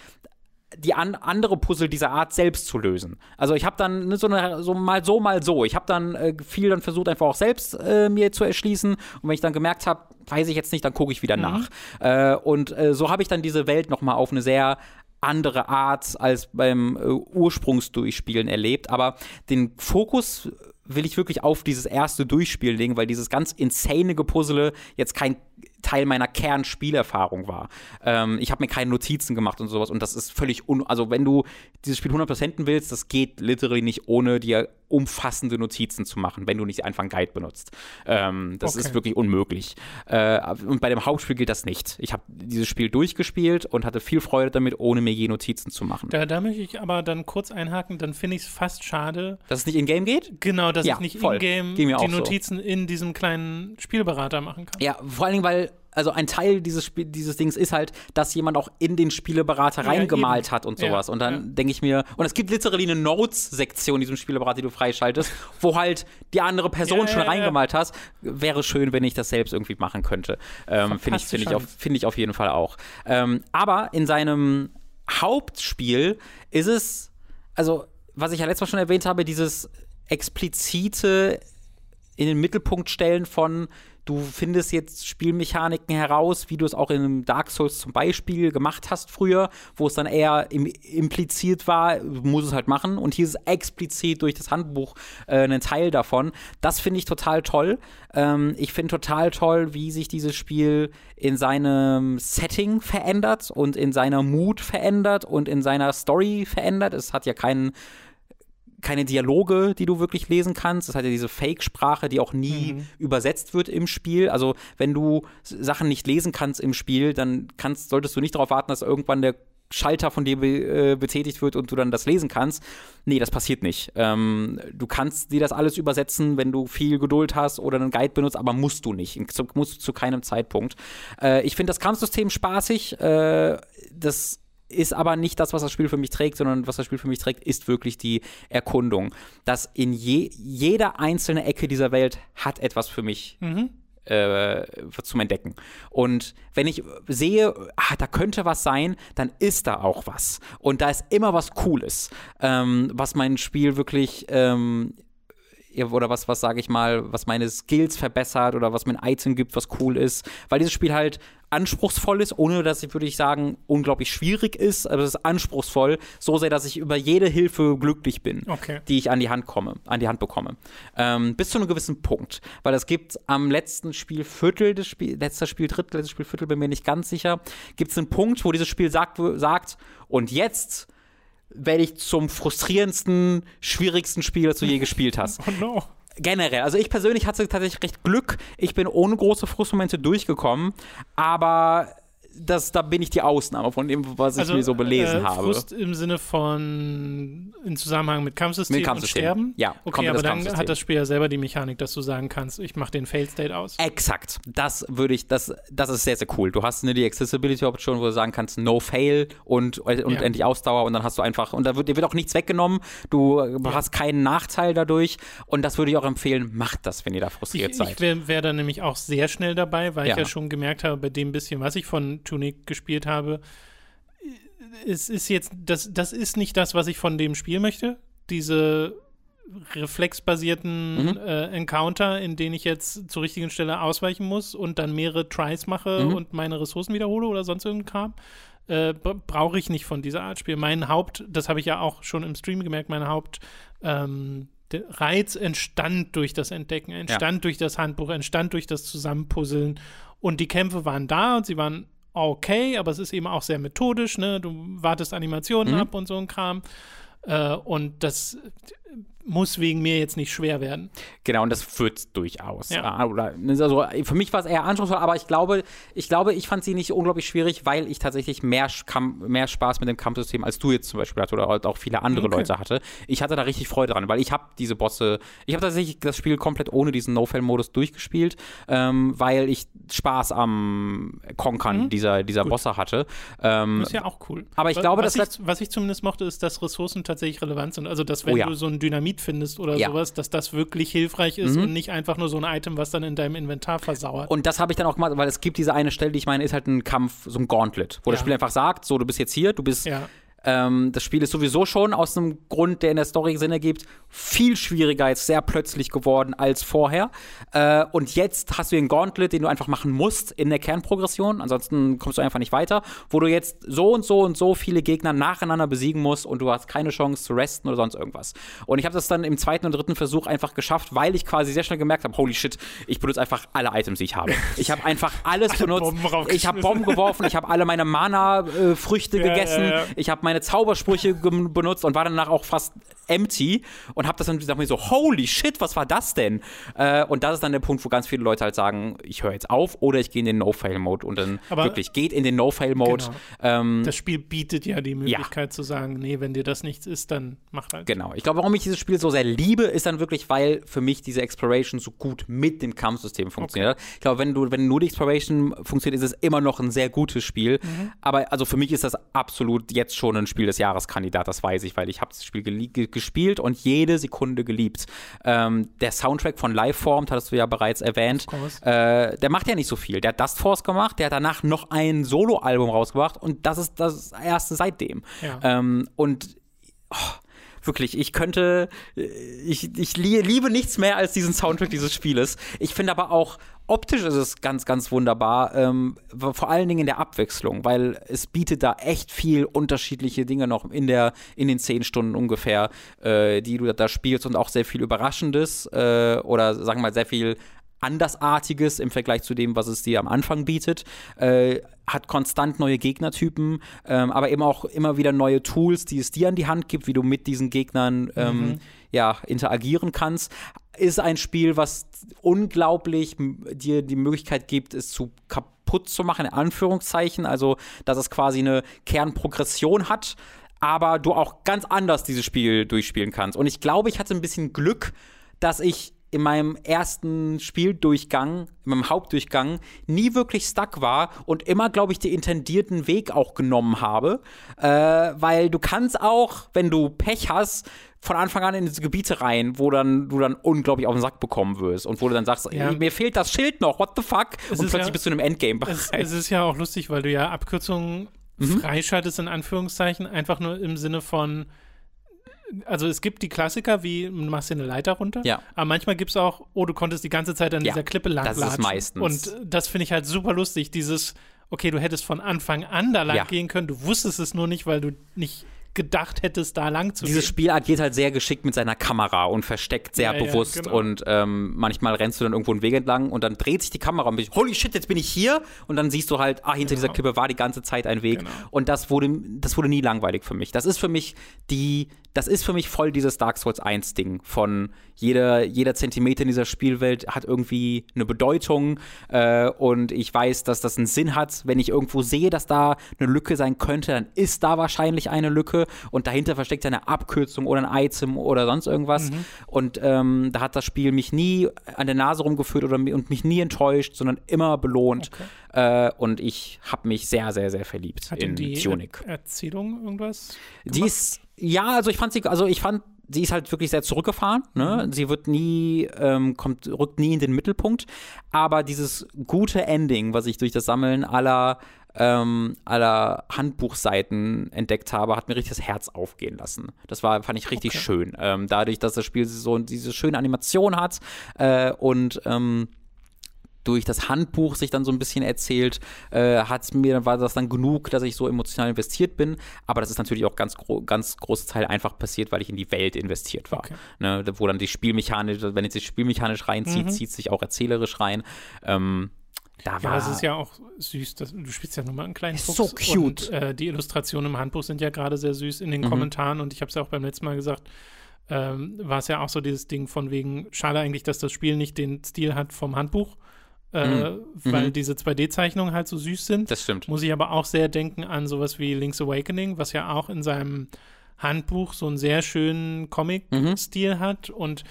die an, andere Puzzle dieser Art selbst zu lösen. Also ich habe dann ne, so, eine, so mal so, mal so. Ich habe dann äh, viel dann versucht, einfach auch selbst äh, mir zu erschließen. Und wenn ich dann gemerkt habe, weiß ich jetzt nicht, dann gucke ich wieder nach. Äh, und äh, so habe ich dann diese Welt noch mal auf eine sehr andere Art als beim äh, Ursprungsdurchspielen erlebt. Aber den Fokus will ich wirklich auf dieses erste Durchspielen legen, weil dieses ganz insane Gepuzzle jetzt kein Teil meiner Kernspielerfahrung war. Ähm, ich habe mir keine Notizen gemacht und sowas und das ist völlig un... Also wenn du dieses Spiel 100% willst, das geht literally nicht, ohne dir umfassende Notizen zu machen, wenn du nicht einfach einen Guide benutzt. Ähm, das Okay. ist wirklich unmöglich. Äh, und bei dem Hauptspiel gilt das nicht. Ich habe dieses Spiel durchgespielt und hatte viel Freude damit, ohne mir je Notizen zu machen. Da, da möchte ich aber dann kurz einhaken, dann finde ich es fast schade, Dass es nicht in-game geht? genau, dass Ja, ich nicht in-game die auch so. Notizen in diesem kleinen Spielberater machen kann. Ja, vor allen Dingen, weil also ein Teil dieses, Spiel, dieses Dings ist halt, dass jemand auch in den Spieleberater Ja, reingemalt eben. hat und Ja, sowas. und ja. dann denke ich mir, und es gibt literally eine Notes-Sektion in diesem Spieleberater, die du freischaltest, wo halt die andere Person Ja, schon ja, ja. reingemalt hast. Wäre schön, wenn ich das selbst irgendwie machen könnte. Ähm, Finde ich, find ich, auf, find ich auf jeden Fall auch. Ähm, aber in seinem Hauptspiel ist es, also, was ich ja letztes Mal schon erwähnt habe, dieses explizite in den Mittelpunkt stellen von du findest jetzt Spielmechaniken heraus, wie du es auch in Dark Souls zum Beispiel gemacht hast früher, wo es dann eher im, impliziert war, du musst es halt machen. Und hier ist explizit durch das Handbuch äh, ein Teil davon. Das finde ich total toll. Ähm, ich finde total toll, wie sich dieses Spiel in seinem Setting verändert und in seiner Mut verändert und in seiner Story verändert. Es hat ja keinen keine Dialoge, die du wirklich lesen kannst. Es hat ja diese Fake-Sprache, die auch nie mhm. übersetzt wird im Spiel. Also, wenn du Sachen nicht lesen kannst im Spiel, dann kannst, solltest du nicht darauf warten, dass irgendwann der Schalter von dir be äh, betätigt wird und du dann das lesen kannst. Nee, das passiert nicht. Ähm, du kannst dir das alles übersetzen, wenn du viel Geduld hast oder einen Guide benutzt, aber musst du nicht. Zu, musst du zu keinem Zeitpunkt. Äh, ich finde das Kampfsystem spaßig. Äh, das ist aber nicht das, was das Spiel für mich trägt, sondern was das Spiel für mich trägt, ist wirklich die Erkundung. Dass in je, jeder einzelne Ecke dieser Welt hat etwas für mich. Mhm. Äh, zum Entdecken. Und wenn ich sehe, ah, da könnte was sein, dann ist da auch was. Und da ist immer was Cooles, ähm, was mein Spiel wirklich ähm, oder was, was sage ich mal, was meine Skills verbessert oder was mir ein Item gibt, was cool ist. Weil dieses Spiel halt anspruchsvoll ist, ohne dass es, würde ich sagen, unglaublich schwierig ist, aber es ist anspruchsvoll, so sehr, dass ich über jede Hilfe glücklich bin, okay. die ich an die Hand komme, an die Hand bekomme. Ähm, bis zu einem gewissen Punkt. Weil es gibt am letzten Spielviertel des Spiels, letzter Spiel, Drittel, letztes Spielviertel, bin mir nicht ganz sicher, gibt es einen Punkt, wo dieses Spiel sagt, sagt und jetzt werde ich zum frustrierendsten, schwierigsten Spiel, das du je gespielt hast. Oh no. Generell. Also ich persönlich hatte tatsächlich recht Glück. Ich bin ohne große Frustmomente durchgekommen, aber das, da bin ich die Ausnahme von dem, was also, ich mir so belesen äh, habe. Frust im Sinne von in Zusammenhang mit Kampfsystem, mit Kampfsystem. und Sterben? Ja, okay, aber dann hat das Spiel ja selber die Mechanik, dass du sagen kannst, ich mache den Fail State aus. Exakt. Das würde ich, das, das ist sehr, sehr cool. Du hast eine die Accessibility Option, wo du sagen kannst, no fail und, und ja. endlich Ausdauer und dann hast du einfach, und da wird, dir wird auch nichts weggenommen. Du ja. hast keinen Nachteil dadurch und das würde ich auch empfehlen, macht das, wenn ihr da frustriert ich, seid. Ich wäre wär da nämlich auch sehr schnell dabei, weil ja. ich ja schon gemerkt habe, bei dem bisschen, was ich von Tunic gespielt habe, es ist jetzt, das, das ist nicht das, was ich von dem Spiel möchte. Diese reflexbasierten mhm. äh, Encounter, in denen ich jetzt zur richtigen Stelle ausweichen muss und dann mehrere Tries mache mhm. und meine Ressourcen wiederhole oder sonst irgendein Kram. Äh, brauche ich nicht von dieser Art Spiel. Mein Haupt, das habe ich ja auch schon im Stream gemerkt, mein Haupt ähm, der Reiz entstand durch das Entdecken, entstand ja. durch das Handbuch, entstand durch das Zusammenpuzzeln und die Kämpfe waren da und sie waren okay, aber es ist eben auch sehr methodisch, ne? Du wartest Animationen mhm. ab und so ein Kram. Äh, und das muss wegen mir jetzt nicht schwer werden. Genau, und das wird durchaus. Ja. Oder, also für mich war es eher anspruchsvoll, aber ich glaube, ich glaube, ich fand sie nicht unglaublich schwierig, weil ich tatsächlich mehr, mehr Spaß mit dem Kampfsystem als du jetzt zum Beispiel hatte oder auch viele andere okay. Leute hatte. Ich hatte da richtig Freude dran, weil ich habe diese Bosse, ich habe tatsächlich das Spiel komplett ohne diesen No-Fail-Modus durchgespielt, ähm, weil ich Spaß am Konkern mhm. dieser, dieser Bosse hatte. Ähm, das ist ja auch cool. Aber ich was, glaube, was das ich, was ich zumindest mochte, ist, dass Ressourcen tatsächlich relevant sind. Also, dass wenn oh ja. du so ein Dynamit Gebiet findest oder ja. sowas, dass das wirklich hilfreich ist mhm. und nicht einfach nur so ein Item, was dann in deinem Inventar versauert. Und das habe ich dann auch gemacht, weil es gibt diese eine Stelle, die ich meine, ist halt ein Kampf, so ein Gauntlet, wo ja. das Spiel einfach sagt, so, du bist jetzt hier, du bist ja. Ähm, das Spiel ist sowieso schon aus einem Grund, der in der Story Sinn ergibt, viel schwieriger jetzt sehr plötzlich geworden als vorher. Äh, und jetzt hast du den Gauntlet, den du einfach machen musst in der Kernprogression. Ansonsten kommst du einfach nicht weiter, wo du jetzt so und so und so viele Gegner nacheinander besiegen musst und du hast keine Chance zu resten oder sonst irgendwas. Und ich habe das dann im zweiten und dritten Versuch einfach geschafft, weil ich quasi sehr schnell gemerkt habe, holy shit, ich benutze einfach alle Items, die ich habe. Ich habe einfach alles benutzt. Ich habe Bomben geworfen, ich habe alle meine Mana-Früchte äh, ja, gegessen, ja, ja. ich habe meine meine Zaubersprüche benutzt und war danach auch fast empty und habe das dann gesagt mir so holy shit, was war das denn? Äh, und das ist dann der Punkt, wo ganz viele Leute halt sagen, ich höre jetzt auf oder ich gehe in den No-Fail-Mode und dann Aber wirklich geht in den No-Fail-Mode. Genau. Ähm, das Spiel bietet ja die Möglichkeit ja. zu sagen, nee, wenn dir das nichts ist, dann mach halt. Genau. Ich glaube, warum ich dieses Spiel so sehr liebe, ist dann wirklich, weil für mich diese Exploration so gut mit dem Kampfsystem funktioniert. Okay. Ich glaube, wenn du wenn nur die Exploration funktioniert, ist es immer noch ein sehr gutes Spiel. Mhm. Aber also für mich ist das absolut jetzt schon ein Spiel des Jahreskandidat, das weiß ich, weil ich habe das Spiel gespielt und jede Sekunde geliebt. Ähm, der Soundtrack von Liveformed, hattest du ja bereits erwähnt, äh, der macht ja nicht so viel. Der hat Dust Force gemacht, der hat danach noch ein Solo-Album rausgebracht und das ist das erste seitdem. Ja. Ähm, und oh, wirklich, ich könnte, ich, ich liebe nichts mehr als diesen Soundtrack dieses Spieles. Ich finde aber auch optisch ist es ganz, ganz wunderbar. Ähm, vor allen Dingen in der Abwechslung, weil es bietet da echt viel unterschiedliche Dinge noch in der, in den zehn Stunden ungefähr, äh, die du da spielst und auch sehr viel Überraschendes äh, oder sagen wir mal sehr viel Andersartiges im Vergleich zu dem, was es dir am Anfang bietet. Äh, hat konstant neue Gegnertypen, ähm, aber eben auch immer wieder neue Tools, die es dir an die Hand gibt, wie du mit diesen Gegnern ähm, mhm. Ja, interagieren kannst. Ist ein Spiel, was unglaublich dir die Möglichkeit gibt, es zu kaputt zu machen, in Anführungszeichen. Also, dass es quasi eine Kernprogression hat, aber du auch ganz anders dieses Spiel durchspielen kannst. Und ich glaube, ich hatte ein bisschen Glück, dass ich in meinem ersten Spieldurchgang, in meinem Hauptdurchgang, nie wirklich stuck war und immer, glaube ich, den intendierten Weg auch genommen habe. Äh, weil du kannst auch, wenn du Pech hast, von Anfang an in diese Gebiete rein, wo dann du dann unglaublich auf den Sack bekommen wirst und wo du dann sagst, ja. mir fehlt das Schild noch, what the fuck? Es und plötzlich ja, bist du in einem Endgame. Es, es, ist ja auch lustig, weil du ja Abkürzungen mhm. freischaltest, in Anführungszeichen, einfach nur im Sinne von also es gibt die Klassiker, wie du machst dir eine Leiter runter, ja. aber manchmal gibt es auch, oh, du konntest die ganze Zeit an ja, dieser Klippe lang Das ist meistens. Und das finde ich halt super lustig, dieses, okay, du hättest von Anfang an da lang ja. gehen können, du wusstest es nur nicht, weil du nicht gedacht hättest, da lang zu Dieses gehen. Spiel agiert halt sehr geschickt mit seiner Kamera und versteckt sehr ja, bewusst. Ja, genau. Und ähm, manchmal rennst du dann irgendwo einen Weg entlang und dann dreht sich die Kamera und bist, holy shit, jetzt bin ich hier. Und dann siehst du halt, ah, hinter genau. dieser Klippe war die ganze Zeit ein Weg. Genau. Und das wurde, das wurde nie langweilig für mich. Das ist für mich die, das ist für mich voll dieses Dark Souls 1 Ding von jeder, jeder Zentimeter in dieser Spielwelt hat irgendwie eine Bedeutung äh, und ich weiß, dass das einen Sinn hat. Wenn ich irgendwo sehe, dass da eine Lücke sein könnte, dann ist da wahrscheinlich eine Lücke und dahinter versteckt eine Abkürzung oder ein Item oder sonst irgendwas. Mhm. Und ähm, da hat das Spiel mich nie an der Nase rumgeführt oder, und mich nie enttäuscht, sondern immer belohnt. Okay. Äh, und ich habe mich sehr, sehr, sehr verliebt hat in die Tunic. Erzählung irgendwas? Gemacht? Die ist, ja, also ich fand sie, also ich fand sie ist halt wirklich sehr zurückgefahren. Ne? Mhm. Sie wird nie, ähm, kommt, rückt nie in den Mittelpunkt. Aber dieses gute Ending, was ich durch das Sammeln aller ähm, aller Handbuchseiten entdeckt habe, hat mir richtig das Herz aufgehen lassen. Das war, fand ich richtig okay. schön. Ähm, dadurch, dass das Spiel so diese schöne Animation hat äh, und ähm, durch das Handbuch sich dann so ein bisschen erzählt, äh, hat mir war das dann genug, dass ich so emotional investiert bin. Aber das ist natürlich auch ganz gro ganz großer Teil einfach passiert, weil ich in die Welt investiert war. Okay. Ne, wo dann die Spielmechanik, wenn es sich spielmechanisch reinzieht, mhm. zieht sich auch erzählerisch rein. Ähm, da ja, das ist ja auch süß. Das, du spielst ja nur mal einen kleinen Fuchs. So cute. Und, äh, die Illustrationen im Handbuch sind ja gerade sehr süß in den mhm. Kommentaren. Und ich habe es ja auch beim letzten Mal gesagt, ähm, war es ja auch so dieses Ding von wegen, schade eigentlich, dass das Spiel nicht den Stil hat vom Handbuch. Äh, mhm. weil mhm. diese 2D-Zeichnungen halt so süß sind. Das stimmt. Muss ich aber auch sehr denken an sowas wie Link's Awakening, was ja auch in seinem Handbuch so einen sehr schönen Comic-Stil hat und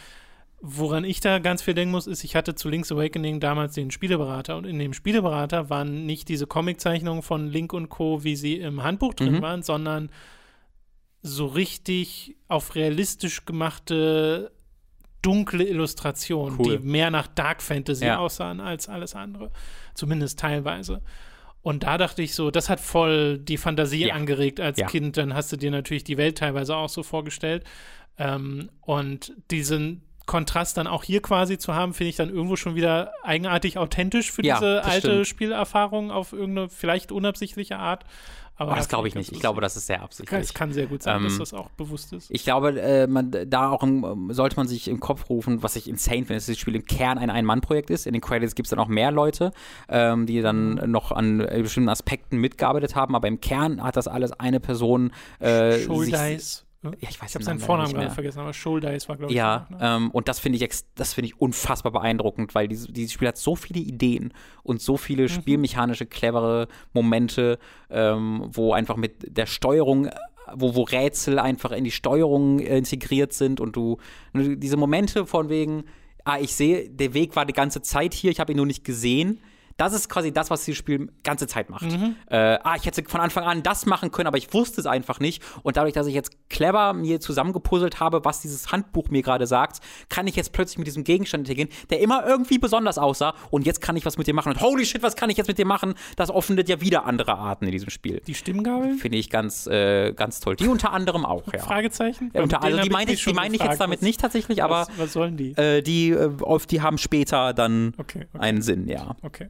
Woran ich da ganz viel denken muss, ist, ich hatte zu Link's Awakening damals den Spieleberater und in dem Spieleberater waren nicht diese Comiczeichnungen von Link und Co., wie sie im Handbuch drin mhm. waren, sondern so richtig auf realistisch gemachte dunkle Illustrationen, cool. die mehr nach Dark Fantasy ja. aussahen als alles andere. Zumindest teilweise. Und da dachte ich so, das hat voll die Fantasie ja. angeregt als ja. Kind. Dann hast du dir natürlich die Welt teilweise auch so vorgestellt. Ähm, und diesen, Kontrast dann auch hier quasi zu haben, finde ich dann irgendwo schon wieder eigenartig authentisch für ja, diese alte stimmt. Spielerfahrung auf irgendeine vielleicht unabsichtliche Art. Aber oh, das glaube ich nicht. Ich glaube, das ist sehr absichtlich. Es kann sehr gut sein, ähm, dass das auch bewusst ist. Ich glaube, äh, man, da auch um, sollte man sich im Kopf rufen, was ich insane finde, dass das Spiel im Kern ein Ein-Mann-Projekt ist. In den Credits gibt es dann auch mehr Leute, ähm, die dann mhm. noch an äh, bestimmten Aspekten mitgearbeitet haben, aber im Kern hat das alles eine Person äh, sich, Ne? Ja, ich weiß ich habe seinen Vornamen gerade vergessen, aber Shouldice war, glaube ich. Ja, ne? ähm, und das finde ich, das finde ich unfassbar beeindruckend, weil dieses, dieses Spiel hat so viele Ideen und so viele mhm. spielmechanische, clevere Momente, ähm, wo einfach mit der Steuerung wo, wo Rätsel einfach in die Steuerung äh, integriert sind und du diese Momente von wegen, ah, ich sehe, der Weg war die ganze Zeit hier, ich habe ihn nur nicht gesehen Das ist quasi das, was dieses Spiel ganze Zeit macht. Mhm. Äh, ah, ich hätte von Anfang an das machen können, aber ich wusste es einfach nicht. Und dadurch, dass ich jetzt clever mir zusammengepuzzelt habe, was dieses Handbuch mir gerade sagt, kann ich jetzt plötzlich mit diesem Gegenstand interagieren, der immer irgendwie besonders aussah. Und jetzt kann ich was mit dir machen. Und holy shit, was kann ich jetzt mit dir machen? Das offnet ja wieder andere Arten in diesem Spiel. Die Stimmgabel? Finde ich ganz, äh, ganz toll. Die unter anderem auch, ja. Fragezeichen? Ja, unter anderem, die meine ich, die meine ich jetzt damit was- nicht tatsächlich, aber Was, was sollen die? äh, die, äh, auf, die haben später dann Okay, okay. einen Sinn, ja. Okay.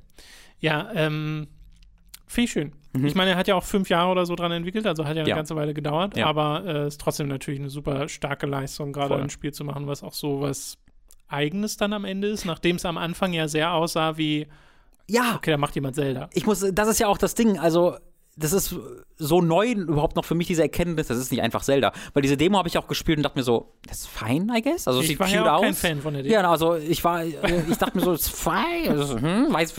Ja, ähm, finde ich schön. Mhm. Ich meine, er hat ja auch fünf Jahre oder so dran entwickelt, also hat ja eine Ja. ganze Weile gedauert, Ja. aber äh, ist trotzdem natürlich eine super starke Leistung, gerade ein Spiel zu machen, was auch so was Eigenes dann am Ende ist, nachdem es am Anfang ja sehr aussah wie, Ja, okay, da macht jemand Zelda. ich muss, das ist ja auch das Ding, also das ist so neu überhaupt noch für mich, diese Erkenntnis, das ist nicht einfach Zelda. Weil diese Demo habe ich auch gespielt und dachte mir so, das ist fein, I guess. Also es Ich sieht war cute ja auch aus. kein Fan von der Demo. Ja, genau, also ich war, äh, ich dachte mir so, es ist fein. Also, hm, weiß,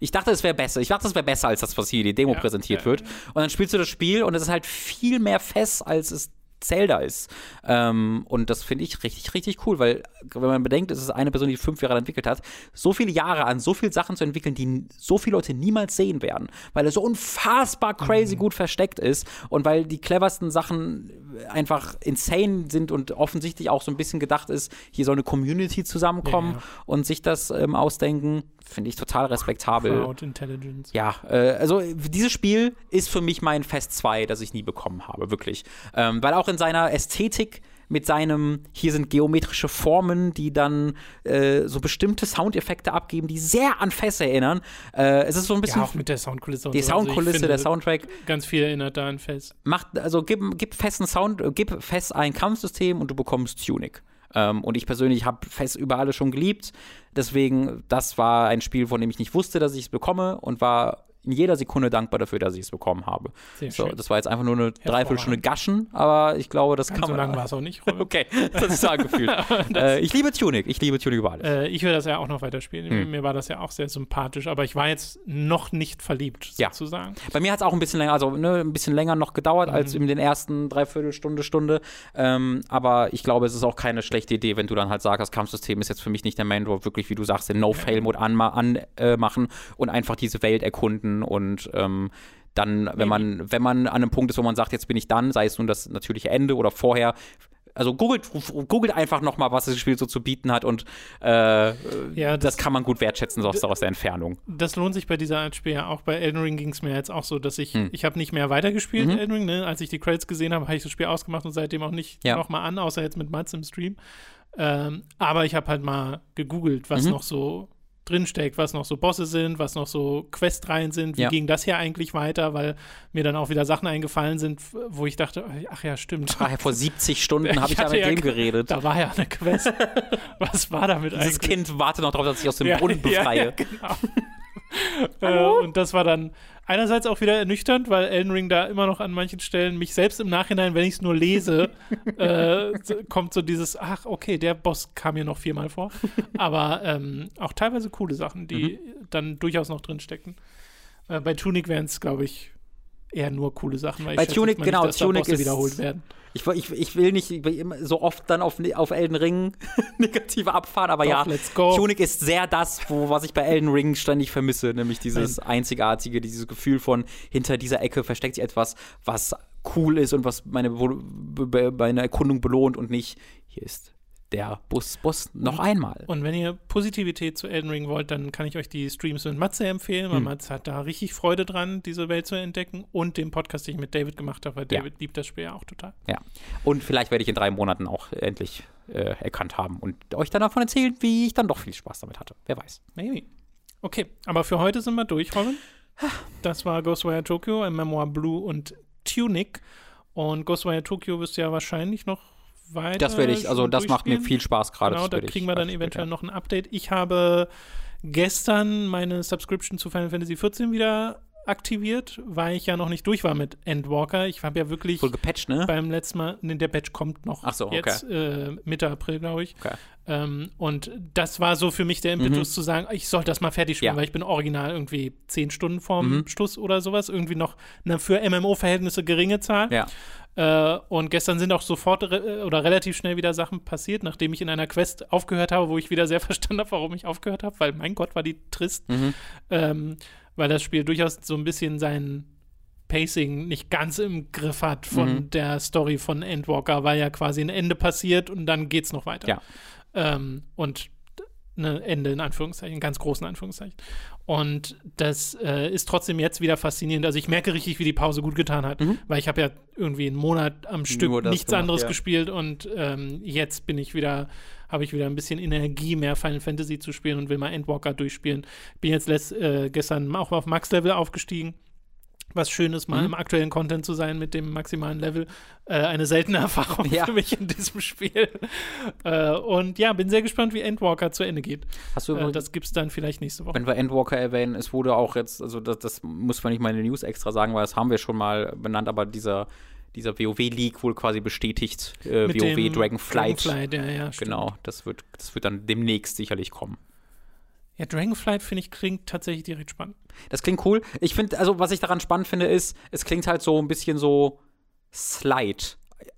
ich dachte, es wäre besser. Ich dachte, es wäre besser als das, was hier die Demo Ja, präsentiert ja, wird. Und dann spielst du das Spiel und es ist halt viel mehr fest, als es Zelda ist. Ähm, und das finde ich richtig, richtig cool, weil, wenn man bedenkt, es ist eine Person, die fünf Jahre entwickelt hat, so viele Jahre an so viele Sachen zu entwickeln, die so viele Leute niemals sehen werden, weil er so unfassbar crazy gut versteckt ist und weil die cleversten Sachen einfach insane sind und offensichtlich auch so ein bisschen gedacht ist, hier soll eine Community zusammenkommen Ja, ja. und sich das ähm, ausdenken, finde ich total respektabel. Crowd Intelligence. Ja, äh, also dieses Spiel ist für mich mein Fest 2, das ich nie bekommen habe, wirklich. Ähm, weil auch in seiner Ästhetik mit seinem, hier sind geometrische Formen, die dann äh, so bestimmte Soundeffekte abgeben, die sehr an Fest erinnern. Äh, es ist so ein bisschen Ja, auch mit der Soundkulisse. und die so. Also Soundkulisse, finde, der Soundtrack. Ganz viel erinnert da an Fest. Macht, also gib, gib festen Sound, äh, gib fest ein Kampfsystem und du bekommst Tunic. Ähm, und ich persönlich habe fest über alles schon geliebt. Deswegen, das war ein Spiel, von dem ich nicht wusste, dass ich es bekomme und war in jeder Sekunde dankbar dafür, dass ich es bekommen habe. Sehr So, schön. das war jetzt einfach nur eine Dreiviertelstunde Gaschen, aber ich glaube, das Ganz kann so man. lang war es auch nicht. Robin. Okay, das sich so angefühlt. äh, ich liebe Tunic, ich liebe Tunic über alles. Äh, ich will das ja auch noch weiterspielen. Hm. Mir war das ja auch sehr sympathisch, aber ich war jetzt noch nicht verliebt, Ja. sozusagen. Bei mir hat es auch ein bisschen länger, also ne, ein bisschen länger noch gedauert Mhm. als in den ersten Dreiviertelstunde, Stunde. Ähm, aber ich glaube, es ist auch keine schlechte Idee, wenn du dann halt sagst, das Kampfsystem ist jetzt für mich nicht der Main Door, wirklich, wie du sagst, den No-Fail-Mode anma an, äh, und einfach diese Welt erkunden und ähm, dann, wenn man, wenn man an einem Punkt ist, wo man sagt, jetzt bin ich dann, sei es nun das natürliche Ende oder vorher, also googelt, googelt einfach nochmal, was das Spiel so zu bieten hat und äh, Ja, das, kann man gut wertschätzen, so aus, aus der Entfernung. Das lohnt sich bei dieser Art Spiel ja auch. Bei Elden Ring ging es mir jetzt auch so, dass ich, Hm. ich habe nicht mehr weitergespielt, Mhm. Elden Ring, ne? Als ich die Credits gesehen habe, habe ich das Spiel ausgemacht und seitdem auch nicht Ja. nochmal an, außer jetzt mit Mats im Stream. Ähm, aber ich habe halt mal gegoogelt, was Mhm. noch so drinsteckt, was noch so Bosse sind, was noch so Questreihen sind, wie Ja. ging das hier eigentlich weiter, weil mir dann auch wieder Sachen eingefallen sind, wo ich dachte, ach ja, stimmt. Ah, vor 70 Stunden habe ich da mit dem ge- geredet. Da war ja eine Quest. was war damit Dieses eigentlich? Kind wartet noch darauf, dass ich aus dem Brunnen befreie. Genau. äh, und das war dann einerseits auch wieder ernüchternd, weil Elden Ring da immer noch an manchen Stellen mich selbst im Nachhinein, wenn ich es nur lese, äh, kommt so dieses, ach, okay, der Boss kam mir noch viermal vor. Aber ähm, auch teilweise coole Sachen, die Mhm. dann durchaus noch drin stecken. Äh, bei Tunic wären es, glaube ich, eher nur coole Sachen, weil Bei ich Tunic, mal genau, nicht, dass da Tunic Bosse ist- wiederholt werden. Ich, ich, ich will nicht so oft dann auf, auf Elden Ring negative abfahren, aber Doch, ja, let's go. Tunic ist sehr das, wo, was ich bei Elden Ring ständig vermisse, nämlich dieses einzigartige, dieses Gefühl von hinter dieser Ecke versteckt sich etwas, was cool ist und was meine, meine Erkundung belohnt und nicht, hier ist der Bus, Bus noch einmal. Und wenn ihr Positivität zu Elden Ring wollt, dann kann ich euch die Streams mit Matze empfehlen, weil Hm. Matze hat da richtig Freude dran, diese Welt zu entdecken und den Podcast, den ich mit David gemacht habe, weil Ja. David liebt das Spiel ja auch total. Ja. Und vielleicht werde ich in drei Monaten auch endlich äh, erkannt haben und euch dann davon erzählen, wie ich dann doch viel Spaß damit hatte. Wer weiß. Maybe. Okay, aber für heute sind wir durch, Robin. Das war Ghostwire Tokyo, ein Memoir Blue und Tunic. Und Ghostwire Tokyo wirst du ja wahrscheinlich noch weiter. Das werde ich, also das macht mir viel Spaß gerade. Genau, da kriegen wir dann eventuell noch ein Update. Ich habe gestern meine Subscription zu Final Fantasy XIV wieder aktiviert, weil ich ja noch nicht durch war mit Endwalker. Ich habe ja wirklich Voll gepatcht, ne? beim letzten Mal, ne, der Batch kommt noch Ach so, okay. jetzt äh, Mitte April, glaube ich. Okay. Ähm, und das war so für mich der Impetus zu sagen, ich sollte das mal fertig spielen, Mhm. Ja. weil ich bin original irgendwie zehn Stunden vorm Mhm. Schluss oder sowas, irgendwie noch eine für MMO-Verhältnisse geringe Zahl. Ja. Äh, und gestern sind auch sofort re oder relativ schnell wieder Sachen passiert, nachdem ich in einer Quest aufgehört habe, wo ich wieder sehr verstanden habe, warum ich aufgehört habe, weil mein Gott war die trist. Mhm. Ähm, weil das Spiel durchaus so ein bisschen sein Pacing nicht ganz im Griff hat von Mhm. der Story von Endwalker, weil ja quasi ein Ende passiert und dann geht's noch weiter. Ja. Ähm, und ein Ende in Anführungszeichen, ganz großen Anführungszeichen. Und das äh, ist trotzdem jetzt wieder faszinierend. Also ich merke richtig, wie die Pause gut getan hat, Mhm. weil ich habe ja irgendwie einen Monat am Stück nichts gemacht, anderes ja. gespielt und ähm, jetzt bin ich wieder, habe ich wieder ein bisschen Energie, mehr Final Fantasy zu spielen und will mal Endwalker durchspielen. Bin jetzt letzt, äh, gestern auch auf Max-Level aufgestiegen. Was schön ist, mal Mhm. im aktuellen Content zu sein mit dem maximalen Level. Äh, eine seltene Erfahrung Ja. für mich in diesem Spiel. äh, und ja, bin sehr gespannt, wie Endwalker zu Ende geht. Hast du Äh, das gibt's dann vielleicht nächste Woche. Wenn wir Endwalker erwähnen, es wurde auch jetzt, also das, das muss man nicht mal in den News extra sagen, weil das haben wir schon mal benannt, aber dieser, dieser WoW-Leak wurde quasi bestätigt. Äh, WoW Dragonflight. Dragonflight, ja, ja. Genau, das wird, das wird dann demnächst sicherlich kommen. Ja, Dragonflight, finde ich, klingt tatsächlich direkt spannend. Das klingt cool. Ich finde, also was ich daran spannend finde, ist, es klingt halt so ein bisschen so Slide.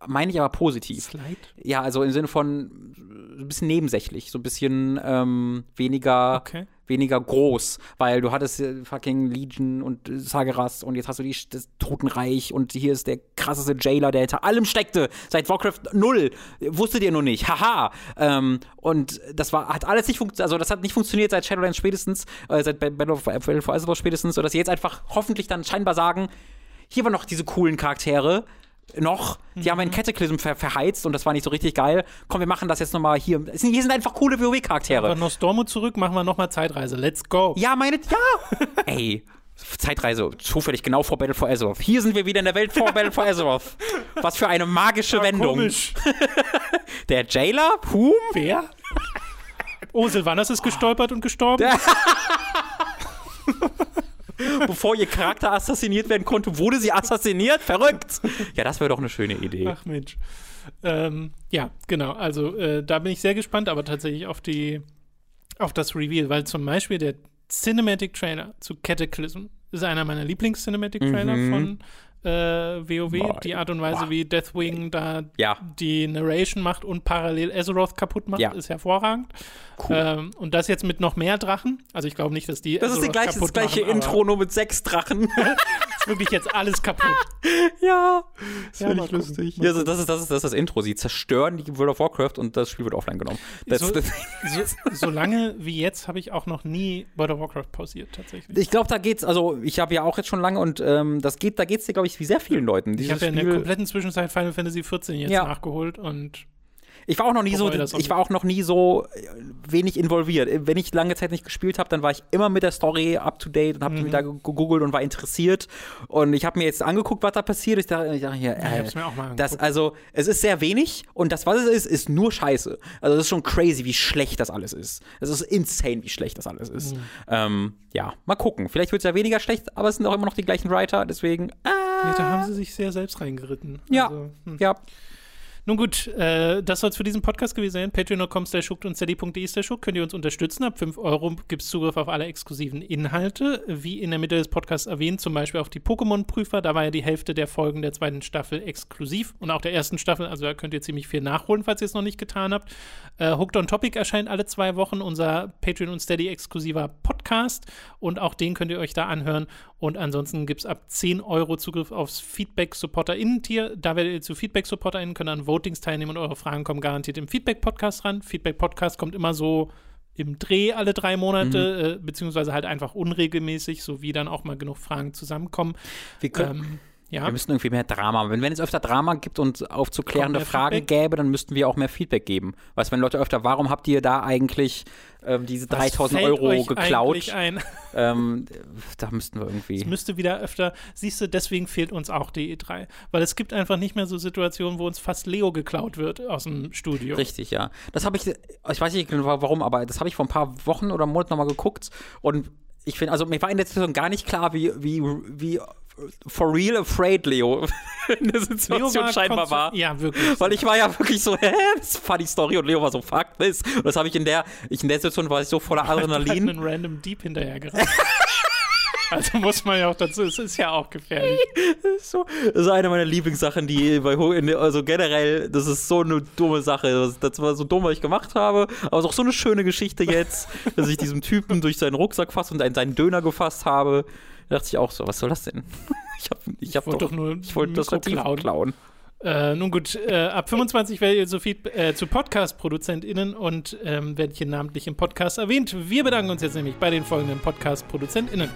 Meine ich aber positiv. Slide? Ja, also im Sinne von äh, ein bisschen nebensächlich, so ein bisschen ähm, weniger, Okay. weniger groß, weil du hattest äh, fucking Legion und äh, Sageras und jetzt hast du die, das Totenreich und hier ist der krasseste Jailer, der hinter allem steckte, seit Warcraft 0. Wusstet ihr nur nicht, haha. Ähm, und das war, hat alles nicht funktioniert, also das hat nicht funktioniert seit Shadowlands spätestens, äh, seit Battle of, Battle for Azeroth spätestens, sodass sie jetzt einfach hoffentlich dann scheinbar sagen, hier waren noch diese coolen Charaktere, noch, die haben einen Cataclysm ver verheizt und das war nicht so richtig geil. Komm, wir machen das jetzt nochmal hier. Hier sind einfach coole WoW-Charaktere. Aber Nostormo zurück, machen wir nochmal Zeitreise. Let's go. Ja, meine, ja. Ey, Zeitreise, zufällig genau vor Battle for Azeroth. Hier sind wir wieder in der Welt vor Battle for Azeroth. Was für eine magische Wendung. Komisch. Der Jailer? Hum? Wer? Oh, Silvanas ist gestolpert und gestorben. Bevor ihr Charakter assassiniert werden konnte, wurde sie assassiniert? Verrückt. Ja, das wäre doch eine schöne Idee. Ach Mensch. Ähm, ja, genau. Also äh, da bin ich sehr gespannt, aber tatsächlich auf die auf das Reveal, weil zum Beispiel der Cinematic Trailer zu Cataclysm ist einer meiner Lieblings-Cinematic Trailer Mhm. von äh, WoW. Boah, die Art und Weise, boah. wie Deathwing da Ja. die Narration macht und parallel Azeroth kaputt macht, Ja. ist hervorragend. Cool. Ähm, und das jetzt mit noch mehr Drachen. Also ich glaube nicht, dass die Das ist die Azeroth gleiche, das gleiche machen, Intro, nur mit sechs Drachen. Ist wirklich jetzt alles kaputt. ja. Das Ja, finde ich lustig. Ja, also das, ist, das, ist, das ist das Intro. Sie zerstören die World of Warcraft und das Spiel wird offline genommen. So- the So, so lange wie jetzt habe ich auch noch nie World of Warcraft pausiert, tatsächlich. Ich glaube, da geht's, also ich habe ja auch jetzt schon lange und ähm, das geht, da geht's dir, glaube ich, wie sehr vielen Leuten. Ich habe ja in der kompletten Zwischenzeit Final Fantasy XIV jetzt Ja. nachgeholt und ich war auch noch nie so, ich war auch noch nie so äh, wenig involviert. Wenn ich lange Zeit nicht gespielt habe, dann war ich immer mit der Story up to date und habe Mhm. mich da gegoogelt und war interessiert. Und ich habe mir jetzt angeguckt, was da passiert. Ich dachte, ich dachte hier, ich äh, es mir auch mal das, also, es ist sehr wenig und das, was es ist, ist nur Scheiße. Also, es ist schon crazy, wie schlecht das alles ist. Es ist insane, wie schlecht das alles ist. Mhm. Ähm, ja, mal gucken. Vielleicht wird es ja weniger schlecht, aber es sind auch immer noch die gleichen Writer, deswegen. Ah, ja, da haben sie sich sehr selbst reingeritten. Ja. Also, hm. ja, Nun gut, äh, das soll es für diesen Podcast gewesen sein. Patreon.com slash und steady.de slash könnt ihr uns unterstützen. Ab 5 Euro gibt es Zugriff auf alle exklusiven Inhalte. Wie in der Mitte des Podcasts erwähnt, zum Beispiel auf die Pokémon-Prüfer. Da war ja die Hälfte der Folgen der zweiten Staffel exklusiv und auch der ersten Staffel. Also da könnt ihr ziemlich viel nachholen, falls ihr es noch nicht getan habt. Äh, Hooked on Topic erscheint alle zwei Wochen, unser Patreon und Steady exklusiver Podcast. Und auch den könnt ihr euch da anhören. Und ansonsten gibt es ab 10 Euro Zugriff aufs Feedback-SupporterInnen-Tier. Da werdet ihr zu Feedback-SupporterInnen, könnt an Votings teilnehmen und eure Fragen kommen garantiert im Feedback-Podcast ran. Feedback-Podcast kommt immer so im Dreh alle drei Monate, äh, beziehungsweise halt einfach unregelmäßig, so wie dann auch mal genug Fragen zusammenkommen. wir können. Ähm, ja. Wir müssten irgendwie mehr Drama haben. Wenn, wenn es öfter Drama gibt und aufzuklärende Fragen Feedback? gäbe, dann müssten wir auch mehr Feedback geben. Weißt du, wenn Leute öfter, warum habt ihr da eigentlich ähm, diese Was 3000 fällt Euro geklaut? Ähm, da müssten wir irgendwie. Es müsste wieder öfter, siehst du, deswegen fehlt uns auch die E3. Weil es gibt einfach nicht mehr so Situationen, wo uns fast Leo geklaut wird aus dem Studio. Richtig, ja. Das habe ich, ich weiß nicht genau warum, aber das habe ich vor ein paar Wochen oder Monaten nochmal geguckt und ich finde, also mir war in der Situation gar nicht klar, wie, wie, wie for real afraid Leo in der Situation scheinbar konso- war. Ja, wirklich. Weil ich war ja wirklich so, hä, das ist funny Story und Leo war so, fuck this. Und das habe ich in der, ich in der Situation war ich so voller Adrenalin. Adrenalin. einen random Deep hinterher gerannt. Also muss man ja auch dazu, es ist ja auch gefährlich. Das ist, so, das ist eine meiner Lieblingssachen, die bei also generell, das ist so eine dumme Sache. Das, das war so dumm, was ich gemacht habe, aber es ist auch so eine schöne Geschichte jetzt, dass ich diesem Typen durch seinen Rucksack fasst und einen- seinen Döner gefasst habe. Da dachte ich auch so, was soll das denn? Ich habe ich hab wollte doch, doch nur ich wollte das klauen. klauen. Äh, nun gut, äh, ab 25 werdet ihr so viel äh, zu Podcast-ProduzentInnen und ähm, werdet hier namentlich im Podcast erwähnt. Wir bedanken uns jetzt nämlich bei den folgenden Podcast-ProduzentInnen: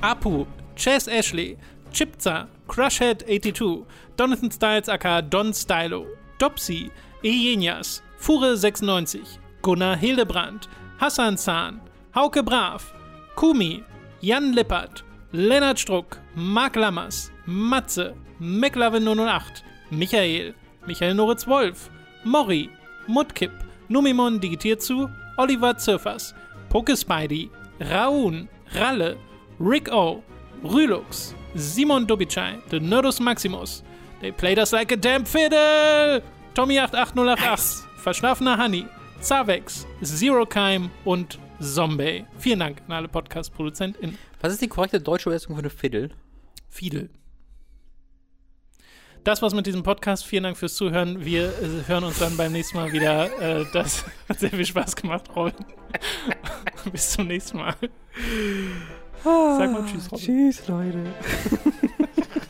Apu, Chess Ashley, Chipza, Crushhead82, Donathan Styles aka Don Stylo, Dopsy, Ejenias, Fure96, Gunnar Hildebrand, Hassan Zahn, Hauke Brav, Kumi, Jan Lippert, Lennart Struck, Marc Lammers, Matze, McLavin008, Michael, Michael Noritz Wolf, Mori, Mudkip, Numimon digitiert zu, Oliver Zirfers, Poke Spidey, Raun, Ralle, Rick O, Rülux, Simon Dubicai, The Nerdus Maximus, They Played Us Like a Damn Fiddle, Tommy88088, Verschlafener Honey, Zavex, Zero Keim und Zombie. Vielen Dank an alle Podcast-ProduzentInnen. Was ist die korrekte deutsche Übersetzung für eine Fiddle? Fiedel. Das war's mit diesem Podcast. Vielen Dank fürs Zuhören. Wir äh, hören uns dann beim nächsten Mal wieder. Äh, das hat sehr viel Spaß gemacht, Robin. Bis zum nächsten Mal. Sag mal Tschüss, Robin. Tschüss, Leute.